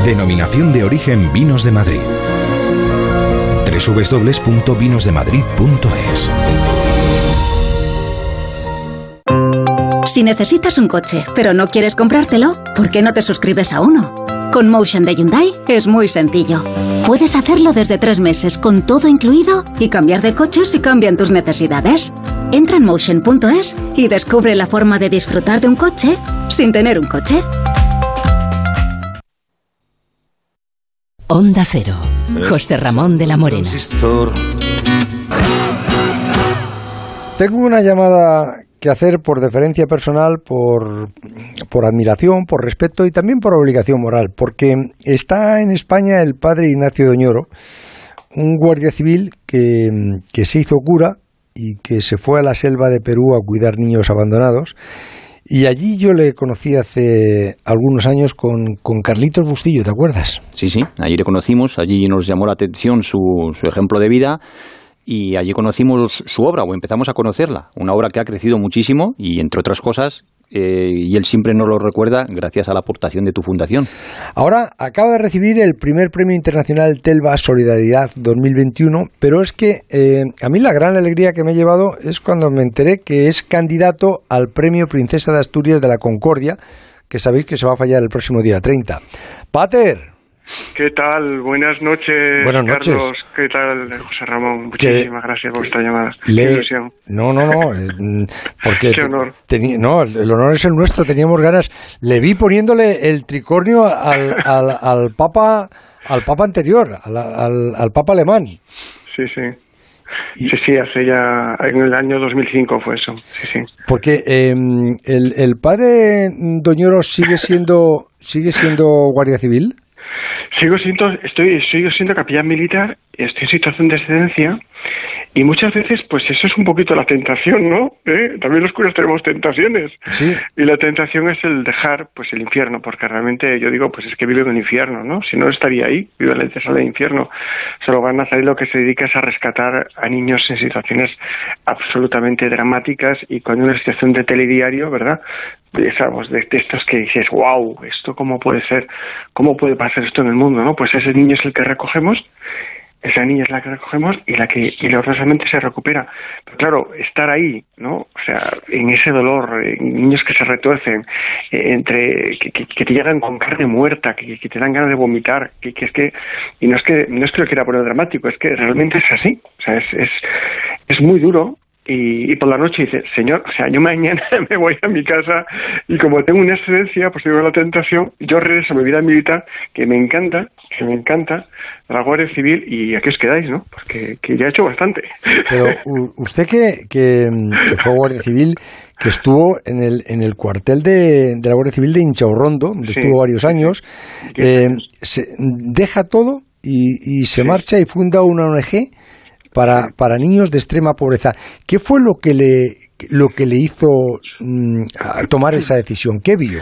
[SPEAKER 36] Denominación de origen Vinos de Madrid. www.vinosdemadrid.es
[SPEAKER 37] Si necesitas un coche, pero no quieres comprártelo, ¿por qué no te suscribes a uno? Con Motion de Hyundai es muy sencillo. Puedes hacerlo desde tres meses con todo incluido y cambiar de coche si cambian tus necesidades. Entra en motion.es y descubre la forma de disfrutar de un coche sin tener un coche.
[SPEAKER 31] Onda Cero. José Ramón de la Morena.
[SPEAKER 2] Tengo una llamada que hacer por deferencia personal, por, por admiración, por respeto y también por obligación moral, porque está en España el padre Ignacio Doñoro, un guardia civil que, que se hizo cura y que se fue a la selva de Perú a cuidar niños abandonados. Y allí yo le conocí hace algunos años con, con Carlitos Bustillo, ¿te acuerdas?
[SPEAKER 38] Sí, sí, allí le conocimos, allí nos llamó la atención su, su ejemplo de vida y allí conocimos su obra o empezamos a conocerla, una obra que ha crecido muchísimo y entre otras cosas eh, y él siempre nos lo recuerda gracias a la aportación de tu fundación.
[SPEAKER 2] Ahora acaba de recibir el primer premio internacional Telva Solidaridad 2021, pero es que eh, a mí la gran alegría que me he llevado es cuando me enteré que es candidato al premio Princesa de Asturias de la Concordia, que sabéis que se va a fallar el próximo día 30. Pater,
[SPEAKER 39] ¿Qué tal? Buenas noches,
[SPEAKER 2] Buenas noches.
[SPEAKER 39] Carlos. ¿Qué tal, José Ramón? Muchísimas gracias por esta llamada.
[SPEAKER 2] Le-. No, no, no, eh, mm, porque
[SPEAKER 39] Qué honor.
[SPEAKER 2] no, el honor es el nuestro, teníamos ganas. Le vi poniéndole el tricornio al, al, al papa al papa anterior, al, al, al papa alemán.
[SPEAKER 39] Sí, sí. Sí, sí, hace ya, en el año 2005 fue eso. Sí, sí.
[SPEAKER 2] Porque eh, el, el padre Doñoro sigue siendo sigue siendo guardia civil.
[SPEAKER 39] Sigo siendo, estoy, sigo siendo capellán militar, estoy en situación de excedencia y muchas veces, pues eso es un poquito la tentación, ¿no? ¿Eh? También los curas tenemos tentaciones.
[SPEAKER 2] Sí.
[SPEAKER 39] Y la tentación es el dejar, pues el infierno, porque realmente yo digo, pues es que vive en el infierno, ¿no? Si no estaría ahí, vive en la sala de infierno. Solo van a salir lo que se dedica es a rescatar a niños en situaciones absolutamente dramáticas y con una situación de telediario, ¿verdad? De, sabes, de, de estos que dices, wow, esto cómo puede ser, cómo puede pasar esto en el mundo, ¿no? Pues ese niño es el que recogemos esa niña es la que recogemos y la que milagrosamente se recupera. Pero claro, estar ahí, ¿no? O sea, en ese dolor, en niños que se retuercen, eh, entre que, que- que te llegan con carne muerta, que, que te dan ganas de vomitar, que, que es que y no es que no es que lo quiera poner dramático, es que realmente es así. O sea, es es, es muy duro. Y, y por la noche dice, señor, o sea, yo mañana me voy a mi casa y como tengo una excedencia, pues tengo la tentación, yo regreso a mi vida militar, que me encanta, que me encanta, a la Guardia Civil, y aquí os quedáis, ¿no? Porque que ya he hecho bastante.
[SPEAKER 2] Pero usted que, que, que fue guardia civil, que estuvo en el, en el cuartel de, de la Guardia Civil de Inchaurrondo, donde
[SPEAKER 39] Sí.
[SPEAKER 2] estuvo varios años, eh, se, deja todo y, y se marcha y funda una ONG para, para niños de extrema pobreza. ¿Qué fue lo que le, lo que le hizo mm, tomar esa decisión? ¿Qué vio?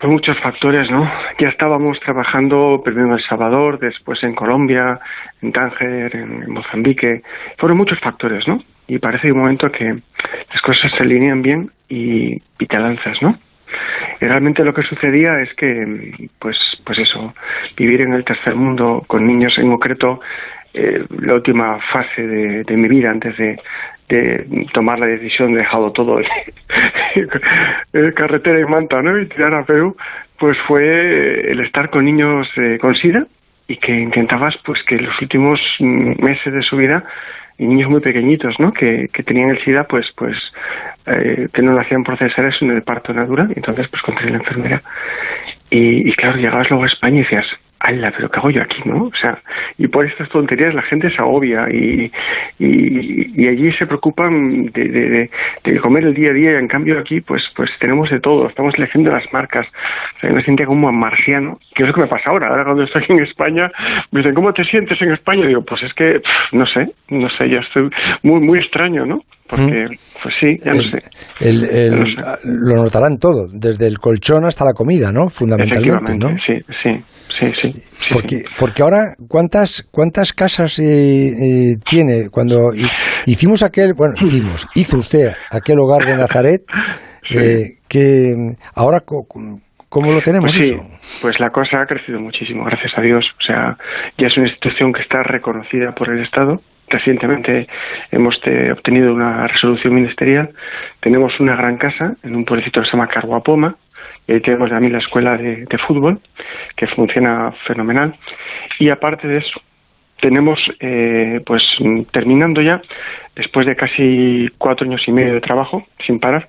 [SPEAKER 39] Por muchos factores, ¿no? Ya estábamos trabajando primero en El Salvador, después en Colombia, en Tánger, en, en Mozambique. Fueron muchos factores, ¿no? Y parece un momento que las cosas se alinean bien y, y te lanzas, ¿no? Y realmente lo que sucedía es que, pues, pues eso, vivir en el tercer mundo con niños en concreto, eh, la última fase de, de mi vida antes de, de tomar la decisión de dejado todo eh, carretera y manta, ¿no? Y tirar a Perú, pues fue el estar con niños eh, con SIDA y que intentabas, pues, que los últimos meses de su vida y niños muy pequeñitos, ¿no? Que, que tenían el SIDA, pues, pues, eh, que no lo hacían procesar eso en el parto natural, entonces, pues, contra la enfermera. Y, y claro, llegabas luego a España y decías, ¡Hala! ¿Pero qué hago yo aquí, no? O sea, y por estas tonterías la gente se agobia y, y, y allí se preocupan de, de, de- comer el día a día y en cambio aquí, pues, pues tenemos de todo. Estamos eligiendo las marcas. O sea, yo me sentía como marciano, que es lo que me pasa ahora. Ahora cuando estoy aquí en España, me dicen, ¿cómo te sientes en España? Y digo, pues es que, pff, no sé, no sé, ya estoy muy, muy extraño, ¿no? Porque, pues sí, ya no sé.
[SPEAKER 2] El, el- lo notarán todo, desde el colchón hasta la comida, ¿no? Fundamentalmente, ¿no?
[SPEAKER 39] Efectivamente, sí, sí, sí, sí.
[SPEAKER 2] Porque, porque ahora, ¿cuántas, cuántas casas eh, eh, tiene? Cuando hicimos aquel, bueno, hicimos, hizo usted aquel hogar de Nazaret, eh, que ahora, ¿cómo lo tenemos
[SPEAKER 39] pues
[SPEAKER 2] eso?
[SPEAKER 39] Pues la cosa ha crecido muchísimo, gracias a Dios. O sea, ya es una institución que está reconocida por el Estado. Recientemente hemos obtenido una resolución ministerial. Tenemos una gran casa en un pueblecito que se llama Carguapoma, ahí tenemos también la escuela de, fútbol, que funciona fenomenal. Y aparte de eso, tenemos, eh, pues terminando ya, después de casi cuatro años y medio de trabajo, sin parar,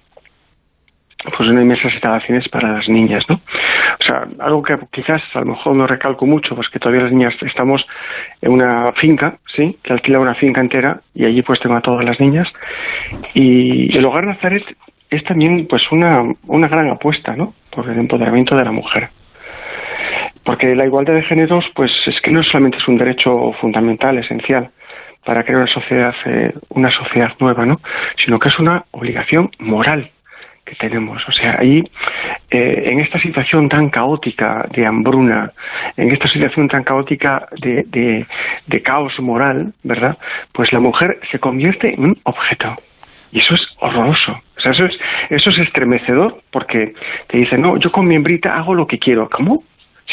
[SPEAKER 39] pues una inmensas instalaciones para las niñas, ¿no? O sea, algo que quizás a lo mejor no recalco mucho, pues que todavía las niñas estamos en una finca, ¿sí? Que alquila una finca entera y allí pues tengo a todas las niñas. Y el Hogar Nazaret es también pues una, una gran apuesta, ¿no? Por el empoderamiento de la mujer. Porque la igualdad de géneros, pues es que no solamente es un derecho fundamental, esencial, para crear una sociedad, eh, una sociedad nueva, ¿no? Sino que es una obligación moral que tenemos. O sea, ahí, eh, en esta situación tan caótica de hambruna, en esta situación tan caótica de, de, de caos moral, ¿verdad? Pues la mujer se convierte en un objeto. Y eso es horroroso. O sea, eso es, eso es estremecedor porque te dice, no, yo con mi hembrita hago lo que quiero. ¿Cómo?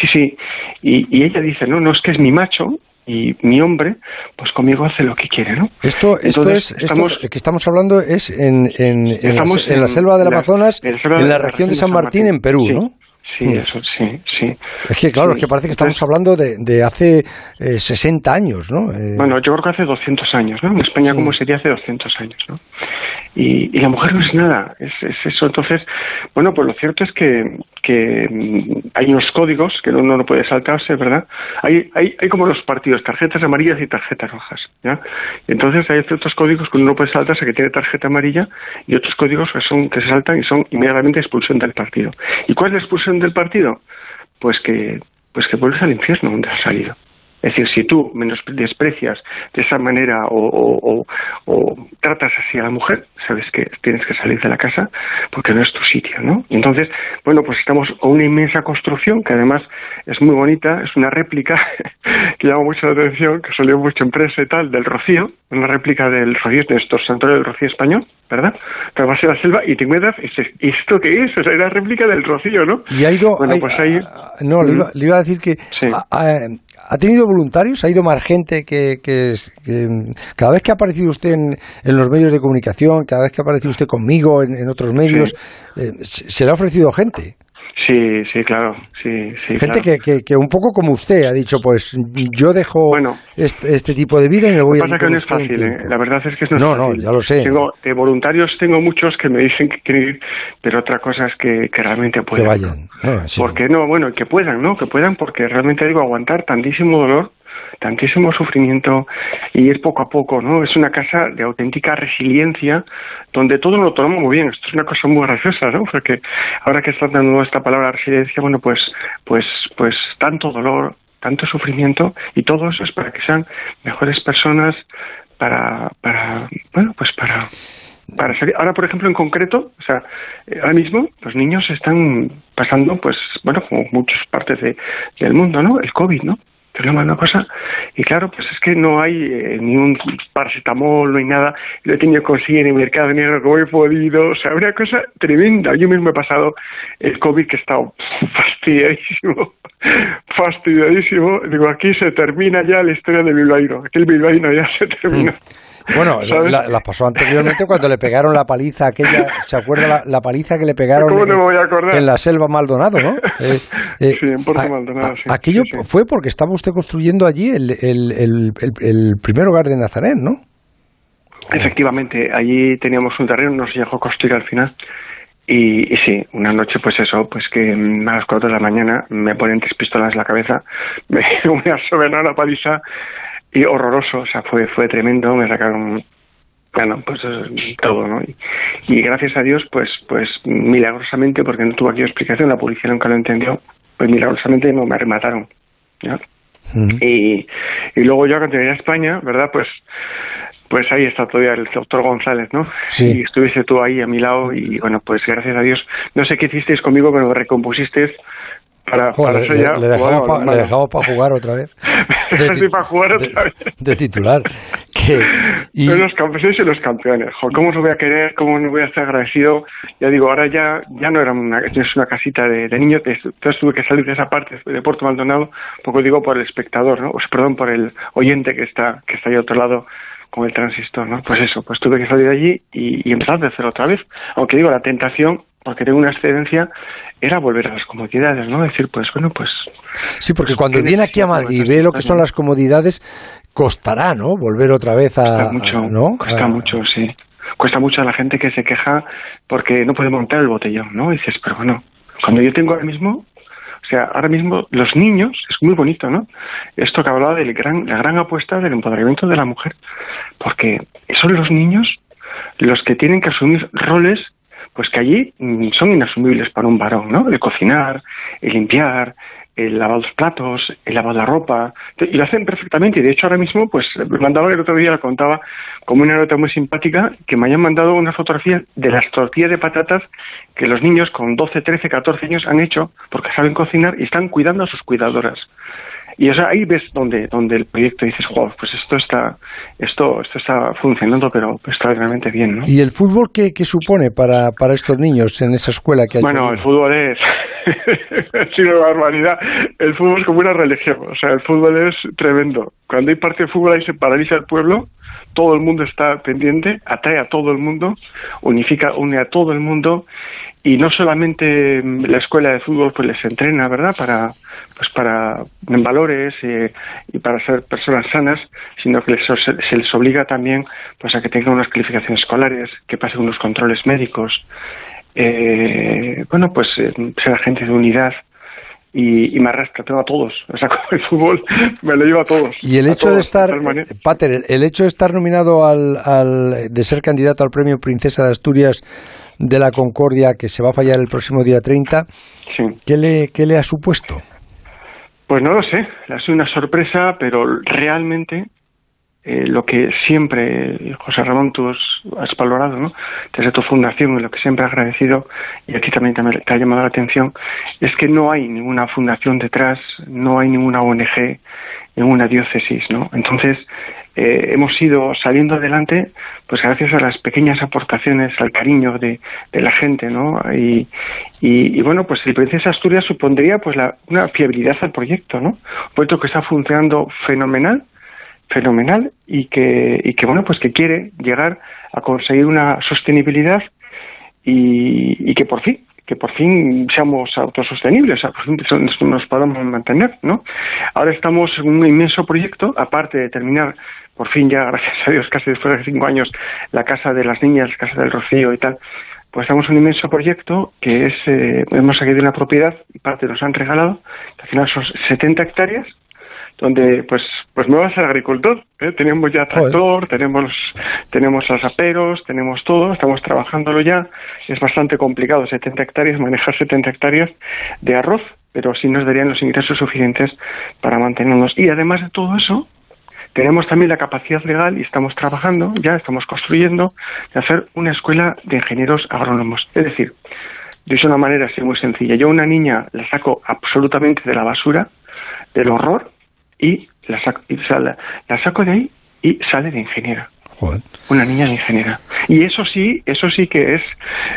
[SPEAKER 39] Sí, sí. Y, y ella dice, no, no, es que es mi macho y mi hombre, pues conmigo hace lo que quiere, ¿no?
[SPEAKER 2] Esto, esto es, estamos, que estamos hablando es en, en, en, la, selva del Amazonas, en la, región de San Martín, en Perú, ¿no?
[SPEAKER 39] Sí, mm. eso, sí, sí.
[SPEAKER 2] Es que, claro, es que parece que estamos hablando de, de hace eh, 60 años, ¿no?
[SPEAKER 39] Eh, bueno, yo creo que hace 200 años, ¿no? En España, como sería hace 200 años, ¿no? Y, y, la mujer no es nada, es, es, eso. Entonces, bueno, pues lo cierto es que, que mm, hay unos códigos que uno no puede saltarse, ¿verdad? Hay, hay, hay como los partidos, tarjetas amarillas y tarjetas rojas, ¿ya? entonces hay ciertos códigos que uno no puede saltarse que tiene tarjeta amarilla y otros códigos que son que se saltan y son inmediatamente expulsión del partido. ¿Y cuál es la expulsión del partido? Pues que pues que vuelves al infierno donde has salido. Es decir, si tú menos desprecias de esa manera o, tratas así a la mujer, sabes que tienes que salir de la casa porque no es tu sitio, ¿no? Y entonces, bueno, pues estamos con una inmensa construcción que además es muy bonita, es una réplica que llama mucho la atención, que salió mucho en prensa y tal, del Rocío, una réplica del Rocío, de estos santuario del Rocío español, ¿verdad? Vas a la selva y te encuentras, ¿y esto qué es? O sea, era réplica del Rocío, ¿no?
[SPEAKER 2] Y ha ido...
[SPEAKER 39] Bueno, pues ahí...
[SPEAKER 2] No, le iba, a decir que ha tenido voluntarios? ¿Ha ido más gente que, que, cada vez que ha aparecido usted en, en, los medios de comunicación, cada vez que ha aparecido usted conmigo en, otros medios, eh, se le ha ofrecido gente?
[SPEAKER 39] Sí, sí, claro, sí, sí.
[SPEAKER 2] Gente Que, que, un poco como usted ha dicho, pues yo dejo este, este, tipo de vida y me voy
[SPEAKER 39] a... Pasa que no es fácil, ¿eh? la verdad es que no,
[SPEAKER 2] no
[SPEAKER 39] es fácil.
[SPEAKER 2] No, ya lo sé.
[SPEAKER 39] Tengo, de voluntarios tengo muchos que me dicen que quieren ir, pero otra cosa es que, que realmente puedan.
[SPEAKER 2] Que vayan. No,
[SPEAKER 39] Porque no, bueno, que puedan, ¿no? Que puedan porque realmente digo, aguantar tantísimo dolor tantísimo sufrimiento y ir poco a poco, ¿no? Es una casa de auténtica resiliencia donde todo lo tomamos muy bien. Esto es una cosa muy graciosa, ¿no? Porque ahora que está dando esta palabra resiliencia, bueno, pues, pues, pues tanto dolor, tanto sufrimiento y todo eso es para que sean mejores personas, para, para, bueno, pues para para salir. Ahora, por ejemplo, en concreto, o sea, ahora mismo los niños están pasando, pues, bueno, como muchas partes de, del mundo, ¿no? El COVID, ¿no? Una cosa. Y claro, pues es que no hay eh, ni un paracetamol, no hay nada. Lo he tenido que conseguir en el mercado negro como he podido. O sea, una cosa tremenda. Yo mismo he pasado el COVID que he estado fastidiadísimo. fastidiadísimo. Digo, aquí se termina ya la historia de Bilbaíno. Aquí el Bilbaíno ya se termina.
[SPEAKER 2] Bueno, la, pasó anteriormente cuando le pegaron la paliza aquella, ¿se acuerda la, paliza que le pegaron en, la selva Maldonado, no?
[SPEAKER 39] Eh, eh, sí, en Puerto Maldonado, sí.
[SPEAKER 2] Aquello fue porque estaba usted construyendo allí el, el, el, primer hogar de Nazaret, ¿no?
[SPEAKER 39] Efectivamente, allí teníamos un terreno, nos dejó construir al final. Y, y, sí, una noche, pues eso, pues que a las cuatro de la mañana me ponen tres pistolas en la cabeza, me una la paliza y horroroso, o sea, fue, fue tremendo, me sacaron bueno, pues todo, ¿no? Y, gracias a Dios, pues, pues milagrosamente, porque no tuvo aquí explicación, la policía nunca lo entendió, pues milagrosamente no me remataron, ¿ya? y, y luego yo cuando llegué a España, ¿verdad? Pues pues ahí está todavía el doctor González, ¿no?
[SPEAKER 2] Sí.
[SPEAKER 39] Y estuviste tú ahí a mi lado y bueno, pues gracias a Dios, no sé qué hicisteis conmigo, pero me recompusisteis para, para
[SPEAKER 2] le,
[SPEAKER 39] ya
[SPEAKER 2] le dejamos pa- para jugar otra vez. De,
[SPEAKER 39] Sí, para jugar otra vez.
[SPEAKER 2] de titular. Que, y,
[SPEAKER 39] Son los campeones y los campeones. Jo, ¿Cómo os voy a querer? ¿Cómo no voy a estar agradecido? Ya digo, ahora ya ya no era una, es una casita de, de niños. Entonces tuve que salir de esa parte de Puerto Maldonado, poco digo por el espectador, ¿no? O sea, perdón, por el oyente que está que está ahí a otro lado con el transistor, ¿no? Pues eso, pues tuve que salir de allí y, y empezar de cero otra vez. Aunque digo, la tentación, porque tengo una excedencia, era volver a las comodidades, ¿no? Decir, pues bueno, pues
[SPEAKER 2] sí, porque cuando viene aquí a Madrid y ve lo que son las comodidades, costará, ¿no? Volver otra vez a.
[SPEAKER 39] Cuesta mucho,
[SPEAKER 2] a- ¿no?
[SPEAKER 39] cuesta
[SPEAKER 2] A-
[SPEAKER 39] mucho, sí. Cuesta mucho a la gente que se queja porque no puede montar el botellón, ¿no? Y dices, pero bueno, cuando yo tengo ahora mismo, o sea, ahora mismo los niños, es muy bonito, ¿no? Esto que hablaba de gran, la gran apuesta del empoderamiento de la mujer, porque son los niños los que tienen que asumir roles pues que allí mm, son inasumibles para un varón, ¿no? El cocinar, el limpiar, el lavar los platos, el lavar la ropa, y lo hacen perfectamente. De hecho ahora mismo, pues mandaba el otro día, lo contaba como una nota muy simpática, que me hayan mandado una fotografía de las tortillas de patatas que los niños con 12, 13, 14 años han hecho porque saben cocinar y están cuidando a sus cuidadoras. Y o sea, ahí ves donde, donde el proyecto dices, wow, pues esto está, esto, esto está funcionando, pero extraordinariamente bien, ¿no?
[SPEAKER 2] ¿Y el fútbol qué, qué supone para, para estos niños en esa escuela que ha hecho?
[SPEAKER 39] Bueno, el fútbol es, es una barbaridad. El fútbol es como una religión. O sea, el fútbol es tremendo. Cuando hay partido de fútbol ahí se paraliza el pueblo, todo el mundo está pendiente, atrae a todo el mundo, unifica, une a todo el mundo y no solamente mm, la escuela de fútbol pues les entrena, ¿verdad? Para pues para en valores eh, y para ser personas sanas, sino que les, se les obliga también pues a que tengan unas calificaciones escolares, que pasen unos controles médicos, eh, bueno, pues eh, ser agente de unidad y, y me arrastra, tengo a todos. O sea, como el fútbol me lo lleva a todos.
[SPEAKER 2] Y el hecho de estar,
[SPEAKER 39] tal manera.
[SPEAKER 2] Pater, el, el hecho de estar nominado al, al, de ser candidato al premio Princesa de Asturias de la Concordia, que se va a fallar el próximo día 30, ¿qué, le, ¿qué le ha supuesto?
[SPEAKER 39] Pues no lo sé, ha sido una sorpresa, pero realmente eh, lo que siempre, José Ramón, tú has, has valorado, ¿no? Desde tu fundación y lo que siempre he agradecido, y a ti también, también te ha llamado la atención, es que no hay ninguna fundación detrás, no hay ninguna ONG, ninguna diócesis, ¿no? Entonces, eh, hemos ido saliendo adelante pues gracias a las pequeñas aportaciones, al cariño de, la gente, ¿no? Y, y, y, bueno, pues el Princesa Asturias supondría pues la, una fiabilidad al proyecto, ¿no? Un proyecto que está funcionando fenomenal, fenomenal y que, y que bueno, pues que quiere llegar a conseguir una sostenibilidad y, y que por fin que por fin seamos autosostenibles, o sea, por fin nos podamos mantener, ¿no? Ahora estamos en un inmenso proyecto, aparte de terminar, por fin ya, gracias a Dios, casi después de cinco años, la Casa de las Niñas, la Casa del Rocío y tal, pues estamos en un inmenso proyecto que es, eh, hemos adquirido una propiedad parte nos han regalado, que al final son 70 hectáreas, donde pues pues me voy a ser agricultor ¿eh? tenemos ya tractor tenemos tenemos aperos tenemos todo estamos trabajándolo ya. Es bastante complicado 70 hectáreas manejar 70 hectáreas de arroz pero sí nos darían los ingresos suficientes para mantenernos. Y además de todo eso tenemos también la capacidad legal y estamos trabajando ya estamos construyendo de hacer una escuela de ingenieros agrónomos. Es decir de una manera así muy sencilla. Yo a una niña la saco absolutamente de la basura del horror y la saco, y sale, la saco de ahí y sale de ingeniera.
[SPEAKER 2] Joder.
[SPEAKER 39] Una niña de ingeniera. Y eso sí, eso sí que es,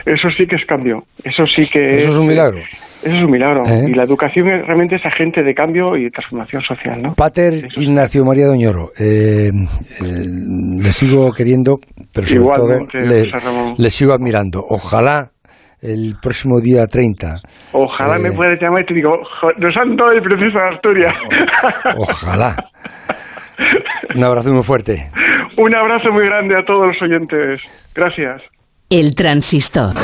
[SPEAKER 39] eso sí que es cambio. Eso sí que
[SPEAKER 2] Eso es un milagro.
[SPEAKER 39] Eso es un milagro. ¿Eh? Y la educación es, realmente es agente de cambio y de transformación social, ¿no?
[SPEAKER 2] Pater eso Ignacio María Doñoro, eh, eh, le sigo queriendo, pero sobre
[SPEAKER 39] Igualmente,
[SPEAKER 2] todo le, le sigo admirando. Ojalá el próximo día 30.
[SPEAKER 39] Ojalá eh, me puedas llamar y te digo, nos han dado el Princesa de Asturias.
[SPEAKER 2] Ojalá. Un abrazo muy fuerte.
[SPEAKER 39] Un abrazo muy grande a todos los oyentes. Gracias.
[SPEAKER 31] El transistor.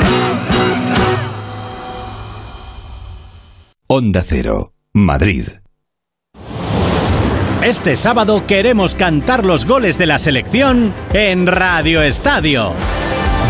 [SPEAKER 36] Onda Cero, Madrid.
[SPEAKER 35] Este sábado queremos cantar los goles de la selección en Radio Estadio.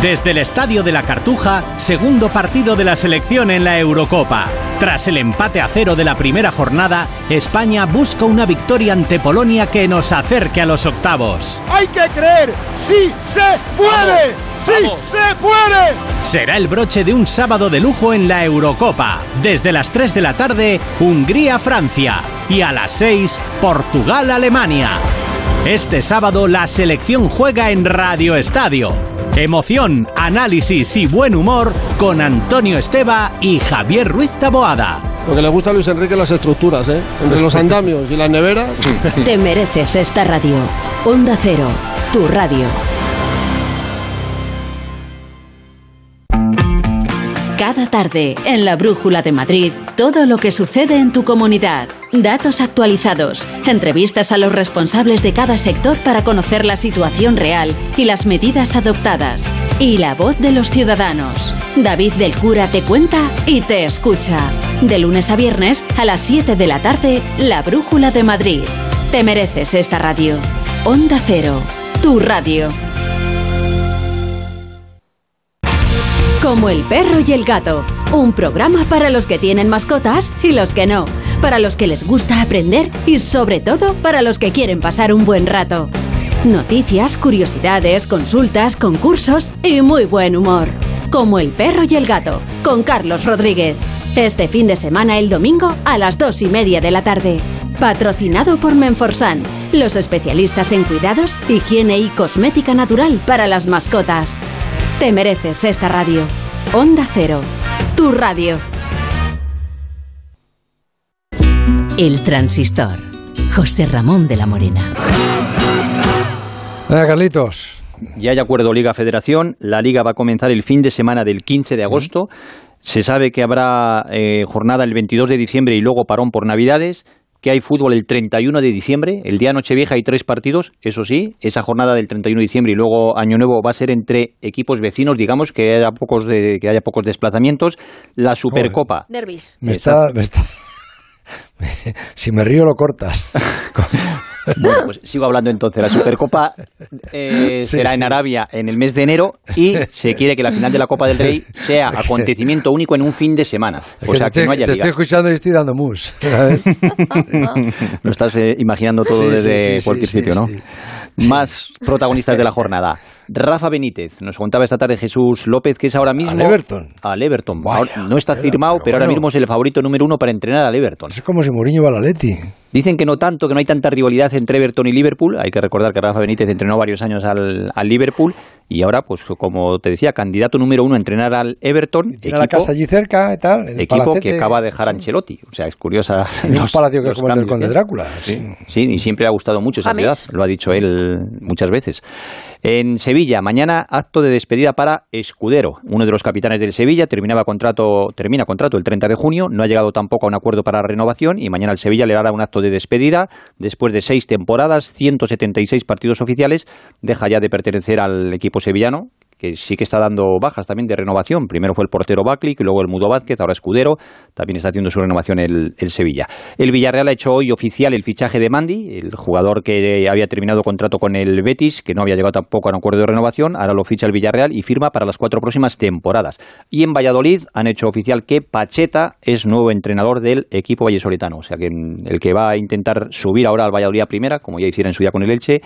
[SPEAKER 35] Desde el Estadio de la Cartuja, segundo partido de la selección en la Eurocopa. Tras el empate a cero de la primera jornada, España busca una victoria ante Polonia que nos acerque a los octavos.
[SPEAKER 40] ¡Hay que creer! ¡Sí se puede! ¡Sí se puede!
[SPEAKER 35] Será el broche de un sábado de lujo en la Eurocopa. Desde las 3 de la tarde, Hungría-Francia. Y a las 6, Portugal-Alemania. Este sábado la selección juega en Radio Estadio. Emoción, análisis y buen humor con Antonio Esteba y Javier Ruiz Taboada.
[SPEAKER 40] Lo que le gusta a Luis Enrique las estructuras, ¿eh? Entre los andamios y las neveras.
[SPEAKER 6] Te mereces esta radio. Onda Cero, tu radio. Tarde, en la Brújula de Madrid, todo lo que sucede en tu comunidad. Datos actualizados, entrevistas a los responsables de cada sector para conocer la situación real y las medidas adoptadas. Y la voz de los ciudadanos. David del Cura te cuenta y te escucha. De lunes a viernes, a las 7 de la tarde, La Brújula de Madrid. Te mereces esta radio. Onda Cero, tu radio. Como el perro y el gato. Un programa para los que tienen mascotas y los que no. Para los que les gusta aprender y sobre todo para los que quieren pasar un buen rato. Noticias, curiosidades, consultas, concursos y muy buen humor. Como el perro y el gato, con Carlos Rodríguez. Este fin de semana el domingo a las dos y media de la tarde. Patrocinado por Menforsan, los especialistas en cuidados, higiene y cosmética natural para las mascotas. Te mereces esta radio. Onda Cero, tu radio.
[SPEAKER 31] El transistor. José Ramón de la Morena.
[SPEAKER 2] Venga, Carlitos.
[SPEAKER 38] Ya hay acuerdo Liga Federación. La Liga va a comenzar el fin de semana del 15 de agosto. Se sabe que habrá eh, jornada el 22 de diciembre y luego parón por Navidades que hay fútbol el 31 de diciembre, el día Nochevieja hay tres partidos, eso sí, esa jornada del 31 de diciembre y luego Año Nuevo va a ser entre equipos vecinos, digamos, que haya pocos, de, que haya pocos desplazamientos. La Supercopa.
[SPEAKER 6] Nervis.
[SPEAKER 2] Me está, me está... si me río lo cortas.
[SPEAKER 38] Bueno, pues sigo hablando entonces. La Supercopa eh,
[SPEAKER 2] Sí,
[SPEAKER 38] será
[SPEAKER 2] sí.
[SPEAKER 38] en Arabia en el mes de enero y se quiere que la final de la Copa del Rey sea acontecimiento único en un fin de semana. O sea,
[SPEAKER 2] te,
[SPEAKER 38] que no haya
[SPEAKER 2] te
[SPEAKER 38] liga.
[SPEAKER 2] estoy escuchando y estoy dando mus.
[SPEAKER 38] Lo estás eh, imaginando todo
[SPEAKER 2] Sí,
[SPEAKER 38] desde cualquier sitio, ¿no? Más protagonistas de la jornada. Rafa Benítez, nos contaba esta tarde Jesús López, que es ahora mismo...
[SPEAKER 2] Al Everton.
[SPEAKER 38] Al Everton. Ahora- no está firmado, pero, ahora
[SPEAKER 2] bueno.
[SPEAKER 38] mismo es el favorito número uno para entrenar al Everton.
[SPEAKER 2] Es como si Mourinho va al Atleti.
[SPEAKER 38] Dicen que no tanto, que no hay tanta rivalidad entre Everton y Liverpool. Hay que recordar que Rafa Benítez entrenó varios años al, al Liverpool y ahora, pues como te decía, candidato número uno a entrenar al Everton.
[SPEAKER 2] Tiene la casa allí cerca y tal. el
[SPEAKER 38] equipo
[SPEAKER 2] palacete.
[SPEAKER 38] que acaba de dejar Ancelotti. O sea, es curiosa.
[SPEAKER 2] Tiene un
[SPEAKER 38] los-
[SPEAKER 2] palacio que es
[SPEAKER 38] los
[SPEAKER 2] como el del Conde
[SPEAKER 38] que-
[SPEAKER 2] Drácula.
[SPEAKER 38] Sí, sí, y siempre le ha gustado mucho esa ciudad. Lo ha dicho él muchas veces. En Sevilla, mañana acto de despedida para Escudero, uno de los capitanes del Sevilla. Terminaba contrato, termina contrato el 30 de junio. No ha llegado tampoco a un acuerdo para renovación y mañana el Sevilla le hará un acto de despedida. Después de seis temporadas, 176 partidos oficiales, deja ya de pertenecer al equipo sevillano que sí que está dando bajas también de renovación. Primero fue el portero Baklik, luego el Mudo Vázquez, ahora Escudero. También está haciendo su renovación el, el Sevilla. El Villarreal ha hecho hoy oficial el fichaje de Mandi, el jugador que había terminado contrato con el Betis, que no había llegado tampoco a un acuerdo de renovación. Ahora lo ficha el Villarreal y firma para las cuatro próximas temporadas. Y en Valladolid han hecho oficial que Pacheta es nuevo entrenador del equipo vallesoletano. O sea que el que va a intentar subir ahora al Valladolid primera, como ya hiciera en su día con el Elche,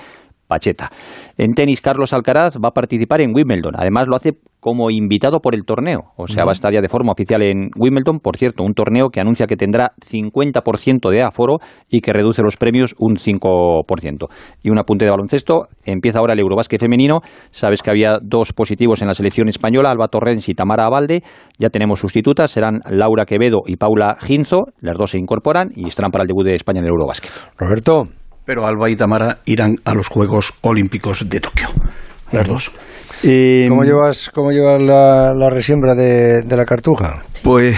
[SPEAKER 38] Pacheta. En tenis, Carlos Alcaraz va a participar en Wimbledon. Además, lo hace como invitado por el torneo. O sea, va a estar ya de forma oficial en Wimbledon. Por cierto, un torneo que anuncia que tendrá 50% de aforo y que reduce los premios un 5%. Y un apunte de baloncesto. Empieza ahora el Eurobásquet femenino. Sabes que había dos positivos en la selección española, Alba Torrens y Tamara Abalde. Ya tenemos sustitutas. Serán Laura Quevedo y Paula Ginzo. Las dos se incorporan y estarán para el debut de España en el Eurobásquet.
[SPEAKER 2] Roberto.
[SPEAKER 41] Pero Alba y Tamara irán a los Juegos Olímpicos de Tokio. Las dos. Eh,
[SPEAKER 2] ¿Cómo llevas, cómo llevas la, la resiembra de, de la cartuja?
[SPEAKER 41] Pues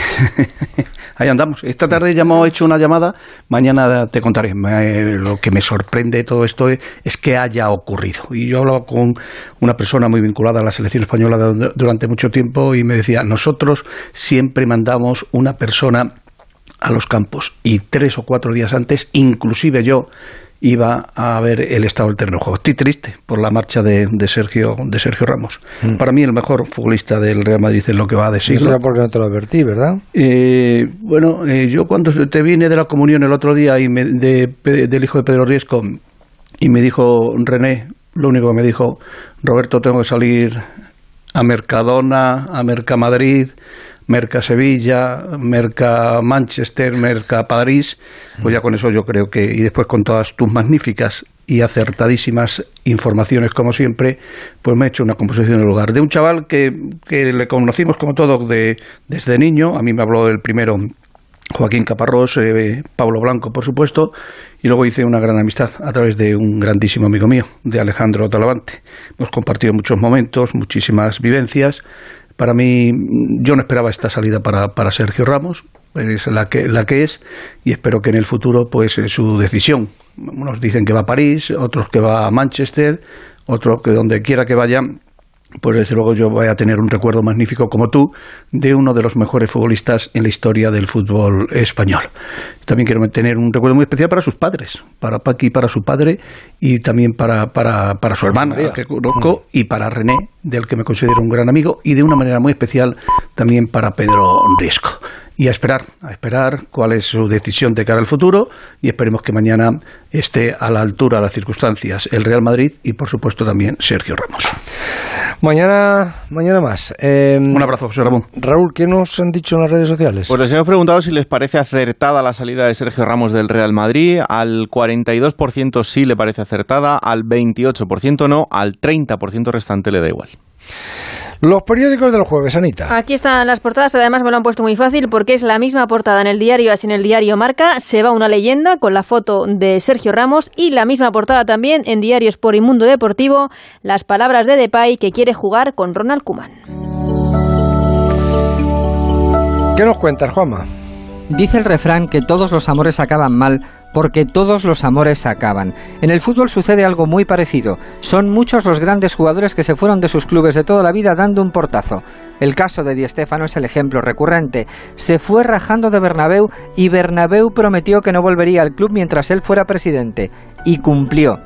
[SPEAKER 41] ahí andamos. Esta tarde ya hemos hecho una llamada. Mañana te contaré. Me- lo que me sorprende de todo esto es, es que haya ocurrido. Y yo hablaba con una persona muy vinculada a la selección española de- durante mucho tiempo y me decía, nosotros siempre mandamos una persona a los campos y tres o cuatro días antes, inclusive yo iba a ver el estado del terreno juego. Estoy triste por la marcha de, de Sergio de Sergio Ramos. Para mí el mejor futbolista del Real Madrid es lo que va de
[SPEAKER 2] Eso
[SPEAKER 41] siglo.
[SPEAKER 2] era porque no te lo advertí, ¿verdad?
[SPEAKER 41] Eh, bueno, eh, yo cuando te vine de la comunión el otro día y me- de, del hijo de Pedro Riesco y me dijo René, lo único que me dijo, Roberto, tengo que salir a Mercadona, a Mercamadrid, Merca Sevilla, Merca Manchester, Merca París, pues ya con eso yo creo que, y después con todas tus magníficas y acertadísimas informaciones como siempre, pues me he hecho una composición del lugar. De un chaval que, que le conocimos como todo de, desde niño, a mí me habló el primero Joaquín Caparrós, eh, Pablo Blanco, por supuesto, y luego hice una gran amistad a través de un grandísimo amigo mío, de Alejandro Talavante. Hemos compartido muchos momentos, muchísimas vivencias. Para mí, yo no esperaba esta salida para, para Sergio Ramos, es la que, la que es, y espero que en el futuro, pues, su decisión. Unos dicen que va a París, otros que va a Manchester, otros que donde quiera que vaya, pues desde luego yo voy a tener un recuerdo magnífico como tú de uno de los mejores futbolistas en la historia del fútbol español. También quiero tener un recuerdo muy especial para sus padres, para Paqui, para su padre y también para, para, para su hermana, que conozco, y para René, del que me considero un gran amigo, y de una manera muy especial también para Pedro Risco y a esperar, a esperar cuál es su decisión de cara al futuro y esperemos que mañana esté a la altura de las circunstancias el Real Madrid y por supuesto también Sergio Ramos.
[SPEAKER 2] Mañana, mañana más. Eh,
[SPEAKER 41] Un abrazo, José Ramón.
[SPEAKER 2] Raúl, ¿qué nos han dicho en las redes sociales?
[SPEAKER 42] Pues les hemos preguntado si les parece acertada la salida de Sergio Ramos del Real Madrid. Al 42% sí le parece acertada, al 28% no, al 30% restante le da igual.
[SPEAKER 2] Los periódicos del jueves, Anita.
[SPEAKER 43] Aquí están las portadas, además me lo han puesto muy fácil porque es la misma portada en el diario así en el diario Marca, se va una leyenda con la foto de Sergio Ramos y la misma portada también en diarios por Mundo Deportivo, las palabras de Depay que quiere jugar con Ronald Koeman.
[SPEAKER 2] ¿Qué nos cuentas, Juanma?
[SPEAKER 44] Dice el refrán que todos los amores acaban mal porque todos los amores acaban. En el fútbol sucede algo muy parecido. Son muchos los grandes jugadores que se fueron de sus clubes de toda la vida dando un portazo. El caso de Di Stéfano es el ejemplo recurrente. Se fue rajando de Bernabéu y Bernabéu prometió que no volvería al club mientras él fuera presidente y cumplió.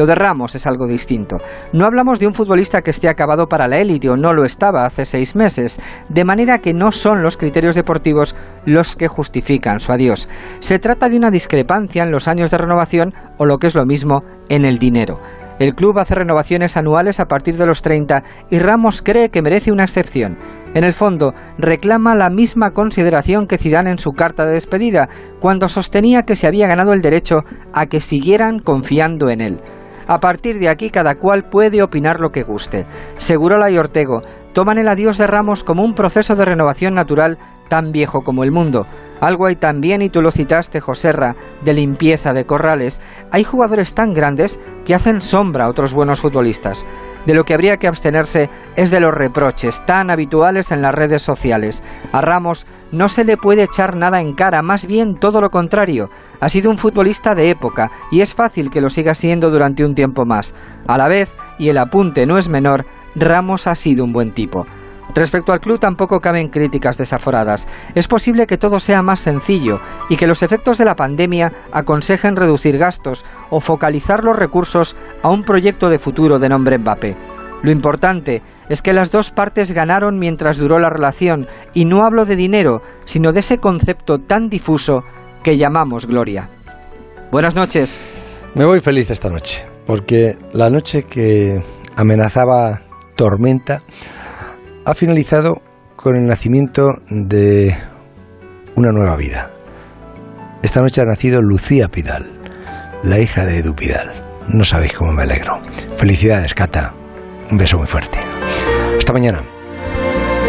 [SPEAKER 44] Lo de Ramos es algo distinto. No hablamos de un futbolista que esté acabado para la élite o no lo estaba hace seis meses, de manera que no son los criterios deportivos los que justifican su adiós. Se trata de una discrepancia en los años de renovación o lo que es lo mismo, en el dinero. El club hace renovaciones anuales a partir de los 30 y Ramos cree que merece una excepción. En el fondo, reclama la misma consideración que Zidane en su carta de despedida, cuando sostenía que se había ganado el derecho a que siguieran confiando en él. A partir de aquí cada cual puede opinar lo que guste. Segurola y Ortego toman el adiós de Ramos como un proceso de renovación natural tan viejo como el mundo. Algo hay también, y tú lo citaste, Joserra, de limpieza de corrales. Hay jugadores tan grandes que hacen sombra a otros buenos futbolistas. De lo que habría que abstenerse es de los reproches tan habituales en las redes sociales. A Ramos no se le puede echar nada en cara, más bien todo lo contrario. Ha sido un futbolista de época y es fácil que lo siga siendo durante un tiempo más. A la vez, y el apunte no es menor, Ramos ha sido un buen tipo. Respecto al club tampoco caben críticas desaforadas. Es posible que todo sea más sencillo y que los efectos de la pandemia aconsejen reducir gastos o focalizar los recursos a un proyecto de futuro de nombre Mbappé. Lo importante es que las dos partes ganaron mientras duró la relación y no hablo de dinero, sino de ese concepto tan difuso que llamamos gloria. Buenas noches.
[SPEAKER 2] Me voy feliz esta noche, porque la noche que amenazaba tormenta ha finalizado con el nacimiento de una nueva vida. Esta noche ha nacido Lucía Pidal, la hija de Edu Pidal. No sabéis cómo me alegro. Felicidades, Cata. Un beso muy fuerte. Hasta mañana.